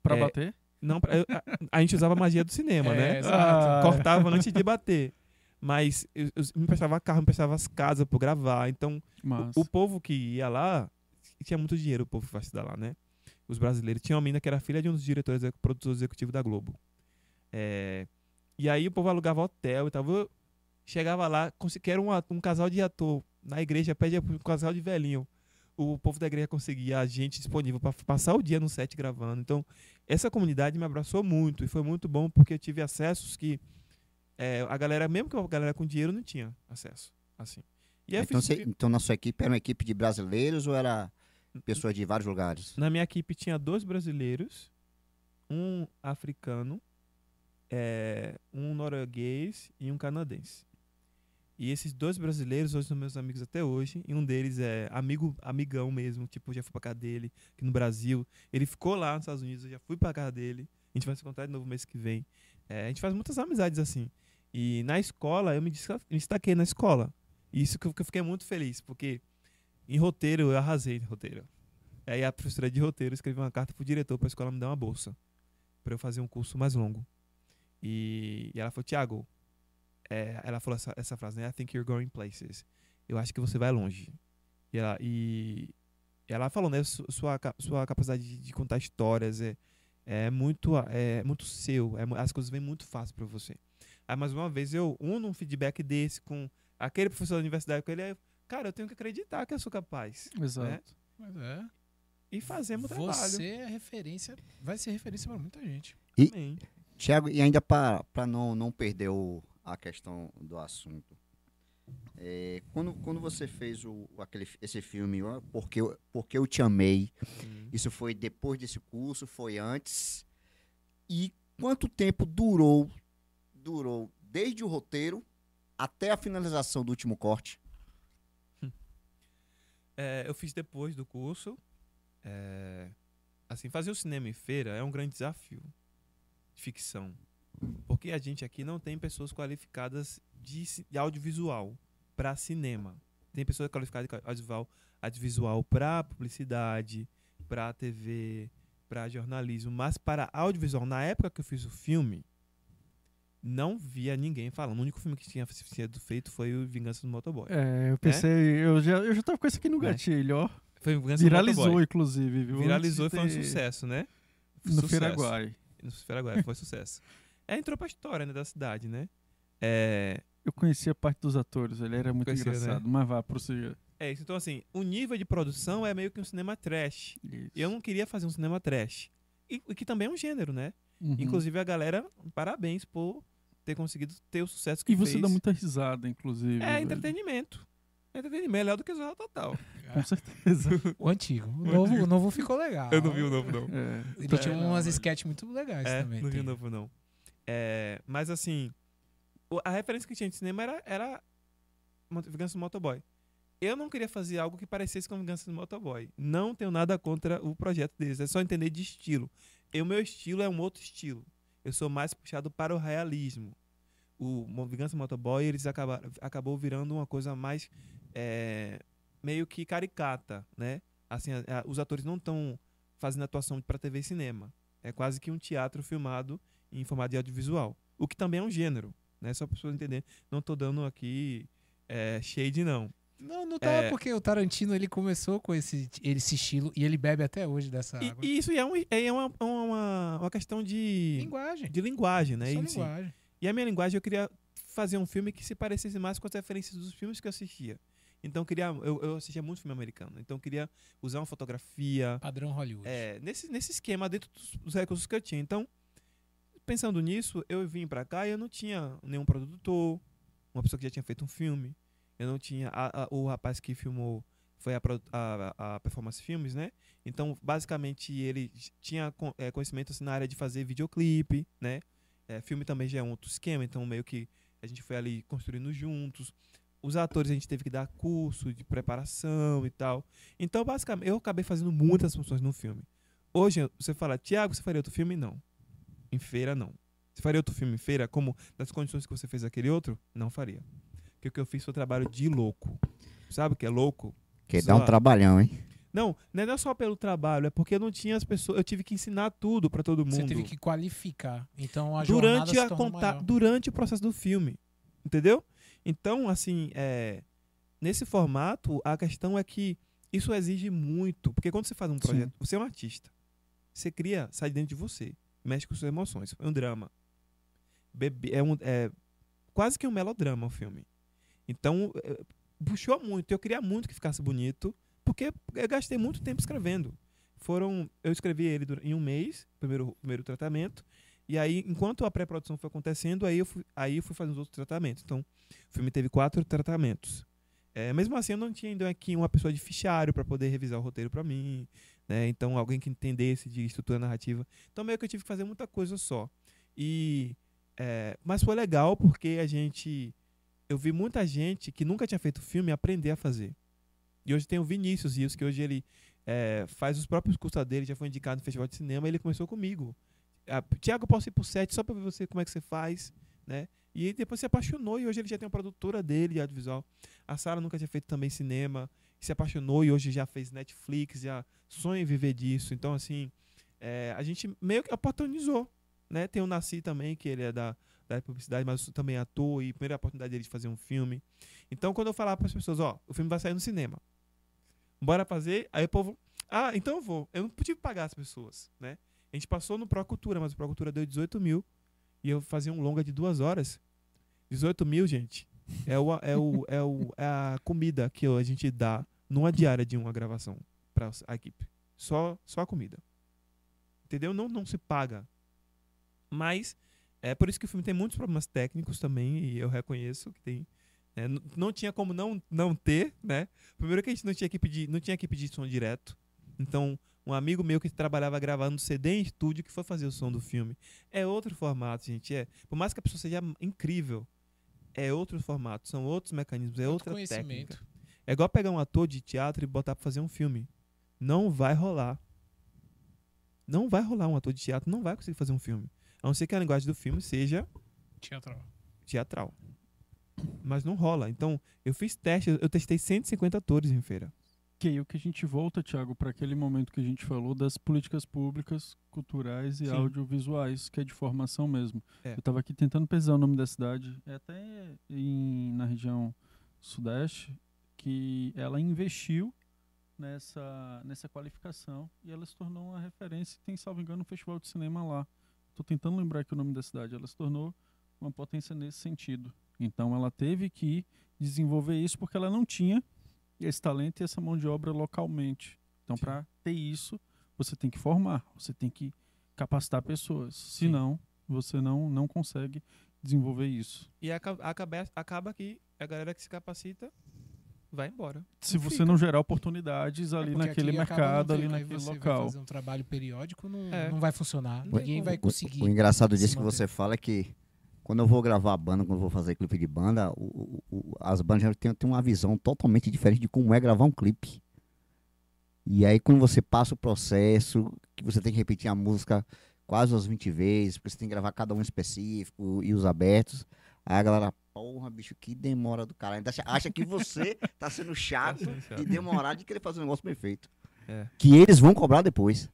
Pra É, bater? Não, pra- eu- a, a gente usava a magia do cinema, É, né? exato. Cortava antes de bater. Mas eu, eu me emprestava carro, me emprestava as casas pra eu gravar. Então, o, o povo que ia lá tinha muito dinheiro, o povo que vai estudar lá, né? Os brasileiros. Tinha uma menina que era filha de um dos diretores, exec- produtores executivos da Globo. É, e aí o povo alugava hotel e tal. Eu chegava lá, consegui, que era um, um casal de ator na igreja, pedia um casal de velhinho. O povo da igreja conseguia a gente disponível para passar o dia no set gravando. Então, essa comunidade me abraçou muito e foi muito bom porque eu tive acessos que é, a galera, mesmo que a galera com dinheiro, não tinha acesso. Assim. E eu Então, você- então, na sua equipe era uma equipe de brasileiros ou era pessoas de vários lugares? Na minha equipe tinha dois brasileiros, um africano, é, um norueguês e um canadense. E esses dois brasileiros hoje são meus amigos até hoje. E um deles é amigo, amigão mesmo. Tipo, já fui pra casa dele aqui no Brasil. Ele ficou lá nos Estados Unidos, eu já fui pra casa dele. A gente vai se encontrar de novo mês que vem. É, a gente faz muitas amizades assim. E na escola, eu me desta- me destaquei na escola. E isso que eu que eu fiquei muito feliz, porque em roteiro eu arrasei em roteiro. Aí a professora de roteiro escreveu uma carta pro diretor pra escola me dar uma bolsa. Pra eu fazer um curso mais longo. E, e ela falou, Thiago, é, ela falou essa, essa frase, né? I think you're going places. Eu acho que você vai longe. E ela, e ela falou, né? su- Sua, sua capacidade de, de contar histórias é, é muito é muito seu. É as coisas vêm muito fácil pra você. Aí, mais uma vez, eu uno um feedback desse com aquele professor da universidade com ele. aí, Cara, eu tenho que acreditar que eu sou capaz. Exato. Mas é. E fazemos o trabalho. Você é referência, vai ser referência pra muita gente. Amém. Tiago, e ainda para não, não perder o- a questão do assunto. é, quando, quando você fez o, o- aquele, esse filme, ó, porque, eu- porque Eu Te Amei, Hum. isso foi depois desse curso, foi antes? E quanto tempo durou, durou desde o roteiro até a finalização do último corte? É, eu fiz depois do curso. É, assim, fazer o cinema em feira é um grande desafio de ficção. Porque a gente aqui não tem pessoas qualificadas de, de audiovisual para cinema. Tem pessoas qualificadas de audiovisual, audiovisual para publicidade, para TV, para jornalismo, mas para audiovisual, na época que eu fiz o filme, não via ninguém falando. O único filme que tinha sido feito foi o Vingança do Motoboy. É, eu pensei, eu, já, eu já tava com isso aqui no Né? gatilho, ó. Foi Vingança do Viralizou, Motoboy. inclusive, viu? Viralizou e foi um sucesso, né? No Sucesso. Feiraguai. No Feiraguai, foi sucesso. É, entrou pra história né, da cidade, né? É, Eu conhecia parte dos atores, ele era muito Conhecia, né? engraçado. Mas vá, prossiga. é isso. Então, assim, o nível de produção é meio que um cinema trash. Isso. Eu não queria fazer um cinema trash. E, e que também é um gênero, né? Uhum. Inclusive, a galera, parabéns por ter conseguido ter o sucesso que E você fez. dá muita risada, inclusive. É velho. entretenimento. É entretenimento, melhor do que o Zorra Total. Com certeza. O antigo. O novo, o novo ficou legal. Eu não vi o novo, não. É. Ele tinha É, umas não, sketches muito legais É, também. não vi o novo, não. É, mas assim, a referência que tinha de cinema era, era Vingança do Motoboy. Eu não queria fazer algo que parecesse com Vingança do Motoboy. Não tenho nada contra o projeto deles, é só entender de estilo. E o meu estilo é um outro estilo. Eu sou mais puxado para o realismo. O Vingança Motoboy, eles acabaram, acabou virando uma coisa mais é, meio que caricata, né? Assim, a- a- os atores não estão fazendo atuação para TV e cinema. É quase que um teatro filmado em formato de audiovisual. O que também é um gênero, né? Só para pessoas entenderem. Não tô dando aqui é, shade, não. Não, não tá, É. porque o Tarantino ele começou com esse, esse estilo e ele bebe até hoje dessa E, água. e isso é, um, é uma, uma, uma questão de, linguagem. de linguagem, né? Só si. linguagem. E a minha linguagem, eu queria fazer um filme que se parecesse mais com as referências dos filmes que eu assistia. Então, eu queria, eu, eu assistia muito filme americano. Então, eu queria usar uma fotografia, Padrão Hollywood. é, nesse, nesse esquema dentro dos, dos recursos que eu tinha. Então, pensando nisso, eu vim pra cá e eu não tinha nenhum produtor, uma pessoa que já tinha feito um filme. Eu não tinha. a- a- o rapaz que filmou foi a, a, Performance Filmes, né? Então, basicamente, ele tinha é, conhecimento assim, na área de fazer videoclipe, né? É, filme também já é outro esquema, então meio que a gente foi ali construindo juntos. Os atores a gente teve que dar curso de preparação e tal. Então, basicamente, eu acabei fazendo muitas funções no filme. Hoje, você fala, Tiago, você faria outro filme? Não. Em feira, não. Você faria outro filme em feira, como das condições que você fez aquele outro? Não faria. Porque o que eu fiz foi um trabalho de louco. Sabe o que é louco? Que dá um trabalhão, hein? Não, não é só pelo trabalho, é porque eu não tinha as pessoas. Eu tive que ensinar tudo pra todo mundo. Você teve que qualificar. Então a jornada durante se a tornou conta, maior. durante o processo do filme, entendeu? Então, assim, é, nesse formato, a questão é que isso exige muito, porque quando você faz um Sim. projeto, você é um artista, você cria, sai dentro de você, mexe com suas emoções, é um drama, Bebe- é, um, é quase que um melodrama o filme. Então, é, puxou muito, eu queria muito que ficasse bonito, porque eu gastei muito tempo escrevendo. Foram, eu escrevi ele em um mês, primeiro primeiro tratamento. E aí, enquanto a pré-produção foi acontecendo, aí eu fui, aí eu fui fazendo os outros tratamentos. Então, o filme teve quatro tratamentos. É, mesmo assim, eu não tinha ainda aqui uma pessoa de fichário para poder revisar o roteiro para mim. Né? Então, alguém que entendesse de estrutura narrativa. Então, meio que eu tive que fazer muita coisa só. E, é, mas foi legal porque a gente. Eu vi muita gente que nunca tinha feito filme aprender a fazer. E hoje tem o Vinícius Rios, que hoje ele é, faz os próprios cursos dele, já foi indicado no Festival de Cinema, ele começou comigo. Ah, Tiago, posso ir pro set só pra ver você como é que você faz, né? E depois se apaixonou e hoje ele já tem uma produtora dele de audiovisual. A Sara nunca tinha feito também cinema, se apaixonou e hoje já fez Netflix, já sonha em viver disso. Então, assim, é, a gente meio que oportunizou, né? Tem o Nasci também, que ele é da, da publicidade, mas também é ator e primeira oportunidade dele de fazer um filme. Então, quando eu falava para as pessoas, ó, o filme vai sair no cinema. Bora fazer? Aí o povo, ah, então eu vou. Eu não podia pagar as pessoas, né? A gente passou no Procultura, mas o Procultura deu 18 mil e eu fazia um longa de duas horas. 18 mil, gente, é, o, é, o, é, o, é a comida que a gente dá numa diária de uma gravação para a equipe. Só, só a comida. Entendeu? Não, não se paga. Mas é por isso que o filme tem muitos problemas técnicos também, e eu reconheço que tem. né? Não tinha como não, não ter, né? Primeiro que a gente não tinha equipe de, não tinha equipe de som direto. Então, um amigo meu que trabalhava gravando CD em estúdio que foi fazer o som do filme. É outro formato, gente. É, por mais que a pessoa seja incrível, é outro formato, são outros mecanismos, é Outro outra técnica. conhecimento. É igual pegar um ator de teatro e botar pra fazer um filme. Não vai rolar. Não vai rolar um ator de teatro, não vai conseguir fazer um filme. A não ser que a linguagem do filme seja Teatral. teatral. Mas não rola. Então, eu fiz testes, eu testei 150 atores em feira. Que aí o que a gente volta, Thiago, para aquele momento que a gente falou das políticas públicas, culturais e Sim. audiovisuais, que é de formação mesmo. É. Eu estava aqui tentando pesquisar o nome da cidade, é até em, na região sudeste, que ela investiu nessa, nessa qualificação e ela se tornou uma referência. Tem, salvo engano, um festival de cinema lá. Estou tentando lembrar aqui o nome da cidade. Ela se tornou uma potência nesse sentido. Então ela teve que desenvolver isso porque ela não tinha esse talento e essa mão de obra localmente. Então, Sim. para ter isso, você tem que formar, você tem que capacitar pessoas. Senão, você não, não consegue desenvolver isso. E aca- acaba, acaba que a galera que se capacita vai embora. Se Não você fica. não gerar oportunidades É ali porque naquele mercado, ali naquele você vai local. fazer um trabalho periódico, não, É. não vai funcionar. Ninguém vai O- conseguir. O, engraçado se disso que você fala é que quando eu vou gravar a banda, quando eu vou fazer clipe de banda, o- o- o- as bandas já têm, têm uma visão totalmente diferente de como é gravar um clipe. E aí quando você passa o processo, que você tem que repetir a música quase umas 20 vezes, porque você tem que gravar cada um específico e os abertos, aí a galera, porra, bicho, que demora do caralho. Ainda acha- que você tá sendo chato sendo chato. e demorar de querer fazer um negócio bem feito. É. Que eles vão cobrar depois.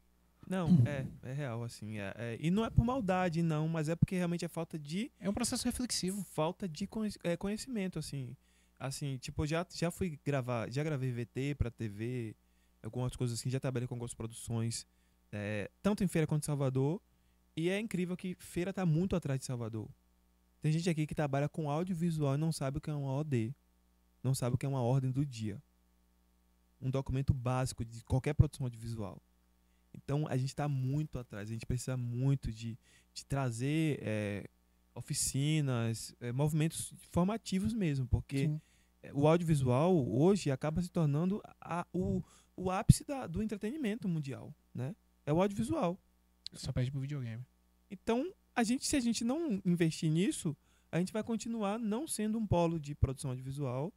Não, é, é real, assim. é- é- e não é por maldade, não, mas é porque realmente é falta de É um processo reflexivo. falta de é, conhecimento, assim. Assim, tipo, já, já fui gravar, já gravei VT pra TV, algumas coisas assim, já trabalhei com algumas produções, é, tanto em Feira quanto em Salvador. E é incrível que Feira tá muito atrás de Salvador. Tem gente aqui que trabalha com audiovisual e não sabe o que é uma OD. Não sabe o que é uma ordem do dia. Um documento básico de qualquer produção audiovisual. Então a gente está muito atrás. A gente precisa muito de, de trazer é, oficinas, é, movimentos formativos mesmo, porque Sim. é, o audiovisual hoje acaba se tornando a- o, o ápice da- do entretenimento mundial, né? É o audiovisual. Só pede pro videogame. Então, a gente, se a gente não investir nisso, a gente vai continuar não sendo um polo de produção audiovisual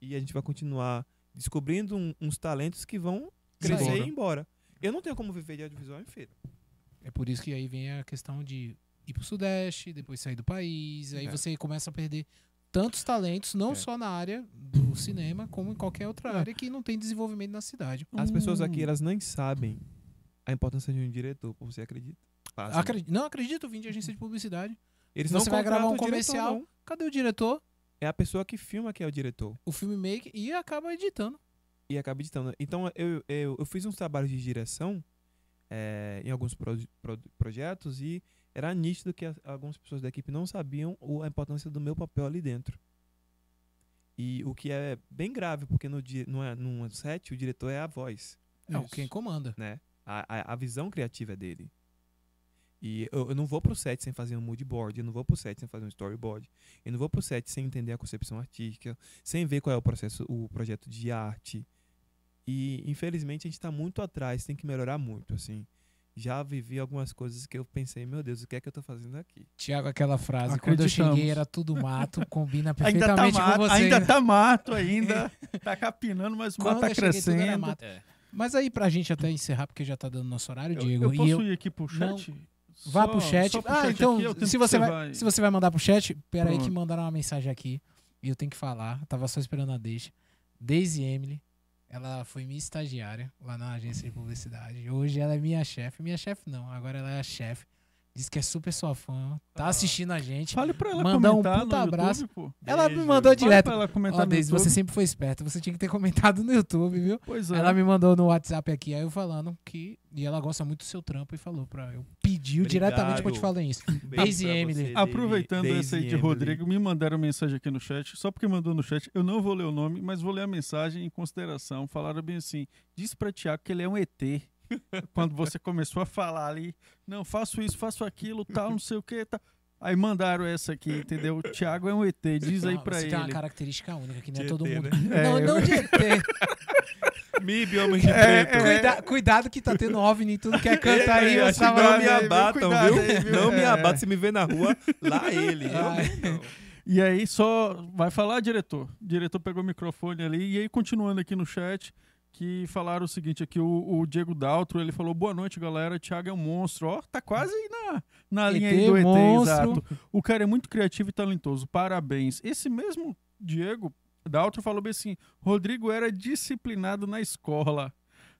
e a gente vai continuar descobrindo um- uns talentos que vão crescer Embora. e ir embora. Eu não tenho como viver de audiovisual em feira. É por isso que aí vem a questão de ir pro Sudeste, depois sair do país. Aí É. você começa a perder tantos talentos, não É. só na área do cinema, como em qualquer outra É. área que não tem desenvolvimento na cidade. As pessoas aqui, Hum. elas nem sabem a importância de um diretor, você acredita? Acredi- não acredito, vim de agência de publicidade. Eles Você não vai gravar um diretor, comercial? não. Cadê o diretor? É a pessoa que filma que é o diretor. O filmmaker e acaba editando. e acaba editando. Então, eu, eu, eu fiz uns trabalhos de direção eh, em alguns pro- pro- projetos e era nítido que as- algumas pessoas da equipe não sabiam o- a importância do meu papel ali dentro. E o que é bem grave, porque no, no, num set o diretor é a voz, É o quem comanda. né? A, a, a visão criativa é dele. E eu, eu não vou pro set sem fazer um mood board, eu não vou pro set sem fazer um storyboard, eu não vou pro set sem entender a concepção artística, sem ver qual é o processo, o projeto de arte. E infelizmente a gente tá muito atrás, tem que melhorar muito, assim. Já vivi algumas coisas que eu pensei, meu Deus, o que é que eu tô fazendo aqui? Tiago, aquela frase, quando eu cheguei era tudo mato, combina Ainda tá perfeitamente mato, com você. ainda tá mato, ainda tá capinando, mas o mato Quando tá eu cheguei, tudo era crescendo. mato. Mas aí, pra gente até encerrar, porque já tá dando nosso horário, Eu, Diego, eu e posso eu... ir aqui pro Não. Vá Só- pro chat. pro ah, chat então, aqui, se, você vai, se você vai mandar pro chat, pera aí que mandaram uma mensagem aqui. E eu tenho que falar. Tava só esperando a deixa. Daisy Emily. Ela foi minha estagiária lá na agência de publicidade. Hoje ela é minha chefe. Minha chefe não, agora ela é a chefe. Diz que é super sua fã. Tá Ah. assistindo a gente. Fale pra ela Mandar um comentar puta no abraço. YouTube, pô. Ela me mandou Fale direto. pra ela comentar Daisy, YouTube. você sempre foi esperta. Você tinha que ter comentado no YouTube, viu? Pois é. Ela me mandou no WhatsApp aqui, aí eu falando que. E ela gosta muito do seu trampo e falou pra. Eu pediu Obrigado. diretamente pra eu te falar isso. Beijo Daisy pra Emily. Aproveitando Daisy essa aí de Emily. Rodrigo, me mandaram mensagem aqui no chat, só porque mandou no chat, eu não vou ler o nome, mas vou ler a mensagem em consideração. Falaram bem assim: diz pra Tiago que ele é um ET. Quando você começou a falar ali, não, faço isso, faço aquilo, tal, não sei o que, tá. Aí mandaram essa aqui, entendeu? O Thiago é um ET, diz aí Não, pra você ele. tem uma característica única que não é todo ET, mundo. né? É, não, eu- não de ET. MIB, homem de É, preto. Cuida- cuidado que tá tendo OVNI em tudo que é canto aí. Acho que tava- não me Cuidado aí, viu? abatam, viu? aí, viu? Não me É. abatam se me ver na rua, lá ele. E aí só vai falar, diretor. O diretor pegou o microfone ali e aí continuando aqui no chat, que falaram o seguinte aqui, o, o Diego Daltro, ele falou, boa noite, galera, Thiago é um monstro. Ó, tá quase aí na, na linha aí ET, do ET, monstro. exato. O cara é muito criativo e talentoso, parabéns. Esse mesmo Diego Daltro falou bem assim, Rodrigo era disciplinado na escola.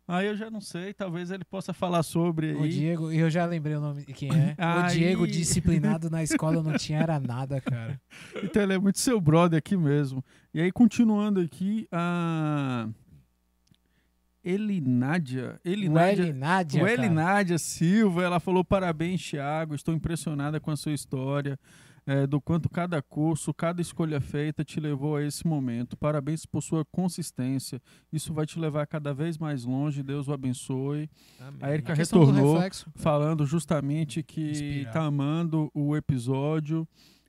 Aí eu já não sei, talvez ele possa falar sobre O aí. Diego, eu já lembrei o nome de quem é. O Aí. Diego disciplinado na escola não tinha era nada, cara. Então ele é muito seu brother aqui mesmo. E aí, continuando aqui, a Elinádia. O Elinádia. O. Elinádia Silva, ela falou: parabéns, Thiago. Estou impressionada com a sua história, eh, do quanto cada curso, cada escolha feita te levou a esse momento. Parabéns por sua consistência. Isso vai te levar cada vez mais longe. Deus o abençoe. Amém. A Erika retornou falando justamente que Inspirar. tá amando o episódio.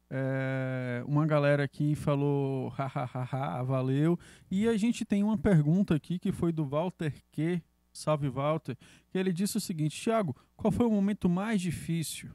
É, uma galera aqui falou hahaha, valeu. E a gente tem uma pergunta aqui que foi do Walter Q. Salve Walter, que ele disse o seguinte: Thiago, qual foi o momento mais difícil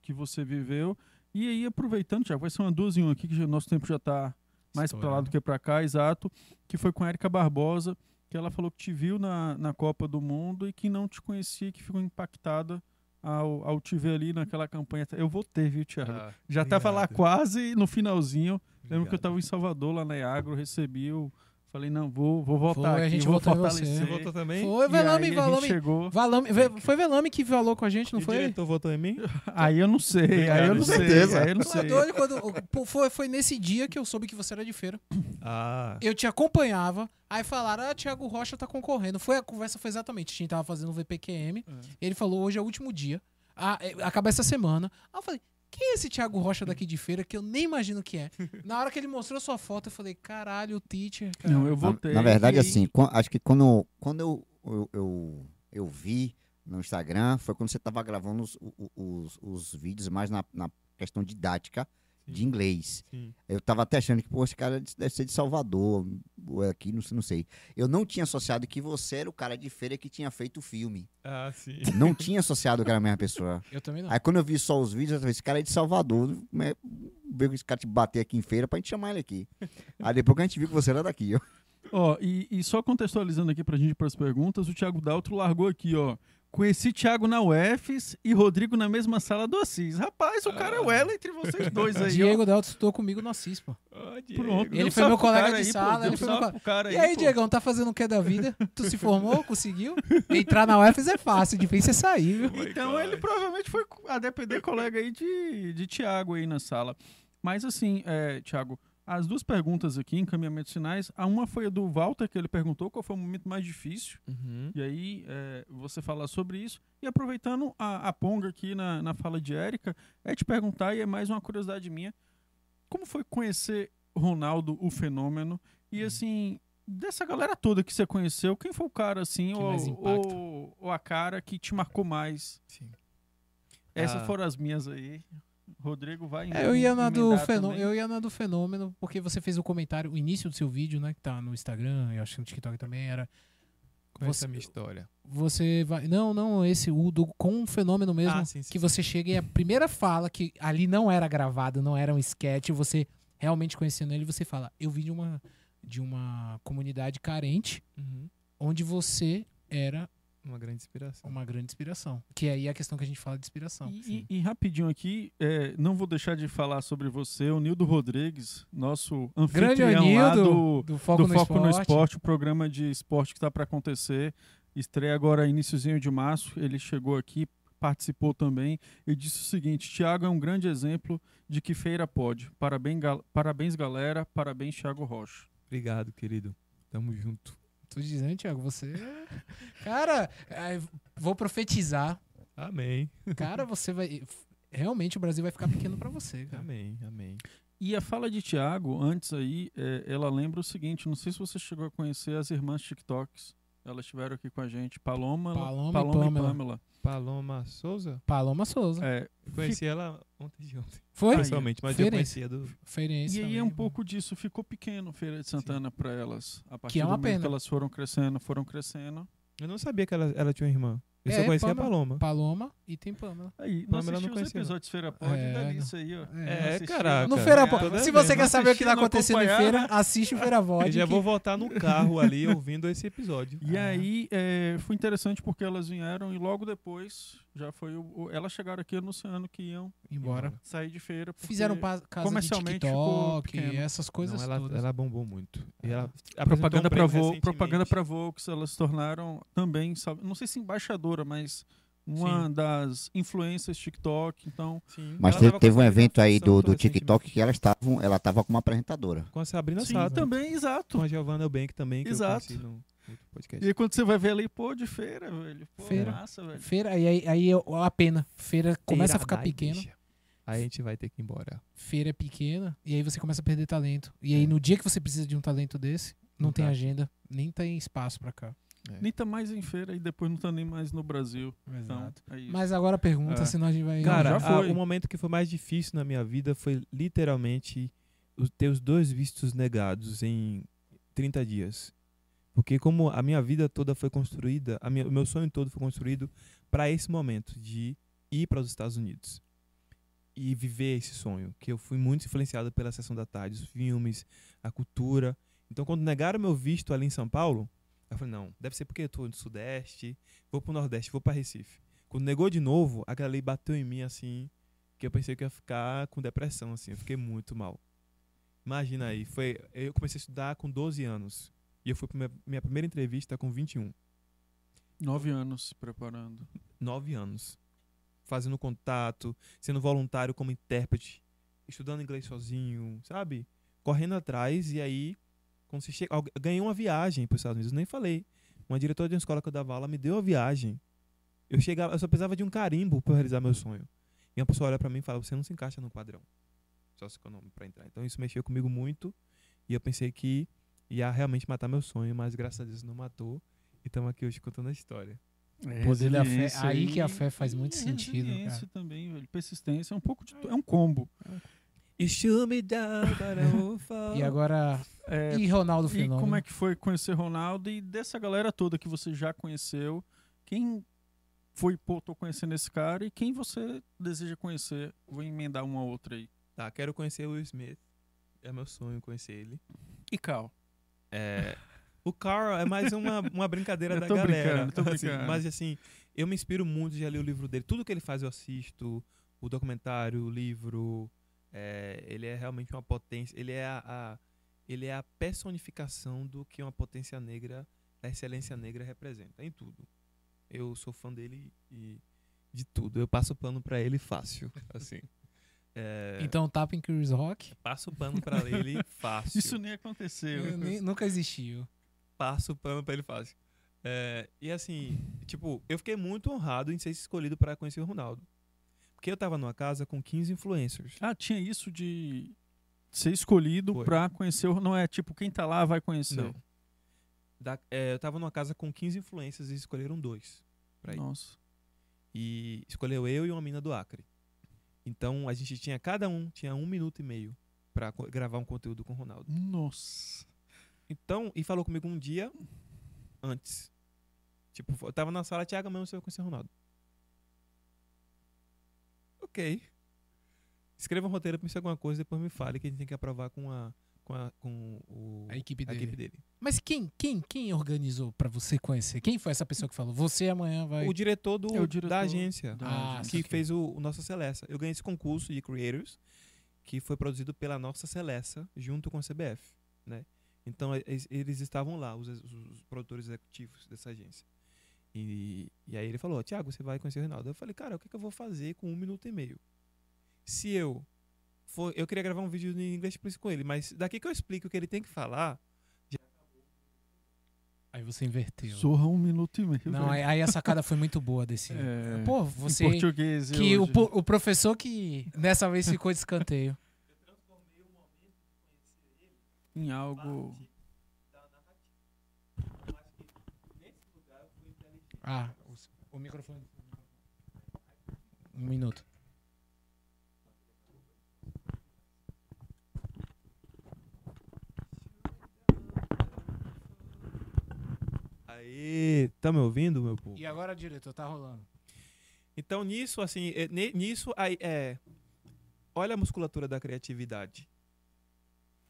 que você viveu? E aí, aproveitando, Thiago, vai ser uma duas em um aqui, que o nosso tempo já tá mais para lá do que para cá, exato. Que foi com a Erika Barbosa, que ela falou que te viu na, na Copa do Mundo e que não te conhecia, que ficou impactada ao, ao te ver ali naquela campanha. Eu vou ter, viu, Thiago? Ah, Já tava lá obrigado. quase no finalzinho. Lembro que eu Obrigado. tava em Salvador, lá na Iagro, recebi o. Falei, não, vou, vou voltar Foi, a aqui, gente vou votou em fortalecer. você. Você votou também? Foi, Velame, a Velame. chegou. Valame, foi Velame que falou com a gente, não E o foi? diretor votou em mim? Aí eu não sei, aí eu não sei. certeza. Aí eu não é sei. doido quando- pô, foi, foi nesse dia que eu soube que você era de feira. Ah, Eu te acompanhava, aí falaram, ah, Thiago Rocha tá concorrendo. Foi, a conversa foi exatamente, a gente tava fazendo o VPQM, ele falou, hoje é o último dia, ah, é, acaba essa semana. Aí eu falei, quem é esse Thiago Rocha daqui de feira que eu nem imagino que é? Na hora que ele mostrou sua foto, eu falei, caralho, o teacher, cara. Não, eu Na, voltei. na verdade, e aí- assim, acho que quando, quando eu, eu, eu, eu vi no Instagram, foi quando você estava gravando os, o- os, os vídeos mais na, na questão didática de inglês. sim. Eu tava até achando que, pô, esse cara deve ser de Salvador, ou é aqui, não sei, não sei. Eu não tinha associado que você era o cara de feira que tinha feito o filme. Ah, sim. Não tinha associado que era a mesma pessoa. Eu também não. Aí quando eu vi só os vídeos, eu falei, esse cara é de Salvador. né? Veio esse cara te bater aqui em feira pra gente chamar ele aqui. Aí depois que a gente viu que você era daqui, ó. Ó, e, e só contextualizando aqui pra gente ir pras perguntas, o Thiago Daltro largou aqui, ó. Conheci Thiago na UFES e Rodrigo na mesma sala do Assis. Rapaz, o cara é o elo entre vocês dois aí. ó. Diego Delto estudou comigo no Assis, pô. Diego. Pronto, Ele foi meu colega de aí, sala, pô, ele foi meu cara E aí, aí, pô. Diegão, tá fazendo o que da vida? Tu se formou? Conseguiu? Entrar na UFES é fácil, difícil é sair, viu? Então ele provavelmente foi a depender colega aí de, de Thiago aí na sala. Mas assim, é, Thiago, as duas perguntas aqui, encaminhamentos finais, a uma foi a do Walter, que ele perguntou qual foi o momento mais difícil. Uhum. E aí é, você falar sobre isso. E aproveitando a, a ponga aqui na, na fala de Érica, é te perguntar, e é mais uma curiosidade minha, como foi conhecer Ronaldo, o fenômeno? E Hum. assim, dessa galera toda que você conheceu, quem foi o cara assim, ou, ou, ou a cara que te marcou mais? Sim. Essas Ah. foram as minhas aí. Rodrigo vai É, eu ia na do fenômeno, eu ia na do fenômeno, porque você fez o comentário, o início do seu vídeo, né, que tá no Instagram, eu acho que no TikTok também era Conhece Você- a minha história. você vai, não, não, esse o do com o fenômeno mesmo, Ah, sim, sim, que sim. você chega e a primeira fala que ali não era gravado, não era um sketch, você realmente conhecendo ele, você fala, eu vim de uma de uma comunidade carente, Uhum. onde você era Uma grande inspiração. uma grande inspiração. Que aí é a questão que a gente fala de inspiração. E, e- e rapidinho aqui, é, não vou deixar de falar sobre você, o Nildo Rodrigues, nosso Grande anfitrião lá Anildo, do, do Foco, do no, Foco esporte. no Esporte, o programa de esporte que está para acontecer. Estreia agora iníciozinho de março. Ele chegou aqui, participou também e disse o seguinte: Thiago é um grande exemplo de que feira pode. Parabéns, gal- parabéns galera. Parabéns, Thiago Rocha. Obrigado, querido. Tamo junto. Tô dizendo, Thiago, você. Cara, é, vou profetizar. Amém. Cara, você vai. Realmente o Brasil vai ficar pequeno pra você, cara. Amém, amém. E a fala de Thiago, antes aí, é, ela lembra o seguinte: não sei se você chegou a conhecer as irmãs TikToks. Elas estiveram aqui com a gente, Paloma, Paloma e Paloma e Pamela. Pamela. Paloma Souza? Paloma Souza. É, Eu conheci ela ontem de ontem. Foi? Pessoalmente, mas eu Feirense. conhecia do. Feirense E aí é um pouco disso, ficou pequeno Feira de Santana para elas. A partir é do uma momento pena. que elas foram crescendo, foram crescendo. Eu não sabia que ela, ela tinha uma irmã. Eu só É, conhecia a. Paloma. Paloma e tem Pamela. Aí, não Pamela não os conhecia, não. episódios de Feira Pod, É, delícia aí, ó. É, assistiu, caraca. No Feira é, Se você quer saber o que tá acontecendo em feira, assiste o Feira Eu Pod. já que- vou voltar no carro ali ouvindo esse episódio. E Ah. aí é, foi interessante porque elas vieram e logo depois já foi o, o- elas chegaram aqui anunciando que iam Embora. sair de feira. Fizeram casa de TikTok, essas coisas Não, ela, todas. ela bombou muito. E ela propaganda para para Vo, propaganda para Volks, elas se tornaram também, sabe, não sei se embaixadora, mas uma Sim. das influências TikTok, então Mas te- tava teve um com evento aí do, do. TikTok que ela estava, ela estava como apresentadora. Com a Sabrina sim, Sato. também, exato. Com a Giovanna Eubank também, que Exato. E aí quando você vai ver ali, pô, de feira, velho. Pô, Feira. massa, velho. Feira, e aí, aí eu- a pena. Feira começa a ficar Feira pequena. Aí a gente vai ter que ir embora. Feira é pequena. E aí você começa a perder talento. E aí no dia que você precisa de um talento desse, não Não tem tá. agenda, nem tem espaço pra cá. Nem tá mais em feira e depois não tá nem mais no Brasil. Então, Exato. é isso. Mas agora pergunta, É. senão a gente vai. Cara, já a- foi. o momento que foi mais difícil na minha vida foi literalmente os ter os dois vistos negados em 30 dias. Porque como a minha vida toda foi construída, a minha- o meu sonho todo foi construído para esse momento de ir para os Estados Unidos e viver esse sonho, que eu fui muito influenciado pela sessão da tarde, os filmes, a cultura. Então quando negaram meu visto ali em São Paulo, eu falei, não, deve ser porque eu tô no Sudeste, vou pro Nordeste, vou para Recife. Quando negou de novo, aquela lei bateu em mim assim, que eu pensei que ia ficar com depressão, assim. Eu fiquei muito mal. Imagina aí, foi, eu comecei a estudar com 12 anos. E eu fui pra minha, minha primeira entrevista com 21. Nove anos se preparando. 9 anos. Fazendo contato, sendo voluntário como intérprete, estudando inglês sozinho, sabe? Correndo atrás e aí, quando você chega. Ganhei uma viagem para os Estados Unidos, nem falei. Uma diretora de uma escola que eu dava aula me deu a viagem. Eu chegava, eu só precisava de um carimbo para realizar meu sonho. E uma pessoa olha para mim e fala: "Você não se encaixa no padrão socioeconômico para entrar". Então isso mexeu comigo muito e eu pensei que ia realmente matar meu sonho, mas graças a Deus não matou. E estamos aqui hoje contando a história. Poder da fé. Resiliência Aí que a fé faz muito e sentido, cara. também, velho. Persistência é um pouco de, é um combo. You shoot me down, but I won't fall. E agora. É, E Ronaldo e Fenômeno? como é que foi conhecer Ronaldo e dessa galera toda que você já conheceu? Quem foi, pô, tô conhecendo esse cara e quem você deseja conhecer? Vou emendar uma outra aí. Tá, quero conhecer o Will Smith. É meu sonho conhecer ele. E Cal? É, o Carl é mais uma, uma brincadeira Eu da tô galera. brincando, tô assim, mas assim, eu me inspiro muito, já li o livro dele. Tudo que ele faz eu assisto. O documentário, o livro. É, ele é realmente uma potência. Ele é a, a- ele é a personificação do que uma potência negra, a excelência negra representa em tudo. Eu sou fã dele e de tudo. Eu passo pano pra ele fácil, assim. É, Então tapa em Chris Rock? passo pano pra ele fácil. Isso nem aconteceu. Eu nem- nunca existiu. passo o pano pra ele fácil. É, e assim, tipo, eu fiquei muito honrado em ser escolhido para conhecer o Ronaldo. Porque eu tava numa casa com 15 influencers. Ah, tinha isso de ser escolhido pra conhecer. o- Não é tipo, quem tá lá vai conhecer. Não. Da- é, eu tava numa casa com 15 influencers e escolheram dois. Pra ir. Nossa. E escolheu eu e uma mina do Acre. Então a gente tinha, cada um tinha um minuto e meio pra co- gravar um conteúdo com o Ronaldo. Nossa. Então, e falou comigo um dia antes. Tipo, eu tava na sala, Thiago, amanhã você vai conhecer o Ronaldo. Ok. Escreva um roteiro, pense alguma coisa, depois me fale que a gente tem que aprovar com a com, a, com o, A equipe a dele. equipe dele. Mas quem, quem, quem organizou pra você conhecer? Quem foi essa pessoa que falou? Você amanhã vai. O diretor, do, É o diretor da agência. da Ah, agência. que fez o, o Nossa Celesta. Eu ganhei esse concurso de Creators, que foi produzido pela Nossa Celesta, junto com a CBF, né? Então, eles, estavam lá, os, os produtores executivos dessa agência. E, e aí ele falou, Tiago, você vai conhecer o Reinaldo. Eu falei, cara, o que, que eu vou fazer com um minuto e meio? Se eu for, eu queria gravar um vídeo em inglês por isso com ele, mas daqui que eu explico o que ele tem que falar, Aí você inverteu. Zorra um minuto e meio. Não, velho. aí, aí a sacada foi muito boa desse. É, Pô, em você. português. Que eu o, o professor que dessa vez ficou de escanteio. Em algo. Ah, o, o microfone. Um minuto. Aê, tá me ouvindo, meu povo? E agora, diretor, tá rolando. Então, nisso, assim, é, nisso, aí, é, olha a musculatura da criatividade.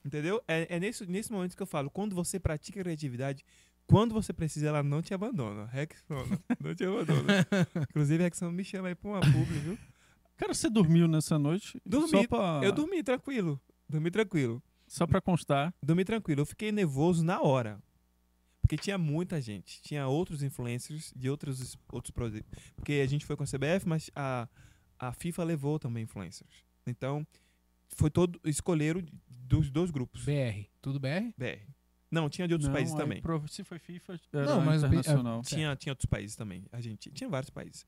Entendeu? É, é nesse, nesse momento que eu falo, quando você pratica a criatividade, quando você precisa, ela não te abandona. Rexona, não te abandona. Inclusive, a Rexona me chama aí pra uma publi, viu? Cara, você dormiu nessa noite? Dormi. Só pra, Eu dormi tranquilo, dormi tranquilo. Só pra constar. Dormi tranquilo. Eu fiquei nervoso na hora. Porque tinha muita gente. Tinha outros influencers de outros, outros projetos. Porque a gente foi com a CBF, mas a, a FIFA levou também influencers. Então, foi todo. Escolheram dos dois grupos. BR. Tudo BR? BR. Não, tinha de outros Não, países aí também. pro- se foi FIFA, era Não, mas B- internacional. Tinha, tinha outros países também. A gente tinha vários países.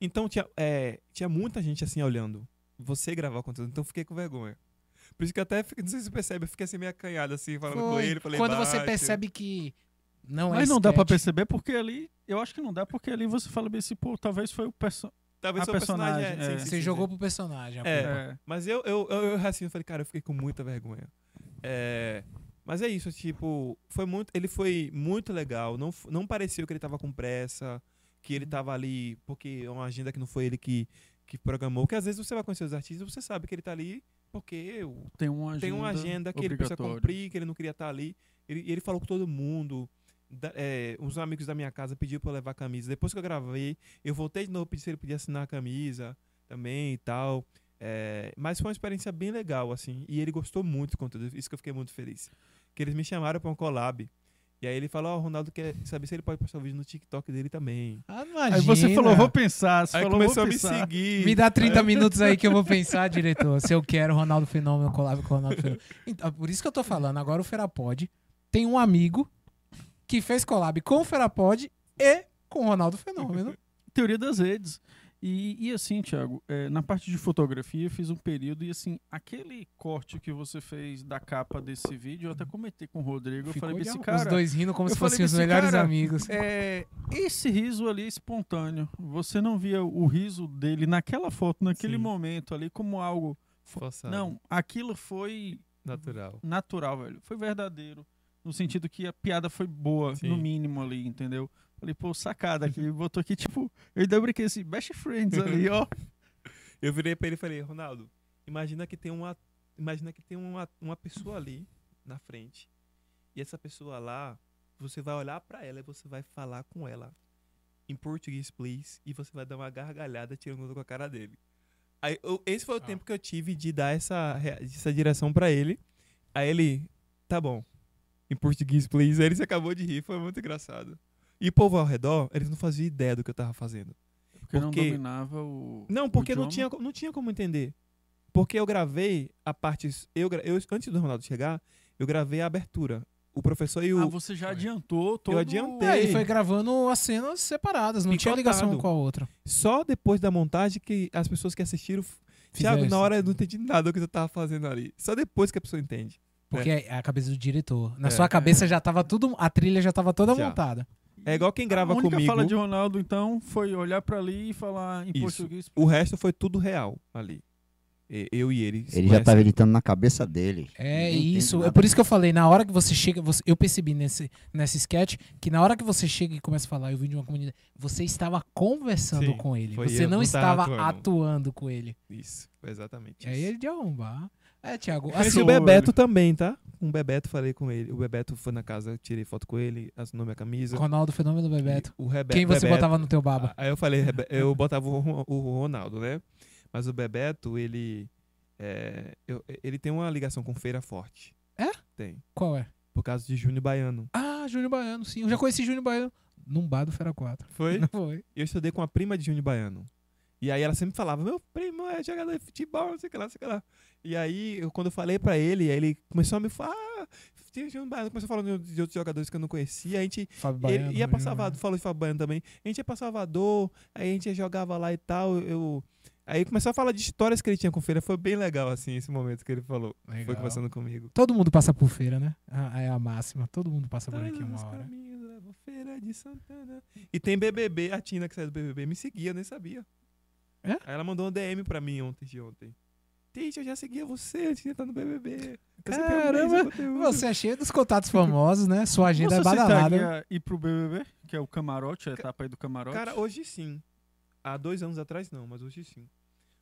Então tinha, é, tinha muita gente assim olhando. Você gravar o conteúdo. Então eu fiquei com vergonha. Por isso que eu até fiquei, não sei se você percebe, eu fiquei assim meio acanhado, assim, falando com Foi. ele. Falei Quando você percebe que não é Mas não dá pra sketch, perceber porque ali, eu acho que não dá porque ali você fala bem assim, pô, talvez foi o perso Talvez a seu personagem. personagem, é, é. sim, sim, Você sim, jogou sim. pro personagem. a É. é, Mas eu, eu, eu, eu assim, eu falei, cara, eu fiquei com muita vergonha. É, mas é isso, tipo, foi muito, ele foi muito legal. Não, não pareceu que ele tava com pressa, que ele tava ali, porque é uma agenda que não foi ele que, que programou. Que às vezes você vai conhecer os artistas e você sabe que ele tá ali porque tem uma agenda, tem uma agenda que ele precisa cumprir, que ele não queria estar ali. Ele, ele falou com todo mundo. Da, é, uns amigos da minha casa pediram pra eu levar a camisa. Depois que eu gravei, eu voltei de novo, pedi se ele podia assinar a camisa também e tal. É, mas foi uma experiência bem legal, assim. E ele gostou muito do conteúdo. Isso que eu fiquei muito feliz. Que eles me chamaram pra um collab. E aí ele falou, ó, o Ronaldo quer saber se ele pode postar o vídeo no TikTok dele também. Ah, Aí você imagina. falou, vou pensar. Você aí falou, começou vou a me pensar. seguir. Me dá 30 minutos aí que eu vou pensar, diretor. Se eu quero Ronaldo Fenômeno, collab com o Ronaldo Fenômeno. Então, por isso que eu tô falando. Agora o Ferapod tem um amigo que fez collab com o Ferapod e com o Ronaldo Fenômeno. Teoria das redes. E, e assim, Thiago, é, na parte de fotografia, eu fiz um período e assim, aquele corte que você fez da capa desse vídeo, eu até comentei com o Rodrigo. Eu Ficou falei pra esse cara. Os dois rindo como eu se falei fossem os melhores cara, amigos. É, esse riso ali é espontâneo. Você não via o riso dele naquela foto, naquele Sim. momento ali, como algo. Forçado, Não, aquilo foi Natural. natural, velho. Foi verdadeiro. No sentido que a piada foi boa, Sim. no mínimo ali, entendeu? Falei, pô, sacada aqui. Botou aqui, tipo, eu ainda brinquei assim, best friends ali, ó. Eu virei pra ele e falei, Ronaldo, imagina que tem uma. Imagina que tem uma, uma pessoa ali na frente. E essa pessoa lá, você vai olhar pra ela e você vai falar com ela em português, please, e você vai dar uma gargalhada tirando com a cara dele. Aí, eu- esse foi o Ah. tempo que eu tive de dar essa, essa direção pra ele. Aí ele, tá bom, em português, please. Aí ele se acabou de rir, foi muito engraçado. E o povo ao redor, eles não faziam ideia do que eu tava fazendo. Porque não Porque- dominava o. Não, porque não idioma? tinha, não tinha como entender. Porque eu gravei a parte. Eu, eu, antes do Ronaldo chegar, eu gravei a abertura. O professor e o. Ah, você já adiantou todo adiantei. É, ele foi gravando as cenas separadas, não tinha ligação Picotado. com a outra. Só depois da montagem que as pessoas que assistiram. Thiago, na hora eu não entendi nada do que eu tava fazendo ali. Só depois que a pessoa entende. Porque é a cabeça do diretor. Na É. sua cabeça já tava tudo. A trilha já tava toda Já. montada. É igual quem grava a única comigo. fala de Ronaldo, então, foi olhar pra ali e falar em Isso. português. O resto foi tudo real ali. Eu e ele. Ele já tava editando na cabeça dele. É Ninguém isso. É por isso que eu falei, na hora que você chega, você- eu percebi nesse, nesse sketch que na hora que você chega e começa a falar, eu vim de uma comunidade, você estava conversando Sim, com ele. Você eu, não não tava estava atuando. atuando com ele. Isso, foi exatamente E aí ele de arrombar. É, Thiago, Conheci assim, o Bebeto também, tá? Um Bebeto, falei com ele. O Bebeto foi na casa, tirei foto com ele, assinou minha camisa. Ronaldo Fenômeno do Bebeto. O Rebe Quem você Bebeto- botava no teu baba? Aí eu falei, eu botava o Ron- o Ronaldo, né? Mas o Bebeto, ele. é, eu- ele tem uma ligação com Feira Forte. É? Tem. Qual é? Por causa de Júnior Baiano. Ah, Júnior Baiano, sim. Eu já conheci Júnior Baiano num bar do Fera 4. Foi? Não foi? eu estudei com a prima de Júnior Baiano. E aí ela sempre falava, meu primo é jogador de futebol, não sei o que lá, não sei o que lá. E aí, eu, quando eu falei pra ele, aí ele começou a me falar, ah, Baiano, começou falando de, de outros jogadores que eu não conhecia. A gente Fábio Ele Baiano. ia pra Júnior Salvador, falou de Fábio Baiano também. A gente ia pra Salvador, aí a gente jogava lá e tal. Eu, aí começou a falar de histórias que ele tinha com feira. Foi bem legal, assim, esse momento que ele falou. Legal. Foi conversando comigo. Todo mundo passa por feira, né? Ah, é a máxima. Todo mundo passa por aqui uma hora. caminhos feira de Santana. E tem BBB, a Tina que saiu do BBB me seguia, eu nem sabia. É? Aí ela mandou um DM pra mim ontem de ontem. Tite, eu já seguia você antes de entrar no BBB. Eu Caramba, amei seu conteúdo." Você é cheio dos contatos famosos, né? Sua agenda Você é badalada. ir pro BBB, que é o camarote, a etapa aí do camarote? Cara, hoje sim. Há dois anos atrás não, mas hoje sim.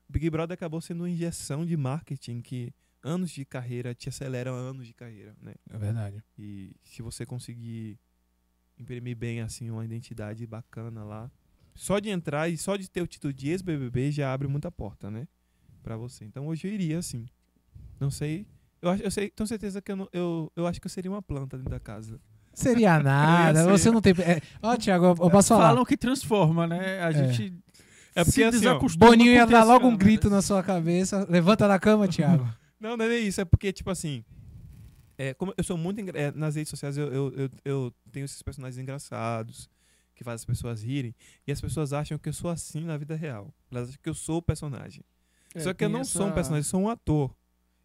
O Big Brother acabou sendo uma injeção de marketing que anos de carreira te aceleram anos de carreira, né? É verdade. E se você conseguir imprimir bem assim uma identidade bacana lá, só de entrar e só de ter o título de ex-BBB já abre muita porta, né? Pra você. Então hoje eu iria assim. Não sei. Eu, acho, eu sei, tenho certeza que eu, não, eu, eu acho que eu seria uma planta dentro da casa. Seria nada. Você não tem. é, Ó, Thiago, eu, eu posso falar. Falam que transforma, né? A É. gente É porque se assim, Boninho ia dar as logo um grito na sua cabeça. Levanta da cama, Thiago. Não, não é nem isso. É porque, tipo assim. É, como eu sou muito. engra- é, nas redes sociais eu, eu, eu, eu tenho esses personagens engraçados que fazem as pessoas rirem. E as pessoas acham que eu sou assim na vida real. Elas acham que eu sou o personagem. É, Só que eu não sou um essa- personagem, eu sou um ator.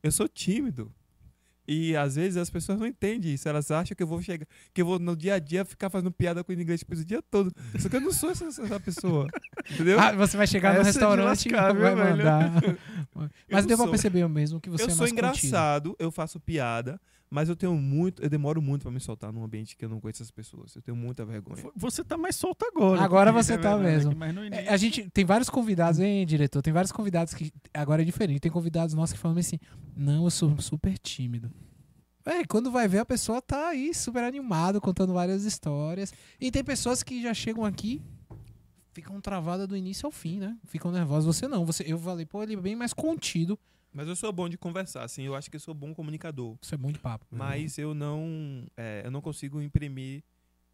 Eu sou tímido. E às vezes as pessoas não entendem isso. Elas acham que eu vou chegar, que eu vou no dia a dia ficar fazendo piada com o inglês depois o dia todo. Só que eu não sou essa, essa pessoa. Entendeu? Ah, você vai chegar no Essa é de restaurante e vai mandar. Mas deu pra sou. perceber mesmo que você eu é sou mais contido. engraçado, eu faço piada, mas eu tenho muito, eu demoro muito pra me soltar num ambiente que eu não conheço as pessoas. Eu tenho muita vergonha. Você tá mais solto agora. Agora você é tá verdade, mesmo. Mas no início, É, a gente tem vários convidados, hein, diretor? Tem vários convidados que agora é diferente. Tem convidados nossos que falam assim: Não, eu sou super tímido. É, quando vai ver, a pessoa tá aí super animado, contando várias histórias. E tem pessoas que já chegam aqui, ficam travadas do início ao fim, né? Ficam nervosas. Você não. Você, eu falei, pô, ele é bem mais contido. Mas eu sou bom de conversar, assim, eu acho que eu sou bom comunicador. Isso é bom de papo. Mas eu não, é, eu não consigo imprimir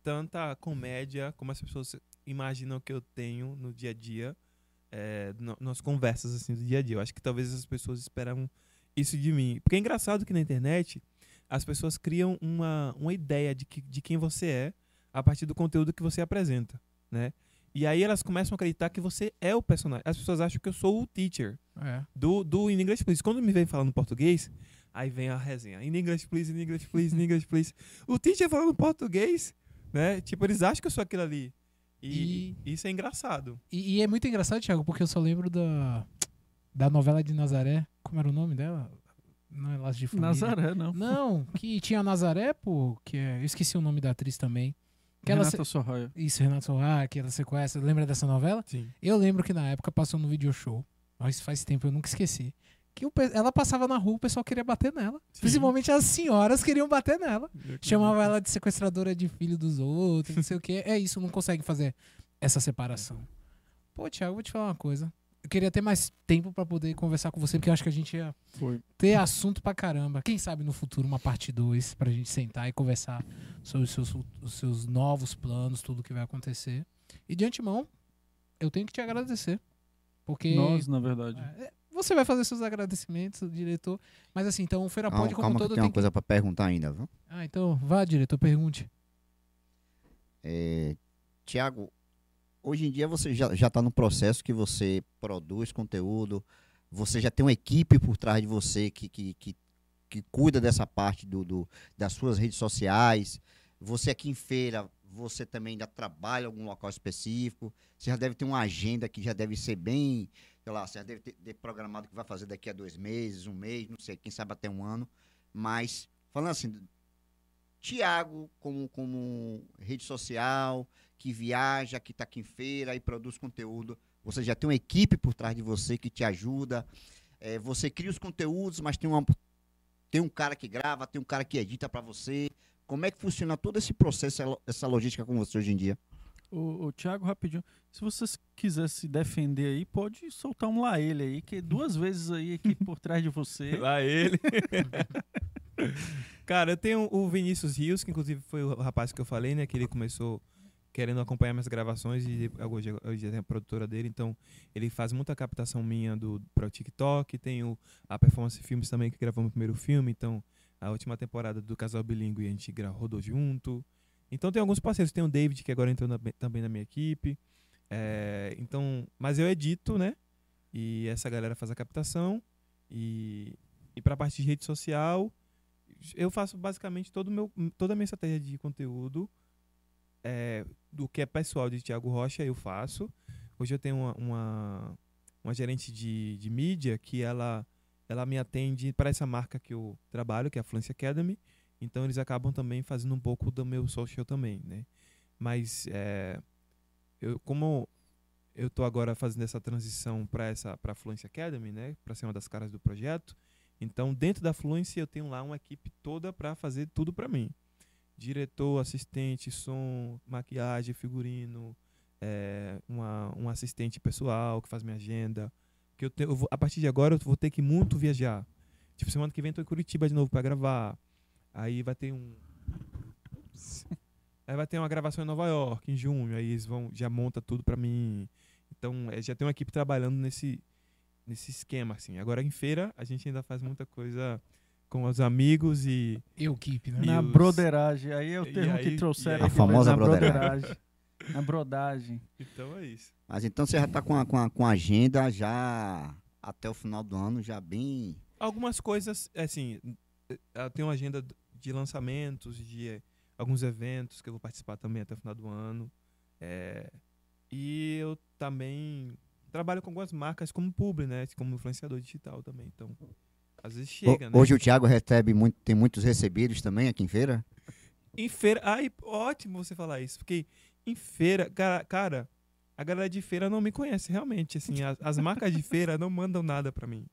tanta comédia como as pessoas imaginam que eu tenho no dia a dia, é, no- nas conversas assim do dia a dia. Eu acho que talvez as pessoas esperavam isso de mim. Porque é engraçado que na internet as pessoas criam uma, uma ideia de, que, de quem você é a partir do conteúdo que você apresenta, né? E aí elas começam a acreditar que você é o personagem. As pessoas acham que eu sou o teacher É. do, do In English Please. Quando me vem falando português, aí vem a resenha. In English Please, In English Please, In English Please. O teacher falando português, né? Tipo, eles acham que eu sou aquilo ali. E, isso é engraçado. E, e é muito engraçado, Thiago, porque eu só lembro da, da novela de Nazaré. Como era o nome dela? Não é Laços de Família. Nazaré, não. Não, que tinha a Nazaré, pô, que é, eu esqueci o nome da atriz também. Que ela Renata Sorraia. se, isso, Renato Sorra, que ela sequestra. Lembra dessa novela? Sim. Eu lembro que na época passou no video show. Mas faz tempo, eu nunca esqueci. Que o ela passava na rua, o pessoal queria bater nela. Principalmente as senhoras queriam bater nela. Chamava ela de sequestradora de filho dos outros, não sei o que. É isso, não consegue fazer essa separação. Pô, Thiago, vou te falar uma coisa. Eu queria ter mais tempo pra poder conversar com você, porque eu acho que a gente ia Foi. ter assunto pra caramba. Quem sabe no futuro uma parte 2 pra gente sentar e conversar sobre os seus, os seus novos planos, tudo que vai acontecer. E de antemão, eu tenho que te agradecer. Porque Nós, na verdade. é, você vai fazer seus agradecimentos, diretor. Mas assim, então o Feira Pode como calma que todo tem uma tem que... coisa pra perguntar ainda, viu? Ah, então vá, diretor, pergunte. É, Tiago, hoje em dia você já está no processo que você produz conteúdo, você já tem uma equipe por trás de você que, que, que, que cuida dessa parte do, do- das suas redes sociais. Você aqui em feira, você também ainda trabalha em algum local específico. Você já deve ter uma agenda que já deve ser bem, sei lá, você já deve ter, ter programado o que vai fazer daqui a dois meses, um mês, não sei, quem sabe até um ano. Mas, falando assim, Tiago, como, como rede social, que viaja, que está aqui em feira e produz conteúdo. Você já tem uma equipe por trás de você que te ajuda. É, você cria os conteúdos, mas tem, uma, tem um cara que grava, tem um cara que edita para você. Como é que funciona todo esse processo, essa lo- essa logística com você hoje em dia? O, o Thiago, rapidinho. Se você quiser se defender aí, pode soltar um lá ele aí, que duas vezes aí aqui por trás de você. Lá ele. Cara, eu tenho o Vinícius Rios, que inclusive foi o rapaz que eu falei, né? Que ele começou querendo acompanhar minhas gravações e hoje, hoje é a produtora dele, então ele faz muita captação minha do para o TikTok. Tem o, a Performance Filmes também, que gravamos o primeiro filme, então a última temporada do Casal Bilingue a gente rodou junto. Então tem alguns parceiros, tem o David, que agora entrou na- também na minha equipe. É, então, mas eu edito, né? E essa galera faz a captação. E, e para a parte de rede social, eu faço basicamente todo meu, toda a minha estratégia de conteúdo. É, do que é pessoal de Thiago Rocha, eu faço. Hoje eu tenho uma, uma, uma gerente de, de mídia que ela, ela me atende para essa marca que eu trabalho, que é a Fluency Academy. Então eles acabam também fazendo um pouco do meu social também, né? Mas é, eu, como eu estou agora fazendo essa transição para essa para a Fluency Academy, né? Para ser uma das caras do projeto. Então dentro da Fluency eu tenho lá uma equipe toda para fazer tudo para mim. Diretor, assistente, som, maquiagem, figurino, é, uma, um assistente pessoal que faz minha agenda. Que eu, te, eu vou, a partir de agora eu vou ter que muito viajar. Tipo, semana que vem eu tô em Curitiba de novo para gravar. Aí vai ter um. Aí vai ter uma gravação em Nova York em junho. Aí eles vão, já monta tudo para mim. Então, é, já tem uma equipe trabalhando nesse, nesse esquema, assim. Agora, em feira, a gente ainda faz muita coisa com os amigos e. Eu keep, né? E Na os- broderagem. Aí é o E termo aí- que trouxeram e aí- A famosa na broderagem. Na brodagem. Então é isso. Mas então você já está com a, com, a, com a agenda já até o final do ano, já bem. Algumas coisas, assim, eu tenho uma agenda de lançamentos, de eh, alguns eventos que eu vou participar também até o final do ano. É, e eu também trabalho com algumas marcas como publi, né? Como influenciador digital também. Então, às vezes chega, Ho- né? Hoje o Thiago recebe muito, tem muitos recebidos também aqui em feira. Em feira. Ai, ótimo você falar isso. Porque em feira, cara, cara a galera de feira não me conhece realmente. Assim, as, as marcas de feira não mandam nada pra mim.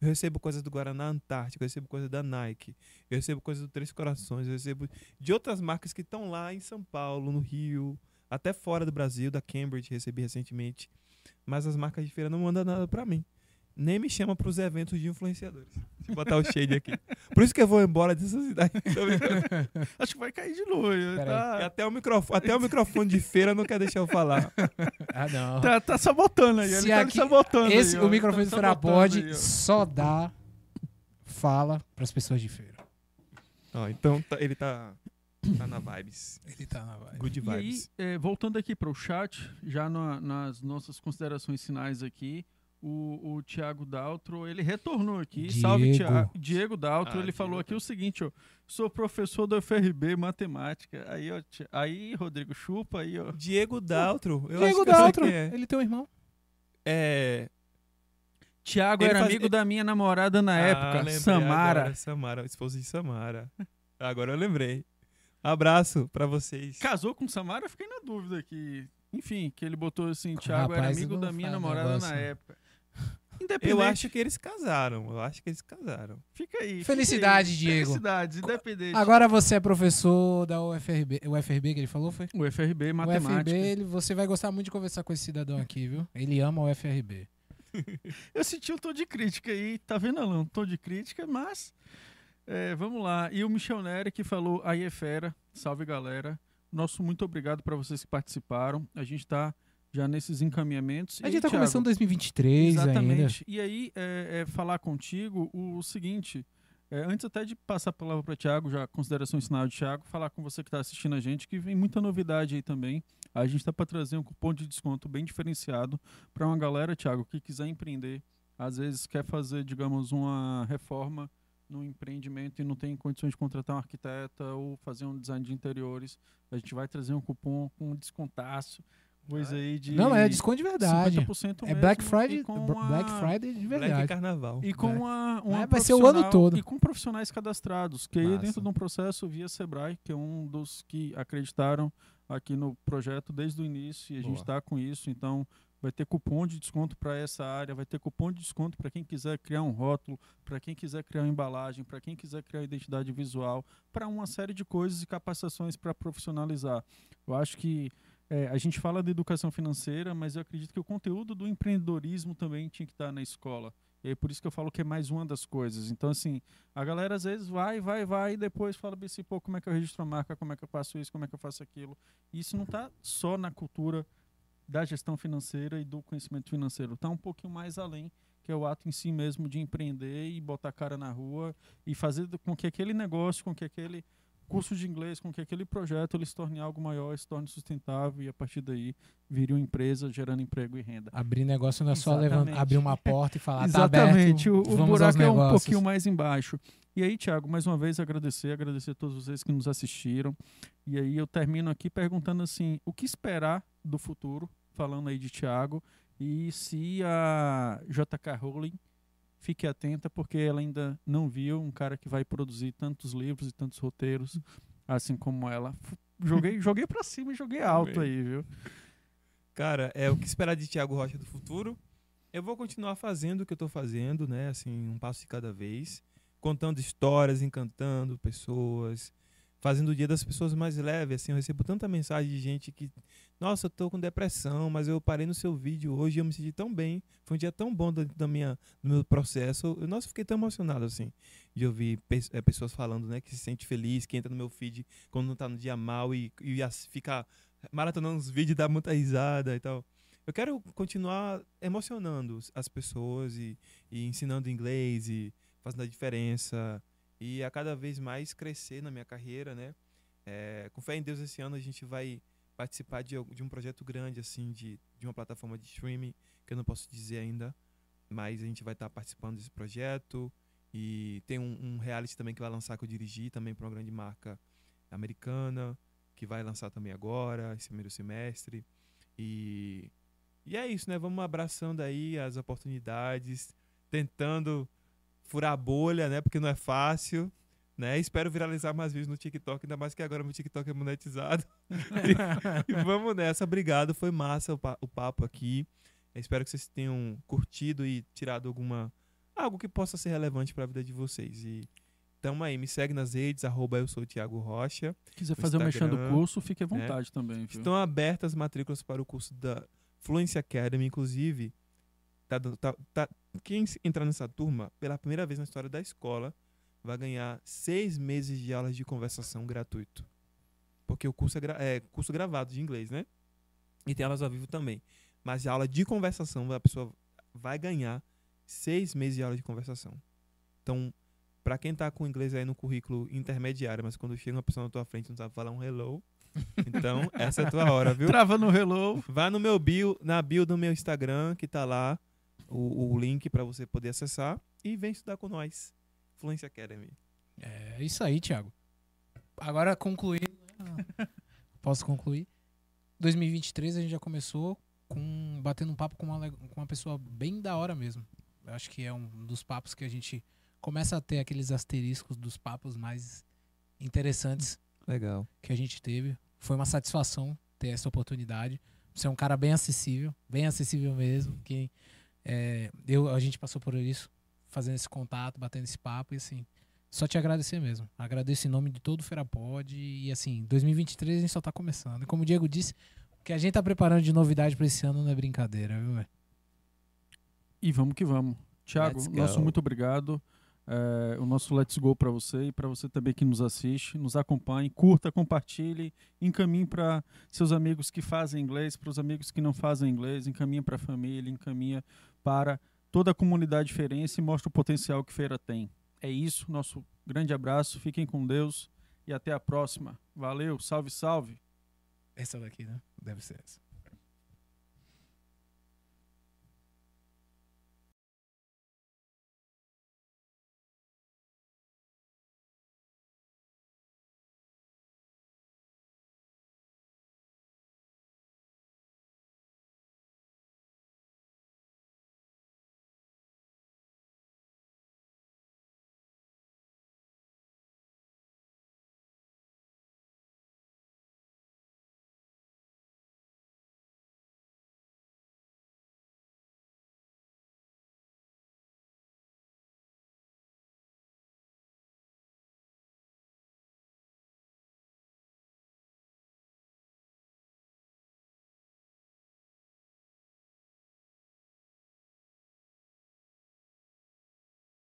Eu recebo coisas do Guaraná Antártico, eu recebo coisas da Nike, eu recebo coisas do Três Corações, eu recebo de outras marcas que estão lá em São Paulo, no Rio, até fora do Brasil, da Cambridge, recebi recentemente. Mas as marcas de feira não mandam nada pra mim. Nem me chamam pros eventos de influenciadores. Deixa eu botar o shade aqui. Por isso que eu vou embora dessa cidade. Acho que vai cair de novo. Tá, Até o, microfone, até o microfone de feira não quer deixar eu falar. Ah, não. tá, tá sabotando aí. Se Ele tá aqui- sabotando Esse, aí, ó. o microfone Tá do Feira pode aí, só dá fala pras pessoas de feira. Ó, então tá- ele tá, tá na vibes. Ele tá na vibe. Good E aí, vibes. é, voltando aqui para o chat, já na- nas nossas considerações finais aqui, o, o Thiago Daltro, ele retornou aqui. Salve, Diego. Thiago. Diego Daltro, Ah, ele falou Diego. aqui o seguinte, ó. Sou professor do FRB Matemática. Aí, ó, aí Rodrigo, chupa aí, ó. Diego Daltro. Eu Diego Daltro, é. ele tem um irmão. É. Thiago Ele era faz- amigo da minha namorada na Ah, época, Samara. agora, Samara, esposa de Samara. Agora eu lembrei. Abraço pra vocês. Casou com Samara? Fiquei na dúvida aqui. Enfim, que ele botou assim, Thiago era amigo da minha namorada negócio, na não. época. Independente, Eu acho que eles casaram. Eu acho que eles casaram. fica aí. fica Felicidade, aí. Diego. Felicidades, independente. Agora você é professor da UFRB. O UFRB que ele falou foi? O FRB O Matemática. UFRB, ele, você vai gostar muito de conversar com esse cidadão aqui, viu? Ele ama o UFRB. Eu senti um tom de crítica aí, tá vendo, Alan? Um tom de crítica, mas é, vamos lá. E o Michel Nery que falou, aí é fera, salve galera. Nosso muito obrigado para vocês que participaram. A gente tá já nesses encaminhamentos. A gente tá Thiago? começando 2023 ainda. Exatamente. E aí, é, é, falar contigo o seguinte. é, antes até de passar a palavra para Thiago, já consideração final de Thiago, falar com você que está assistindo a gente, que vem muita novidade aí também. A gente está para trazer um cupom de desconto bem diferenciado para uma galera, Thiago, que quiser empreender, às vezes quer fazer, digamos, uma reforma no empreendimento e não tem condições de contratar um arquiteta ou fazer um design de interiores. A gente vai trazer um cupom com um descontaço, coisa aí de Não, é desconto de verdade. 50% É mesmo, Black e Friday, Black Friday de Black verdade. Carnaval. e com Black. uma, uma Mas vai ser o ano todo. E com profissionais cadastrados, que aí Massa. dentro de um processo via Sebrae, que é um dos que acreditaram aqui no projeto desde o início, e a gente Boa. está com isso, então vai ter cupom de desconto para essa área, vai ter cupom de desconto para quem quiser criar um rótulo, para quem quiser criar uma embalagem, para quem quiser criar identidade visual, para uma série de coisas e capacitações para profissionalizar. Eu acho que é, a gente fala de educação financeira, mas eu acredito que o conteúdo do empreendedorismo também tinha que estar na escola. E é por isso que eu falo que é mais uma das coisas. Então, assim, a galera às vezes vai, vai, vai, e depois fala assim, pô, como é que eu registro a marca, como é que eu faço isso, como é que eu faço aquilo. E isso não está só na cultura da gestão financeira e do conhecimento financeiro. Está um pouquinho mais além, que é o ato em si mesmo de empreender e botar a cara na rua e fazer com que aquele negócio, com que aquele curso de inglês, com que aquele projeto ele se torne algo maior, se torne sustentável e a partir daí vire uma empresa gerando emprego e renda. Abrir negócio não é só levantar, abrir uma porta e falar, Exatamente, tá o, aberto, o vamos aos buraco é um pouquinho mais embaixo. E aí, Thiago, mais uma vez agradecer, agradecer a todos vocês que nos assistiram. E aí eu termino aqui perguntando assim, o que esperar do futuro, falando aí de Thiago, e se a JK Rowling fique atenta, porque ela ainda não viu um cara que vai produzir tantos livros e tantos roteiros, assim como ela. Joguei, joguei pra cima e joguei alto aí, viu? Cara, é o que esperar de Thiago Rocha do futuro. Eu vou continuar fazendo o que eu tô fazendo, né? Assim, um passo de cada vez. Contando histórias, encantando pessoas. Fazendo o dia das pessoas mais leve, assim. Eu recebo tanta mensagem de gente que... Nossa, eu tô com depressão, mas eu parei no seu vídeo hoje e eu me senti tão bem. Foi um dia tão bom da, da minha, do meu processo. Eu, nossa, fiquei tão emocionado, assim. De ouvir pe- eh, pessoas falando, né? Que se sente feliz, que entra no meu feed quando não tá no dia mal e, e fica maratonando os vídeos, dá muita risada e tal. Eu quero continuar emocionando as pessoas e, e ensinando inglês e fazendo a diferença e a cada vez mais crescer na minha carreira, né? É, com fé em Deus, esse ano a gente vai participar de, de um projeto grande, assim, de, de uma plataforma de streaming, que eu não posso dizer ainda, mas a gente vai estar participando desse projeto e tem um, um reality também que vai lançar que eu dirigi também para uma grande marca americana que vai lançar também agora, esse primeiro semestre. E, e é isso, né? Vamos abraçando aí as oportunidades, tentando furar a bolha, né? Porque não é fácil, né? Espero viralizar mais vezes no TikTok, ainda mais que agora meu TikTok é monetizado. e vamos nessa. Obrigado, foi massa o, pa- o papo aqui. Eu espero que vocês tenham curtido e tirado alguma algo que possa ser relevante para a vida de vocês. E tamo aí, me segue nas redes, arroba eu sou o Thiago Rocha. quiser fazer o mexendo do curso, fique à vontade também, viu? Estão abertas as matrículas para o curso da Fluency Academy, inclusive. Tá, tá- tá- quem entrar nessa turma, pela primeira vez na história da escola, vai ganhar seis meses de aulas de conversação gratuito. Porque o curso é, gra- é curso gravado de inglês, né? E tem aulas ao vivo também. Mas a aula de conversação, a pessoa vai ganhar seis meses de aula de conversação. Então, para quem tá com inglês aí no currículo intermediário, mas quando chega uma pessoa na tua frente e não sabe falar um hello, então essa é a tua hora, viu? Trava no hello. Vá no meu bio, na bio do meu Instagram, que tá lá o, o link para você poder acessar e vem estudar com nós. Fluency Academy. É isso aí, Thiago. Agora concluindo, né? posso concluir. 2023 a gente já começou com batendo um papo com uma, com uma pessoa bem da hora mesmo. Eu acho que é um dos papos que a gente começa a ter aqueles asteriscos dos papos mais interessantes Legal. que a gente teve. Foi uma satisfação ter essa oportunidade. Você é um cara bem acessível, bem acessível mesmo. Que é, eu, a gente passou por isso, fazendo esse contato, batendo esse papo e assim, só te agradecer mesmo. Agradeço em nome de todo o Ferapod e assim, 2023 a gente só tá começando. E como o Diego disse, o que a gente tá preparando de novidade para esse ano não é brincadeira, viu, velho? E vamos que vamos. Tiago, nosso muito obrigado. É, o nosso Let's Go para você e para você também que nos assiste, nos acompanhe, curta, compartilhe, encaminhe para seus amigos que fazem inglês, para os amigos que não fazem inglês, encaminha para a família, encaminha para toda a comunidade feirense e mostra o potencial que Feira tem. É isso, nosso grande abraço, fiquem com Deus e até a próxima. Valeu, salve, salve! Essa daqui, né? Deve ser essa.